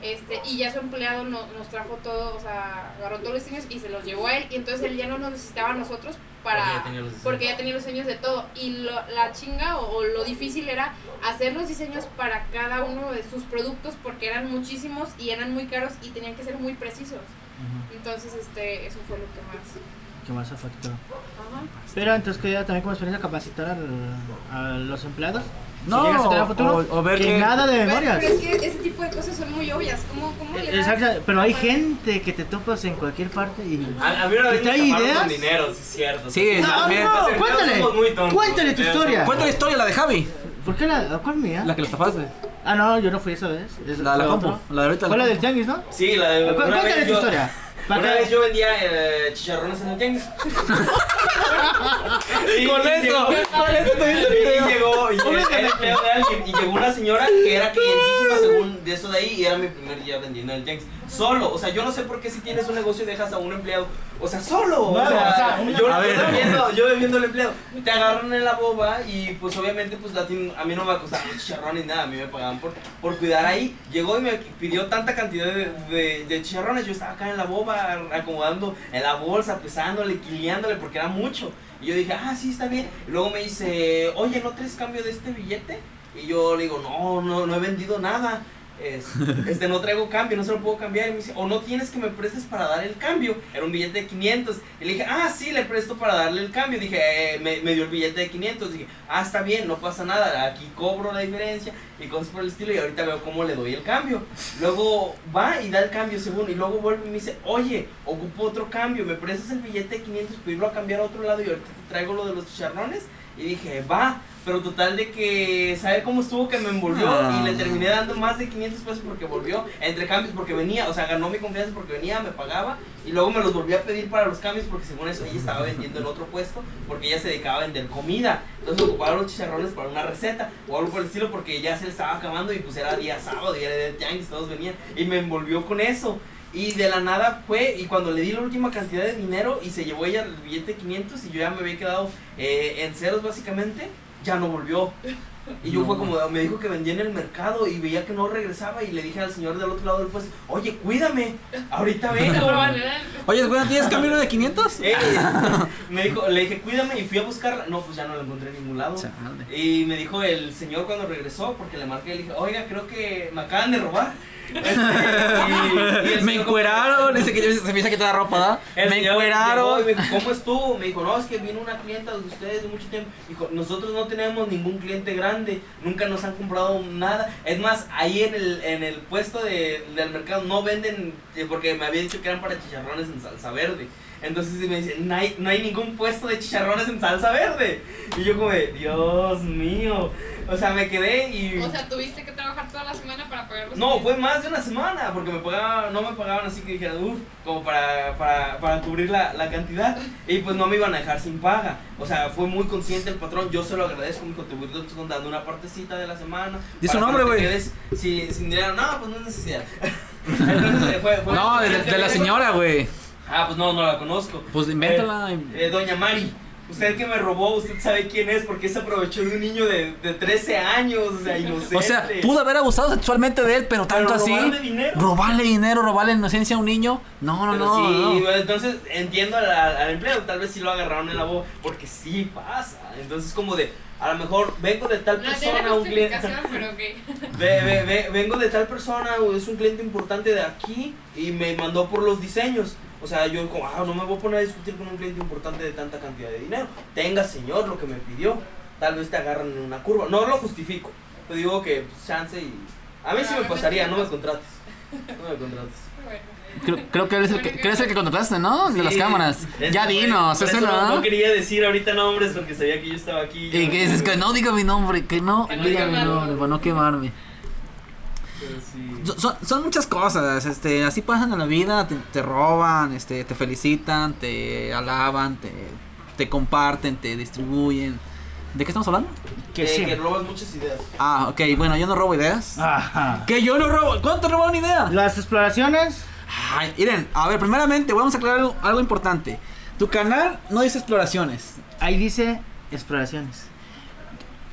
S3: este y ya su empleado no- nos trajo todo, o sea, agarró todos los diseños y se los llevó a él y entonces él ya no nos necesitaba a nosotros
S2: Porque ya
S3: para...
S2: tenía los diseños.
S3: Porque ya tenía los diseños de todo y lo- la chinga o, o lo difícil era hacer los diseños para cada uno de sus productos porque eran muchísimos y eran muy caros y tenían que ser muy precisos. Entonces, este, eso fue lo que más.
S4: ¿Qué más afectó? Pero entonces quería también como experiencia capacitar al- a los empleados.
S1: No,
S4: si llegas a tener a futuro,
S1: o- o ver
S4: que
S1: que-
S4: nada de
S3: Pero,
S4: memorias.
S3: pero es que ese tipo de cosas son muy obvias. ¿Cómo, cómo le das?
S4: Exacto, pero hay gente que te topas en cualquier parte y...
S2: A, a mí una
S4: ¿Te
S2: vez me
S4: trae
S2: estafaron
S4: ideas?
S2: con dinero, sí es cierto.
S1: Sí,
S4: No,
S1: también.
S4: no,
S2: empleados
S4: cuéntale,
S2: somos muy tontos.
S4: cuéntale tu historia.
S1: Cuenta la historia, la de Javi,
S4: ¿Por qué la... ¿Cuál mía?
S1: la que le estafaste.
S4: Ah, no, yo no fui esa vez. Es-
S1: La de la
S4: fue
S1: compu,
S4: otra.
S1: la de ahorita.
S4: Fue la del tianguis, ¿no?
S2: Sí, la de.
S4: Cu-
S2: una
S4: Cuéntale tu
S2: yo-
S4: historia.
S2: Una vez yo vendía eh, chicharrones en el tianguis. <laughs> Y-
S1: Con
S2: y
S1: eso,
S2: llegó-
S1: con eso te hice el
S2: y llegó, y era empleado de alguien, y llegó una señora que era clientísima según de eso de ahí, y era mi primer día vendiendo en el tianguis. Solo, o sea, yo no sé por qué si tienes un negocio dejas a un empleado, o sea, solo.
S4: Bueno,
S2: o sea,
S4: o sea, una-
S2: yo, yo viendo, yo viendo al empleado, te agarran en la boba y pues obviamente pues a, ti- a mí no me va a costar chicharrón ni nada, a mí me pagaban por, por cuidar ahí. Llegó y me pidió tanta cantidad de, de, de chicharrones, yo estaba acá en la boba acomodando en la bolsa, pesándole, equiliándole porque era mucho. Y yo dije, ah, sí, está bien. Y luego me dice, oye, ¿no traes cambio de este billete? Y yo le digo, no, no, no he vendido nada. Es- este, no traigo cambio, no se lo puedo cambiar. Y me dice, o no tienes que me prestes para dar el cambio. Era un billete de 500. Y le dije, ah, sí, le presto para darle el cambio. Dije, eh, me, me dio el billete de 500. Dije, ah, está bien, no pasa nada. Aquí cobro la diferencia y cosas por el estilo. Y ahorita veo cómo le doy el cambio. Luego va y da el cambio según. Y luego vuelve y me dice, oye, ocupo otro cambio. Me prestas el billete de 500 para irlo a cambiar a otro lado. Y ahorita te traigo lo de los chicharrones. Y dije, va. Pero total de que, ¿sabe cómo estuvo que me envolvió?
S1: Ah.
S2: Y le terminé dando más de 500 pesos porque volvió. Entre cambios porque venía, o sea, ganó mi confianza porque venía, me pagaba. Y luego me los volví a pedir para los cambios porque según eso ella estaba vendiendo en otro puesto. Porque ella se dedicaba a vender comida. Entonces ocupaba los chicharrones para una receta o algo por el estilo porque ya se le estaba acabando y pues era día sábado y era día de tianguis, todos venían. Y me envolvió con eso. Y de la nada fue, y cuando le di la última cantidad de dinero y se llevó ella el billete de 500 y yo ya me había quedado eh, en ceros básicamente, ya no volvió. Y yo
S1: No.
S2: fue como, me dijo que vendía en el mercado y veía que no regresaba y le dije al señor del otro lado del puesto, oye, cuídame, ahorita vengo.
S1: Oye, bueno, ¿tienes cambio de 500?
S2: Eh, me dijo, le dije, cuídame y fui a buscarla. No, pues ya no la encontré en ningún lado.
S1: Chale.
S2: Y me dijo el señor cuando regresó, porque le marqué, le dije, oiga, creo que me acaban de robar. Este, <laughs> y- y el
S1: Me encueraron, dice que se piensa que te da ropa, ¿da?
S2: el
S1: Me encueraron.
S2: me dijo, ¿cómo estuvo? Me dijo, no, es que vino una clienta de ustedes de mucho tiempo. Dijo, nosotros no tenemos ningún cliente grande, nunca nos han comprado nada. Es más, ahí en el, en el puesto de- del mercado no venden, eh, porque me había dicho que eran para chicharrones en salsa verde. Entonces me dice, no hay, no hay ningún puesto de chicharrones en salsa verde. Y yo como de, Dios mío. O sea, me quedé y...
S3: O sea, tuviste que trabajar toda la semana para pagar los
S2: No, fue más de una semana, porque me pagaban, no me pagaban así que dijera, uff, como para, para, para cubrir la, la cantidad. Y pues no me iban a dejar sin paga. O sea, fue muy consciente el patrón, yo se lo agradezco, mi contribuidor te están dando una partecita de la semana.
S1: Di su nombre, güey.
S2: sin, sin dinero. No, pues no es necesidad. <laughs> Entonces, fue, fue
S1: No, de, de la señora, güey.
S2: Ah, pues no, no la conozco.
S1: Pues invéntala.
S2: Eh, doña Mari, usted que me robó, usted sabe quién es, porque se aprovechó de un niño de, de 13 años, o sea, inocente. <laughs>
S1: O sea, pudo haber abusado sexualmente de él, pero
S2: Pero
S1: tanto así.
S2: robarle dinero.
S1: Robarle dinero, robarle inocencia a un niño. No, no,
S2: Pero
S1: no.
S2: sí,
S1: no.
S2: entonces entiendo al, al empleado, tal vez sí lo agarraron en la boca, porque sí pasa. Entonces, como de, a lo mejor vengo de tal
S3: No
S2: persona, un cliente.
S3: pero. <laughs>
S2: Ve- ve- ve- vengo de tal persona, o es un cliente importante de aquí y me mandó por los diseños. O sea, yo como, ah, no me voy a poner a discutir con un cliente importante de tanta cantidad de dinero. Tenga, señor, lo que me pidió. Tal vez te agarran en una curva. No lo justifico. Te digo que pues, chance y... A mí sí me pasaría, no me contrates. <laughs> No me contrates.
S1: Creo, creo que eres el que, que eres el que contrataste, ¿no? De las cámaras.
S2: es
S1: Ya dinos,
S2: eso no.
S1: no.
S2: Quería decir ahorita nombres porque sabía que yo estaba aquí.
S1: Y que dices que no diga mi nombre, que no,
S3: Que no
S1: diga
S3: diga
S1: mi
S3: mi
S1: nombre,
S3: nombre.
S1: para no quemarme.
S2: Pero sí.
S1: So- Son, son muchas cosas, este, así pasan en la vida, te, te roban, este, te felicitan, te alaban, te, te comparten, te distribuyen. ¿De qué estamos hablando?
S4: Que
S2: Eh,
S4: sí.
S2: que robas muchas ideas.
S1: Ah, ok, bueno, yo no robo ideas.
S4: Ajá.
S1: ¿Que yo no robo? ¿Cuándo te robaron idea?
S4: Las exploraciones.
S1: Ay, miren, a ver, primeramente, vamos a aclarar algo, algo importante. Tu canal no dice exploraciones.
S4: Ahí dice exploraciones.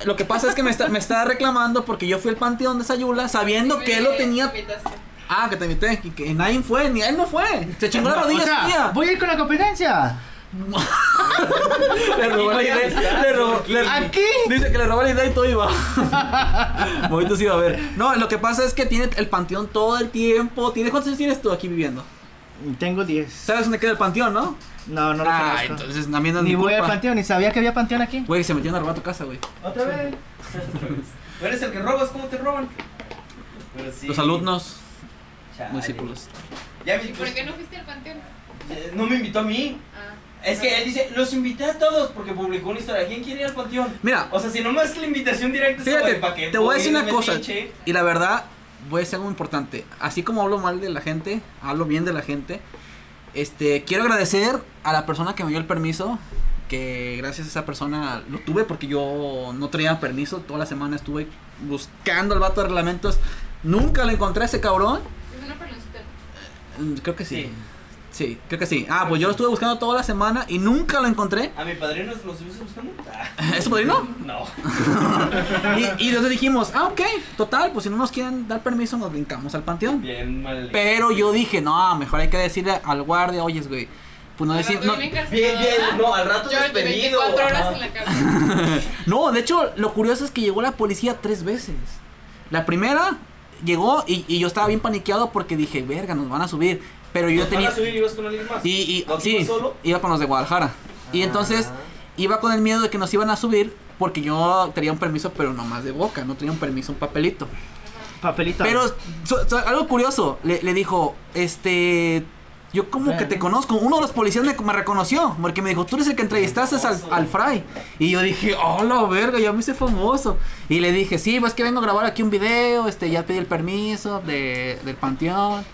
S1: Lo que pasa es que me está, me está reclamando porque yo fui al panteón de Sayula sabiendo que él lo tenía. Ah, que te invité y que nadie fue, ni él no fue. Se chingó la rodilla
S4: o sea,
S1: tía.
S4: voy a ir con la competencia. <laughs>
S1: Le robó la idea. Le robó, le-
S4: Aquí.
S1: Dice que le robó la idea y todo iba. <laughs> Bonito sí iba a ver. No, lo que pasa es que tiene el panteón todo el tiempo. ¿Tiene cuántos años tienes tú aquí viviendo?
S4: Tengo 10.
S1: ¿Sabes dónde queda el panteón, no?
S4: No, no lo
S1: ah,
S4: conozco.
S1: entonces también no es
S4: Ni
S1: mi
S4: voy al panteón, ni sabía que había panteón aquí.
S1: Güey, se metieron a robar tu casa, güey.
S4: ¿Otra vez?
S2: Tú <laughs> eres el que robas, ¿cómo te roban? Pero sí.
S1: Los alumnos,
S2: Chale.
S1: discípulos.
S2: Ya vi,
S3: ¿Y por
S2: pues,
S3: qué no fuiste al panteón?
S2: eh, no me invitó a mí.
S3: Ah.
S2: Es que él dice, los invité a todos porque publicó una historia. ¿Quién quiere ir al panteón?
S1: Mira,
S2: O sea, si nomás es la invitación directa, es como
S1: Fíjate,
S2: de pa' que
S1: te voy a decir una cosa.
S2: metiche.
S1: Y la verdad, voy a decir algo importante. Así como hablo mal de la gente, hablo bien de la gente. Este, quiero agradecer a la persona que me dio el permiso. Que gracias a esa persona lo tuve porque yo no traía permiso. Toda la semana estuve buscando el vato de reglamentos. Nunca lo encontré a ese cabrón.
S3: Es una peloncita.
S1: Mm, Creo que sí.
S2: Sí.
S1: Sí, creo que sí. Ah, pues yo lo estuve buscando toda la semana y nunca lo encontré.
S2: ¿A mi padrino lo estuviste buscando? Ah,
S1: ¿Es tu padrino? <laughs>
S2: no. <laughs>
S1: Y, y entonces dijimos, ah, ok, total, pues si no nos quieren dar permiso, nos brincamos al panteón.
S2: Bien mal.
S1: Pero yo dije, no, mejor hay que decirle al guardia, oyes, güey. Pues no decir, no,
S3: Bien,
S2: Bien, bien. No, al rato
S3: Yo de
S2: despedido.
S3: 24 horas
S2: Ajá.
S3: en la cárcel. <laughs>
S1: no, de hecho, lo curioso es que llegó la policía tres veces. La primera llegó y, y yo estaba bien paniqueado porque dije, verga, nos van a subir. Pero yo
S2: ¿Nos
S1: tenía.
S2: subir y ibas con alguien más?
S1: Y, y
S2: ¿No
S1: sí,
S2: solo?
S1: iba con los de Guadalajara. Y entonces
S2: Ah.
S1: iba con el miedo de que nos iban a subir porque yo tenía un permiso, pero no más de boca, no tenía un permiso, un papelito.
S4: Papelito.
S1: Pero so- so- algo curioso, le, le dijo, este, yo como que te conozco, uno de los policías me, me reconoció, porque me dijo, tú eres el que entrevistaste al, al Fry. Y yo dije, oh, la verga, ya me hice famoso. Y le dije, sí, pues que vengo a grabar aquí un video, este, ya pedí el permiso de, del panteón.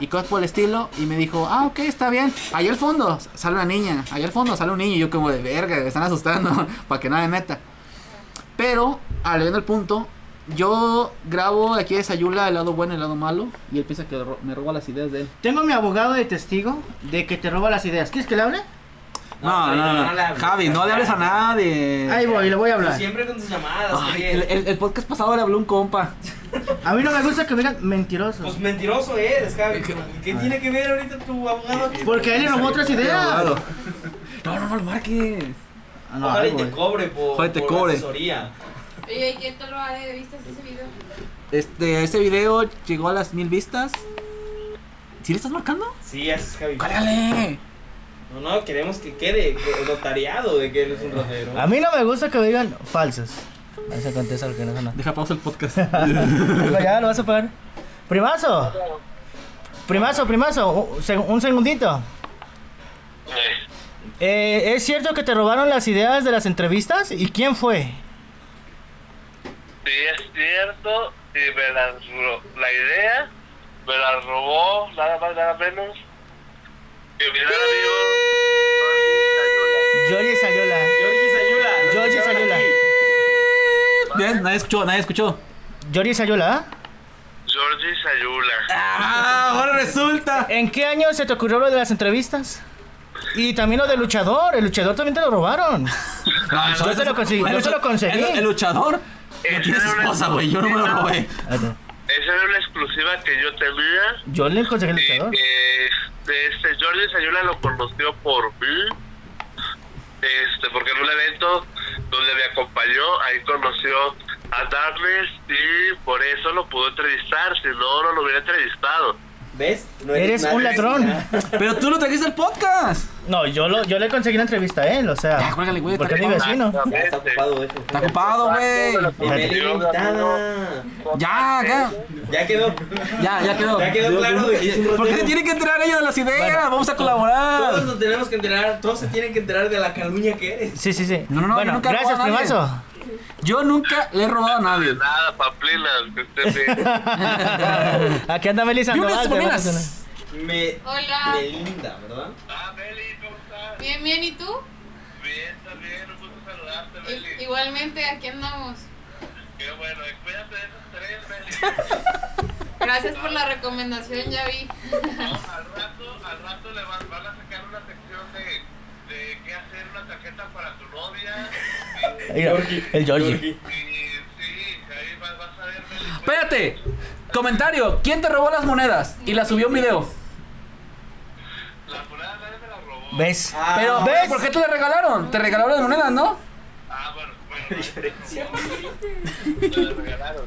S1: Y cosas por el estilo, y me dijo, ah, ok, está bien. Allá al fondo sale una niña, allá al fondo sale un niño, y yo como de verga, me están asustando, <laughs> para que nadie meta. Pero, al viendo el punto, yo grabo aquí de Sayula el lado bueno y el lado malo. Y él piensa que ro- me roba las ideas de él.
S4: Tengo mi abogado de testigo de que te roba las ideas. ¿Quieres que le hable?
S1: No, no, no.
S2: le hables.
S1: Javi, no le hables a nadie.
S4: Ahí voy, le voy a hablar.
S2: Siempre con tus llamadas.
S1: Ay, el, el- el podcast pasado le habló un compa. <laughs>
S4: A mí no me gusta que me digan mentiroso.
S2: Pues mentiroso eres, Javi. ¿Qué tiene que ver ahorita tu abogado aquí?
S4: Porque a él le robó otras ideas.
S1: abogado. No, no, no lo marques.
S4: Ah, no,
S2: Ojalá y te cobre por,
S1: Ojalá te
S2: por
S1: cobre.
S2: asesoría.
S3: Oye, ¿y quién te lo ha de viste ese video?
S1: Este, ese video llegó a las mil vistas. ¿Sí le estás marcando?
S2: Sí, haces Javi.
S1: ¡Cárale!
S2: No, no, queremos que quede notariado de que eres un ratero.
S4: A mí no me gusta que me digan falsas. Ahí se contesta lo que no son.
S1: Deja pausa el podcast. <laughs>
S4: ya lo vas a pagar. Primazo. Primazo, primazo. Un seg- un segundito. Eh, ¿Es cierto que te robaron las ideas de las entrevistas? ¿Y quién fue?
S6: Sí, es cierto, y me las ro- la idea me la robó nada más, nada menos que mi gran amigo
S4: Jorge Sayola
S2: Sayula. los
S4: Georgie
S2: escucharon
S4: Sayula.
S1: Bien, nadie escuchó, nadie escuchó.
S4: Jorge Sayola. ¿ah?
S6: Georgie Sayula.
S1: ¡Ah! Ahora resulta.
S4: ¿En qué año se te ocurrió lo de las entrevistas? Y también lo del luchador. El luchador también te lo robaron. Yo te lo conseguí, yo te lo conseguí.
S1: El, el luchador no tiene su esposa, güey. Yo no me lo robé.
S6: Esa era una exclusiva que yo tenía
S4: Yo le conseguí el luchador.
S6: eh, este Georgie Sayula lo conoció por mí. Este, porque en un evento donde me acompañó, ahí conoció a Darles y por eso lo pudo entrevistar, si no, no lo hubiera entrevistado.
S2: ¿Ves? No
S4: Eres un ladrón. <laughs>
S1: Pero tú lo trajiste al podcast.
S4: No, yo, lo, yo le conseguí una entrevista a él, o sea.
S1: Ya, cuélgale, güey,
S4: Porque es mi vecino.
S2: Ya está ocupado, eso.
S1: Está ocupado, güey. Ya, ya.
S2: Ya quedó.
S1: Ya, ya quedó.
S2: Ya quedó claro.
S1: ¿Por qué se tienen que enterar ellos de las ideas?
S4: Bueno.
S1: Vamos a
S2: Todos
S1: colaborar.
S2: nos tenemos que enterar, todos se tienen que enterar de la caluña que eres.
S4: Sí, sí, sí.
S1: No, no, no,
S4: bueno, gracias, primazo.
S1: Yo nunca le he robado a nadie.
S6: Nada, paplinas, que bien. <laughs>
S4: Aquí anda Sandoval,
S1: monedas.
S2: Me.
S3: Hola.
S2: Melinda, ¿verdad?
S6: Ah, Meli, ¿cómo estás?
S3: Bien, bien, ¿y tú?
S6: Bien, también, un gusto saludarte,
S3: I-
S6: Meli.
S3: igualmente, aquí andamos.
S6: Qué bueno, cuídate de esos tres, Meli. <laughs>
S3: Gracias por la recomendación, ya vi.
S6: No, <laughs> al rato, al rato le van, van a sacar una sección de, de qué hacer una tarjeta para tu novia.
S4: Mira, el Georgie.
S1: Espérate. Comentario. ¿Quién te robó las monedas? Y la subió un video.
S6: La moneda nadie me la robó.
S4: ¿Ves?
S2: Ah,
S1: Pero,
S4: ¿ves?
S1: ¿por qué te la regalaron? Te regalaron las monedas, ¿no?
S6: Ah, bueno, bueno.
S2: diferencia.
S6: Regalaron.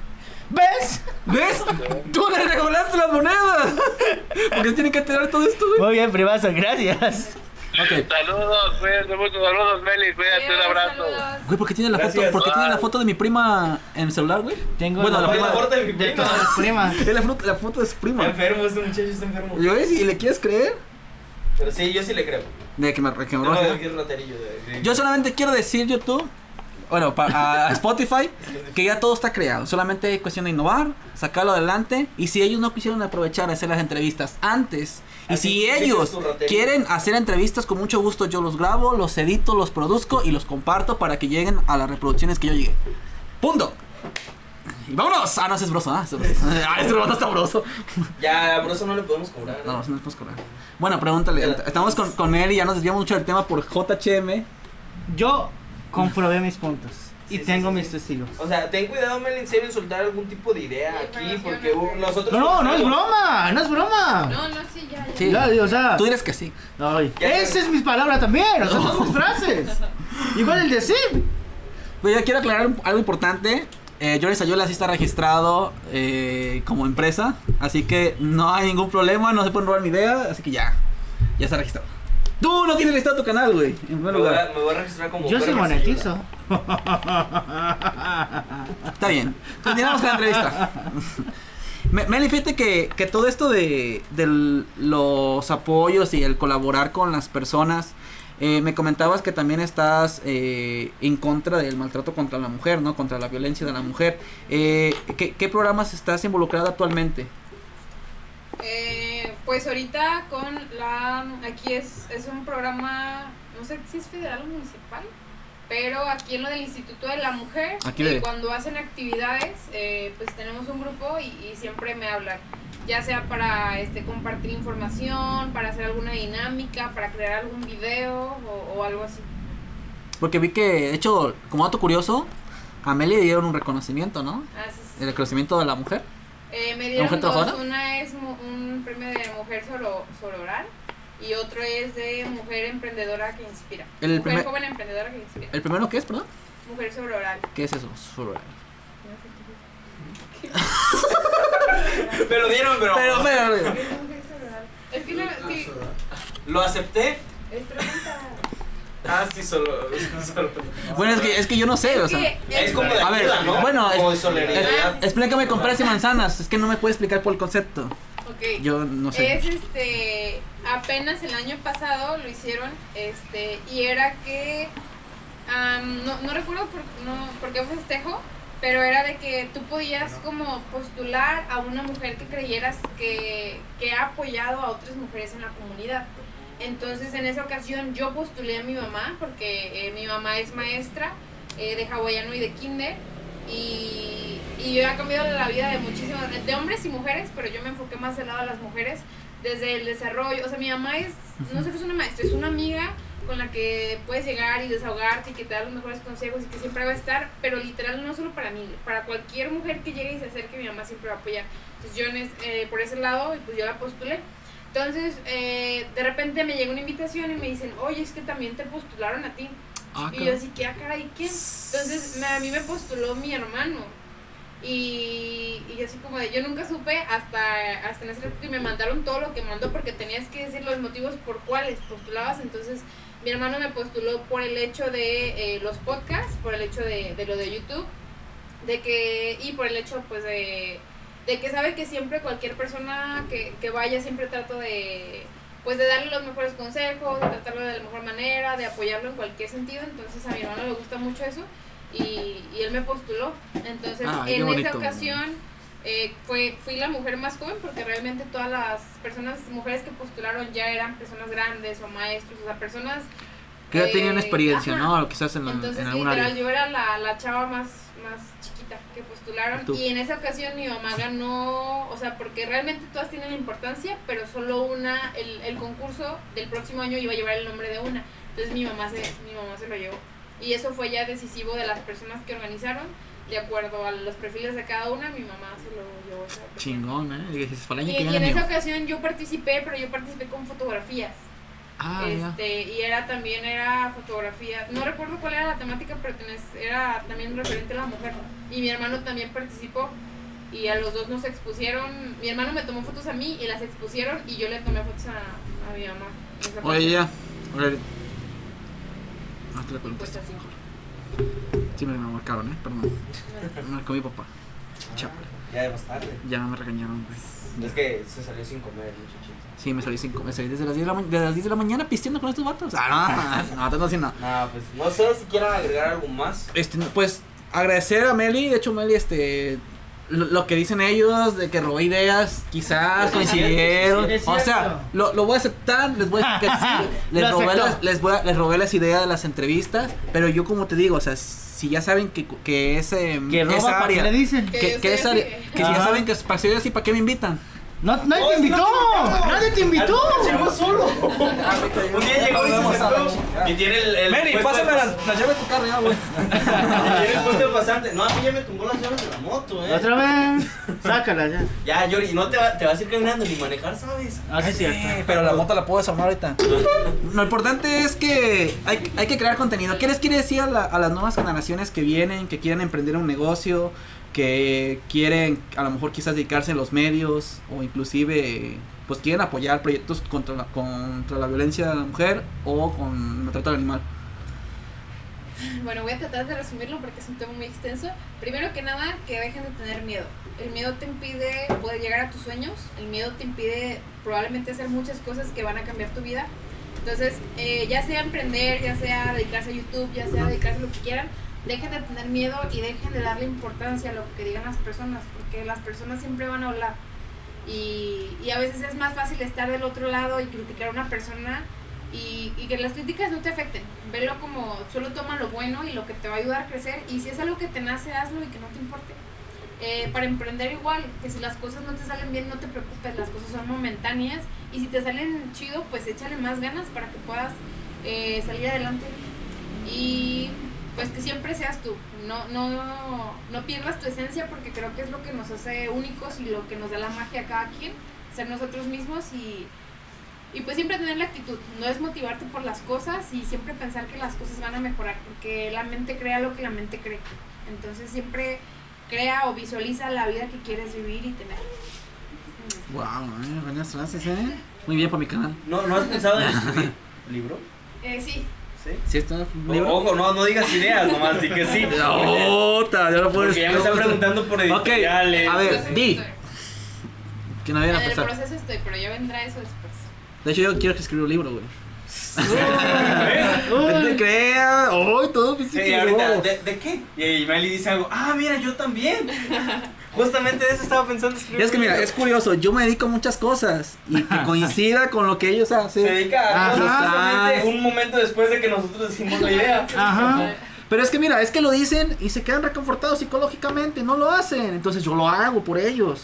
S4: ¿Ves?
S1: ¿Ves? Tú le regalaste las monedas. Porque tienen que enterar todo esto, güey.
S4: Muy bien, primazo, gracias.
S1: Ok.
S6: Saludos, cuídate mucho, saludos, Meli, cuídate, un abrazo.
S3: saludos.
S1: Güey, ¿por qué tiene la foto? ¿Por qué tiene la foto de mi prima en el celular, güey?
S4: Tengo
S1: Bueno, la
S2: Fue
S1: prima.
S2: la corta de mi
S4: de
S2: prima. <laughs>
S4: todas las primas. <laughs>
S1: Es la, foto- la foto de su prima.
S2: Está enfermo, este muchacho está enfermo.
S1: ¿Y le quieres creer?
S2: Pero sí, yo sí le creo.
S1: De que me, que me
S2: No,
S1: roba.
S2: es que es raterillo. de- de-
S1: Yo solamente quiero decir, YouTube, bueno, pa- a Spotify, que ya todo está creado. Solamente es cuestión de innovar, sacarlo adelante. Y si ellos no quisieron aprovechar de hacer las entrevistas antes, y
S2: Así
S1: si ellos quieren hacer entrevistas, con mucho gusto yo los grabo, los edito, los produzco y los comparto para que lleguen a las reproducciones que yo llegué. Punto. Y vámonos. Ah, no, ese es broso. Ah, ese es broso. <laughs> Ah, este robot está broso.
S2: Ya, por eso no le podemos cobrar. ¿eh?
S1: No, no nos podemos cobrar. Bueno, pregúntale. Estamos con, con él y ya nos desviamos mucho del tema por JHM.
S4: Yo comprobé mis puntos. Y
S2: Sí,
S4: tengo
S2: sí,
S4: mis
S2: sí.
S4: testigos.
S2: O sea, ten cuidado, Mel, en serio, en soltar algún tipo de idea
S3: Sí,
S2: aquí, porque uh, nosotros...
S4: No, no es broma, no es broma.
S3: No, no, sí, ya, ya.
S1: Sí.
S4: Ya, o sea,
S1: Tú dirás que sí.
S4: ay,
S2: Ya
S4: esa es mi palabra también, o sea, son mis frases. Igual el decir.
S1: Pero yo quiero aclarar algo importante. Eh, Jordi Sayula sí está registrado eh, como empresa. Así que no hay ningún problema. No se pueden robar mi idea. Así que ya. Ya está registrado. Tú no tienes registrado tu canal, güey. En primer
S2: Me voy, a,
S1: lugar.
S2: me voy a registrar como...
S4: Yo sí monetizo. <laughs>
S1: Está bien. Continuamos con la entrevista. Me- Meli, fíjate que, que todo esto de, de los apoyos y el colaborar con las personas, eh, me comentabas que también estás eh, en contra del maltrato contra la mujer, ¿no? Contra la violencia de la mujer. Eh, ¿qué, qué programas estás involucrada actualmente?
S3: Eh, pues ahorita con la. Aquí es, es un programa. No sé si es federal o municipal. Pero aquí en lo del Instituto de la Mujer.
S1: Aquí
S3: cuando hacen actividades, eh, pues tenemos un grupo y, y siempre me hablan. Ya sea para este compartir información, para hacer alguna dinámica, para crear algún video o, o algo así.
S1: Porque vi que, de hecho, como dato curioso, a Meli le dieron un reconocimiento, ¿no?
S3: Ah, sí, sí.
S1: El reconocimiento de la mujer.
S3: Eh, me
S1: ¿La
S3: dieron
S1: mujer
S3: dos, una es mu- un premio de mujer soro- sororal y otro es de mujer emprendedora que inspira.
S1: El
S3: mujer
S1: primer-
S3: joven emprendedora que inspira.
S1: ¿El primero qué es, perdón?
S3: Mujer sororal.
S1: ¿Qué es eso? Sororal. <laughs>
S2: Me lo dieron, pero...
S1: Pero, pero,
S3: ¿Qué es que no, sí,
S2: Lo acepté.
S3: es pregunta.
S2: Ah, sí, solo... <laughs> solo-
S1: bueno, es que, es que yo no sé, o
S3: Es
S1: sea.
S2: Es como de
S1: A ver,
S2: ayuda, ¿no?
S1: bueno,
S2: como de
S1: es-. Eh, explícame con peras y manzanas, es que no me puede explicar por el concepto.
S3: Ok.
S1: Yo no sé.
S3: Es este, apenas el año pasado lo hicieron, este, y era que, am, no, no recuerdo por, no, por qué festejo, pero era de que tú podías como postular a una mujer que creyeras que, que ha apoyado a otras mujeres en la comunidad. Entonces en esa ocasión yo postulé a mi mamá, porque eh, mi mamá es maestra eh, de hawaiano y de kinder, y, y yo he cambiado la vida de muchísimas, de hombres y mujeres, pero yo me enfoqué más del lado de las mujeres, desde el desarrollo, o sea, mi mamá es, no solo es una maestra, es una amiga con la que puedes llegar y desahogarte y que te da los mejores consejos y que siempre va a estar, pero literal no solo para mí, para cualquier mujer que llegue y se acerque, mi mamá siempre va a apoyar. Entonces yo en es- eh, por ese lado, pues yo la postulé. Entonces, eh, de repente me llega una invitación y me dicen, oye, es que también te postularon a ti.
S1: Ah,
S3: Y yo así que, ah, caray, ¿quién? Entonces me- a mí me postuló mi hermano. Y, y así como de, yo nunca supe hasta, hasta en ese que me mandaron todo lo que mandó porque tenías que decir los motivos por cuáles postulabas. Entonces mi hermano me postuló por el hecho de eh, los podcasts, por el hecho de, de lo de YouTube, de que, y por el hecho pues de, de que sabe que siempre cualquier persona que, que vaya siempre trato de pues de darle los mejores consejos, de tratarlo de la mejor manera, de apoyarlo en cualquier sentido. Entonces a mi hermano le gusta mucho eso y, y él me postuló. Entonces
S1: Ah,
S3: en esa ocasión eh, fue, fui la mujer más joven porque realmente todas las personas, mujeres que postularon ya eran personas grandes o maestros, o sea, personas...
S1: Que ya
S3: eh,
S1: tenían experiencia,
S3: ajá.
S1: ¿no? Quizás en, la-
S3: Entonces,
S1: en algún
S3: literal,
S1: área.
S3: yo era la, la chava más, más chiquita que postularon.
S1: Tú.
S3: Y en esa ocasión mi mamá ganó, o sea, porque realmente todas tienen importancia, pero solo una, el, el concurso del próximo año iba a llevar el nombre de una. Entonces mi mamá se, mi mamá se lo llevó. Y eso fue ya decisivo de las personas que organizaron. De acuerdo a los perfiles de cada una, mi mamá se lo llevó.
S1: Chingón, ¿eh? Y dices, "Fue el año
S3: Y,
S1: que
S3: y
S1: viene,
S3: en esa
S1: amigo".
S3: ocasión yo participé, pero yo participé con fotografías.
S1: Ah, ya.
S3: Este, y era también era fotografía, no recuerdo cuál era la temática, pero tenés- era también referente a la mujer. Y mi hermano también participó y a los dos nos expusieron, mi hermano me tomó fotos a mí y las expusieron y yo le tomé fotos a, a mi mamá.
S1: Oye, ya. Oye. No te la
S3: Pues
S1: contesto.
S3: así.
S1: Sí, me marcaron, ¿eh? Perdón. Me marcó mi papá. Chale.
S7: Ya más tarde.
S1: Ya me regañaron, güey.
S7: Es que se salió sin comer, muchachito.
S1: Sí, me salí cinco, me salí desde las 10 de la, desde las 10 de la mañana pisteando con estos vatos. Ah, no, <laughs> no, no, no, no.
S7: Ah, pues no sé si quieran agregar algo más.
S1: Este, pues agradecer a Meli, de hecho Meli, este, lo, lo que dicen ellos de que robé ideas, quizás coincidieron,
S4: sí,
S1: o sea, lo, lo voy a aceptar, les voy a decir que sí, <laughs> les robé, las, les, voy a- les robé las ideas de las entrevistas, pero yo como te digo, o sea, si ya saben que, que ese,
S4: Que roba,
S1: esa
S4: ¿para qué
S1: área,
S4: le dicen?
S3: Que
S1: que, que esa que si ya saben que es para así, ¿para qué me invitan?
S4: No, nadie
S7: No,
S4: te invitó.
S7: no te invitó.
S4: Nadie te invitó.
S7: Llegó solo. Un día llegó y se sentó. Y tiene el. el puesto
S1: pásame
S7: de
S1: las, las llaves de tu carro ya, güey. <laughs>
S7: Tiene el puesto de pasante. No, a mí ya me tumbó las llaves de la moto, eh.
S4: Otra vez. Sácala ya.
S7: Ya, Yori, no te, va- te vas a ir caminando ni manejar, ¿sabes?
S4: Ah, sí, es cierto.
S1: pero la moto la puedo desarmar ahorita. Lo importante es que hay, hay que crear contenido. ¿Qué les quiere decir a, la- a las nuevas generaciones que vienen, que quieren emprender un negocio, que quieren a lo mejor quizás dedicarse a los medios o inclusive pues quieren apoyar proyectos contra la, contra la violencia de la mujer o con el trato del animal?
S3: Bueno, voy a tratar de resumirlo porque es un tema muy extenso. Primero que nada, que dejen de tener miedo. El miedo te impide poder llegar a tus sueños, el miedo te impide probablemente hacer muchas cosas que van a cambiar tu vida. Entonces, eh, ya sea emprender, ya sea dedicarse a YouTube, ya sea dedicarse a lo que quieran, dejen de tener miedo y dejen de darle importancia a lo que digan las personas, porque las personas siempre van a hablar. Y, y a veces es más fácil estar del otro lado y criticar a una persona y, y que las críticas no te afecten. Velo como solo toma lo bueno y lo que te va a ayudar a crecer. Y si es algo que te nace, hazlo y que no te importe. Eh, para emprender igual, que si las cosas no te salen bien, no te preocupes, las cosas son momentáneas. Y si te salen chido, pues échale más ganas para que puedas eh, salir adelante. Y pues que siempre seas tú, no, no, no pierdas tu esencia porque creo que es lo que nos hace únicos y lo que nos da la magia a cada quien, ser nosotros mismos y, y pues siempre tener la actitud, no es motivarte por las cosas y siempre pensar que las cosas van a mejorar, porque la mente crea lo que la mente cree. Entonces siempre crea o visualiza la vida que quieres vivir y tener.
S1: Wow, eh, buenas frases, eh. Muy bien para mi canal.
S7: ¿No, ¿No has pensado en <laughs> escribir libro?
S3: Eh, sí,
S7: Sí.
S1: ¿Sí está un
S7: O-
S1: libro?
S7: Ojo, no, no digas ideas, nomás di que sí. <laughs>
S1: Otra, ya lo puedes
S7: Porque ya me están preguntando por
S1: Ok,
S7: editoriales.
S1: a ver, di. Que no vayan a
S3: en el proceso estoy, pero ya vendrá eso después.
S1: De hecho, yo quiero que escriba un libro, güey. <laughs> No te creas. ¡Ay, todo no!
S7: ¿de, de qué? Y Meli dice algo, ah, mira, yo también. <laughs> Justamente de eso estaba pensando escribir.
S1: Es que mira, es curioso, yo me dedico a muchas cosas y que coincida con lo que ellos
S7: Se
S1: hacen.
S7: dedica a justamente un momento después de que nosotros decimos la idea.
S4: Ajá.
S1: Pero es que mira, es que lo dicen y se quedan reconfortados psicológicamente, no lo hacen. Entonces yo lo hago por ellos.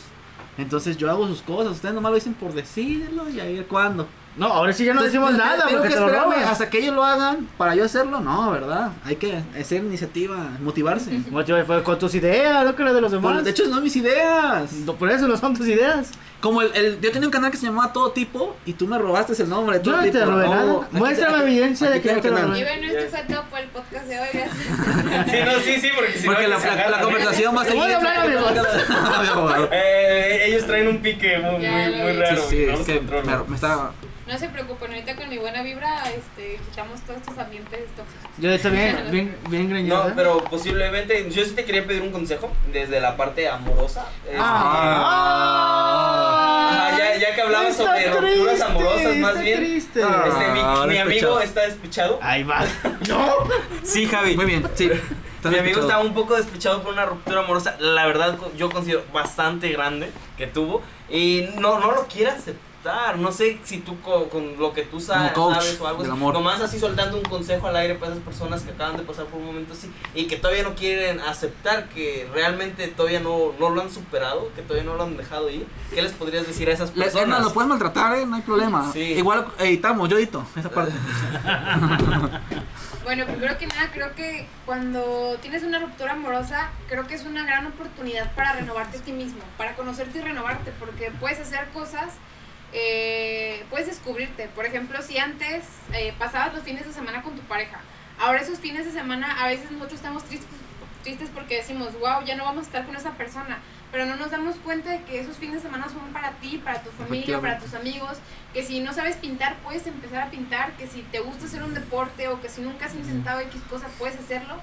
S1: Entonces yo hago sus cosas, ustedes nomás lo dicen por decirlo y a ver cuándo.
S4: No, ahora sí ya no
S1: Entonces,
S4: decimos
S1: tengo
S4: nada
S1: que
S4: porque te lo
S1: hasta que ellos lo hagan para yo hacerlo, no, ¿verdad? Hay que hacer iniciativa, motivarse. <laughs>
S4: Motiva- fue Con tus ideas, no que las de los demás.
S1: Por- de hecho, no mis ideas.
S4: No, por eso no son tus ideas.
S1: Como el, el- yo tenía un canal que se llamaba Todo Tipo y tú me robaste el nombre.
S4: Yo
S1: Todo
S4: no te
S1: Tipo.
S4: robé
S1: No,
S4: nada. Muéstrame
S1: aquí-
S4: evidencia de
S1: aquí
S4: que yo
S1: está
S4: te lo
S1: canal.
S3: Y
S4: robé.
S3: bueno, esto fue todo por el podcast de hoy. Gracias. <laughs>
S2: Sí, no, sí, sí, porque si
S1: Porque
S2: no,
S1: la,
S2: que
S1: la- la conversación va a
S4: Te voy
S1: seguir.
S4: a hablar, <laughs> amigo.
S2: Eh, ellos traen un pique muy, muy, muy raro.
S1: Sí, sí,
S2: no
S1: es que me está.
S3: No se preocupen, ahorita con mi buena vibra este, quitamos todos estos ambientes tóxicos.
S4: Yo estoy <laughs> bien, bien, bien.
S2: No, pero posiblemente, yo sí te quería pedir un consejo desde la parte amorosa. Este,
S4: Ah.
S2: Ajá, ya, ya que hablabas
S4: Está
S2: sobre rupturas amorosas, más
S4: está
S2: bien.
S4: triste.
S1: Ah.
S2: Este, mi,
S1: Ah,
S2: mi amigo está despechado.
S4: Ahí va. <laughs> No.
S2: Sí, Javi.
S1: Muy bien, sí.
S2: Mi amigo estaba un poco despechado por una ruptura amorosa, la verdad yo considero bastante grande que tuvo y no, no lo quiere aceptar. No sé si tú co- con, lo que tú sa-
S1: Como coach
S2: sabes o algo así,
S1: amor.
S2: nomás así soltando un consejo al aire para esas personas que acaban de pasar por un momento así y que todavía no quieren aceptar que realmente todavía no, no lo han superado, que todavía no lo han dejado ir. ¿Qué les podrías decir a esas
S1: Le-
S2: personas?
S1: no, lo puedes maltratar, eh, no hay problema.
S2: Sí.
S1: Igual editamos, yo edito esa parte. <laughs>
S3: Bueno, primero que nada, creo que cuando tienes una ruptura amorosa, creo que es una gran oportunidad para renovarte a ti mismo, para conocerte y renovarte, porque puedes hacer cosas, eh, puedes descubrirte. Por ejemplo, si antes eh, pasabas los fines de semana con tu pareja, ahora esos fines de semana a veces nosotros estamos tristes, tristes porque decimos, wow, ya no vamos a estar con esa persona, pero no nos damos cuenta de que esos fines de semana son para ti, para tu familia, para tus amigos, que si no sabes pintar puedes empezar a pintar, que si te gusta hacer un deporte o que si nunca has intentado X cosa puedes hacerlo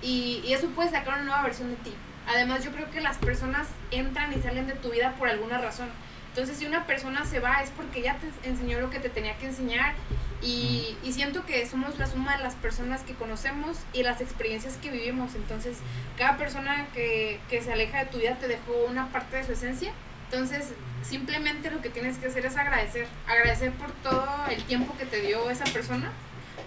S3: y, y eso puede sacar una nueva versión de ti. Además yo creo que las personas entran y salen de tu vida por alguna razón. Entonces si una persona se va es porque ya te enseñó lo que te tenía que enseñar y, y siento que somos la suma de las personas que conocemos y las experiencias que vivimos. Entonces cada persona que, que se aleja de tu vida te dejó una parte de su esencia. Entonces, simplemente lo que tienes que hacer es agradecer. Agradecer por todo el tiempo que te dio esa persona.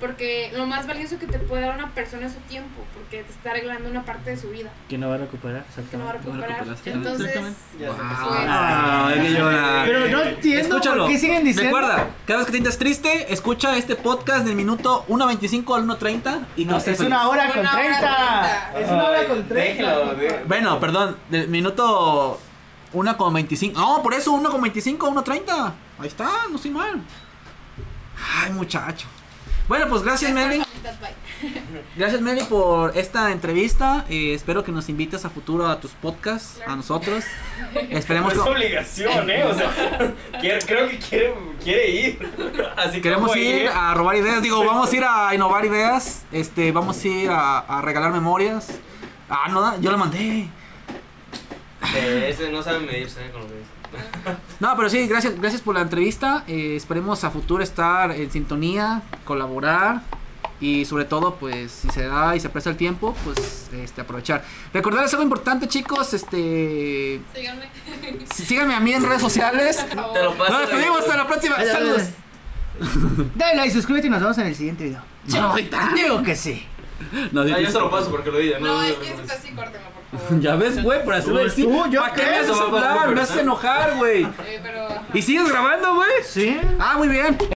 S3: Porque lo más valioso que te puede dar una persona es su tiempo. Porque te está arreglando una parte de su vida.
S4: Que no va a recuperar,
S3: Que no va a
S4: exactamente.
S3: recuperar.
S1: recuperaste.
S3: Entonces,
S1: Exactamente.
S2: Ya se empezó.
S3: pues,
S1: Ah, hay que llorar.
S4: Pero no entiendo
S1: Escúchalo.
S4: por qué siguen diciendo.
S1: Recuerda, cada vez que te sientas triste, escucha este podcast del minuto 1.25 al 1.30 y
S4: No,
S1: no
S4: es una hora con
S3: Una hora
S4: 30.
S3: con
S4: Es una hora con 30.
S2: déjalo, de-
S1: Bueno, perdón, del minuto 1.25. No, por eso 1.25, 1.30. Ahí está, no estoy mal. Ay, muchacho. Bueno, pues gracias, Meli. <laughs> Gracias, Meli, por esta entrevista. Eh, espero que nos invites a futuro a tus podcasts,
S3: Claro.
S1: a nosotros.
S2: No <laughs>
S1: Esperemos
S2: es
S1: que
S2: obligación, ¿eh? O sea, <laughs> quiere- creo que quiere, quiere ir. Así que
S1: queremos ir a robar ideas. Digo, vamos a ir a innovar ideas. Este, vamos a ir a, a regalar memorias. Ah, no, yo lo mandé.
S2: Eh, ese no sabe medirse con lo que dice.
S1: No, pero sí, gracias, gracias por la entrevista. Eh, esperemos a futuro estar en sintonía, colaborar y sobre todo, pues, si se da y se presta el tiempo, pues, este, aprovechar. Recordarles algo importante, chicos, este,
S3: Síganme.
S1: sí- síganme a mí en redes sociales.
S2: Te lo paso.
S1: Nos despedimos hasta la próxima.
S4: Ay,
S1: Saludos.
S4: Dale like, suscríbete y nos vemos en el siguiente video.
S1: No.
S4: Digo que sí.
S1: No,
S2: Ah, yo se lo paso porque lo di.
S3: No, es que esto así, córtenlo, por favor. <laughs>
S1: Ya ves, güey, por hacerlo decir.
S4: tú, yo
S1: ¿Para qué me haces hablar? Me haces enojar, güey.
S3: Eh, pero...
S1: ¿Y sigues grabando, güey?
S4: Sí.
S1: Ah, muy bien.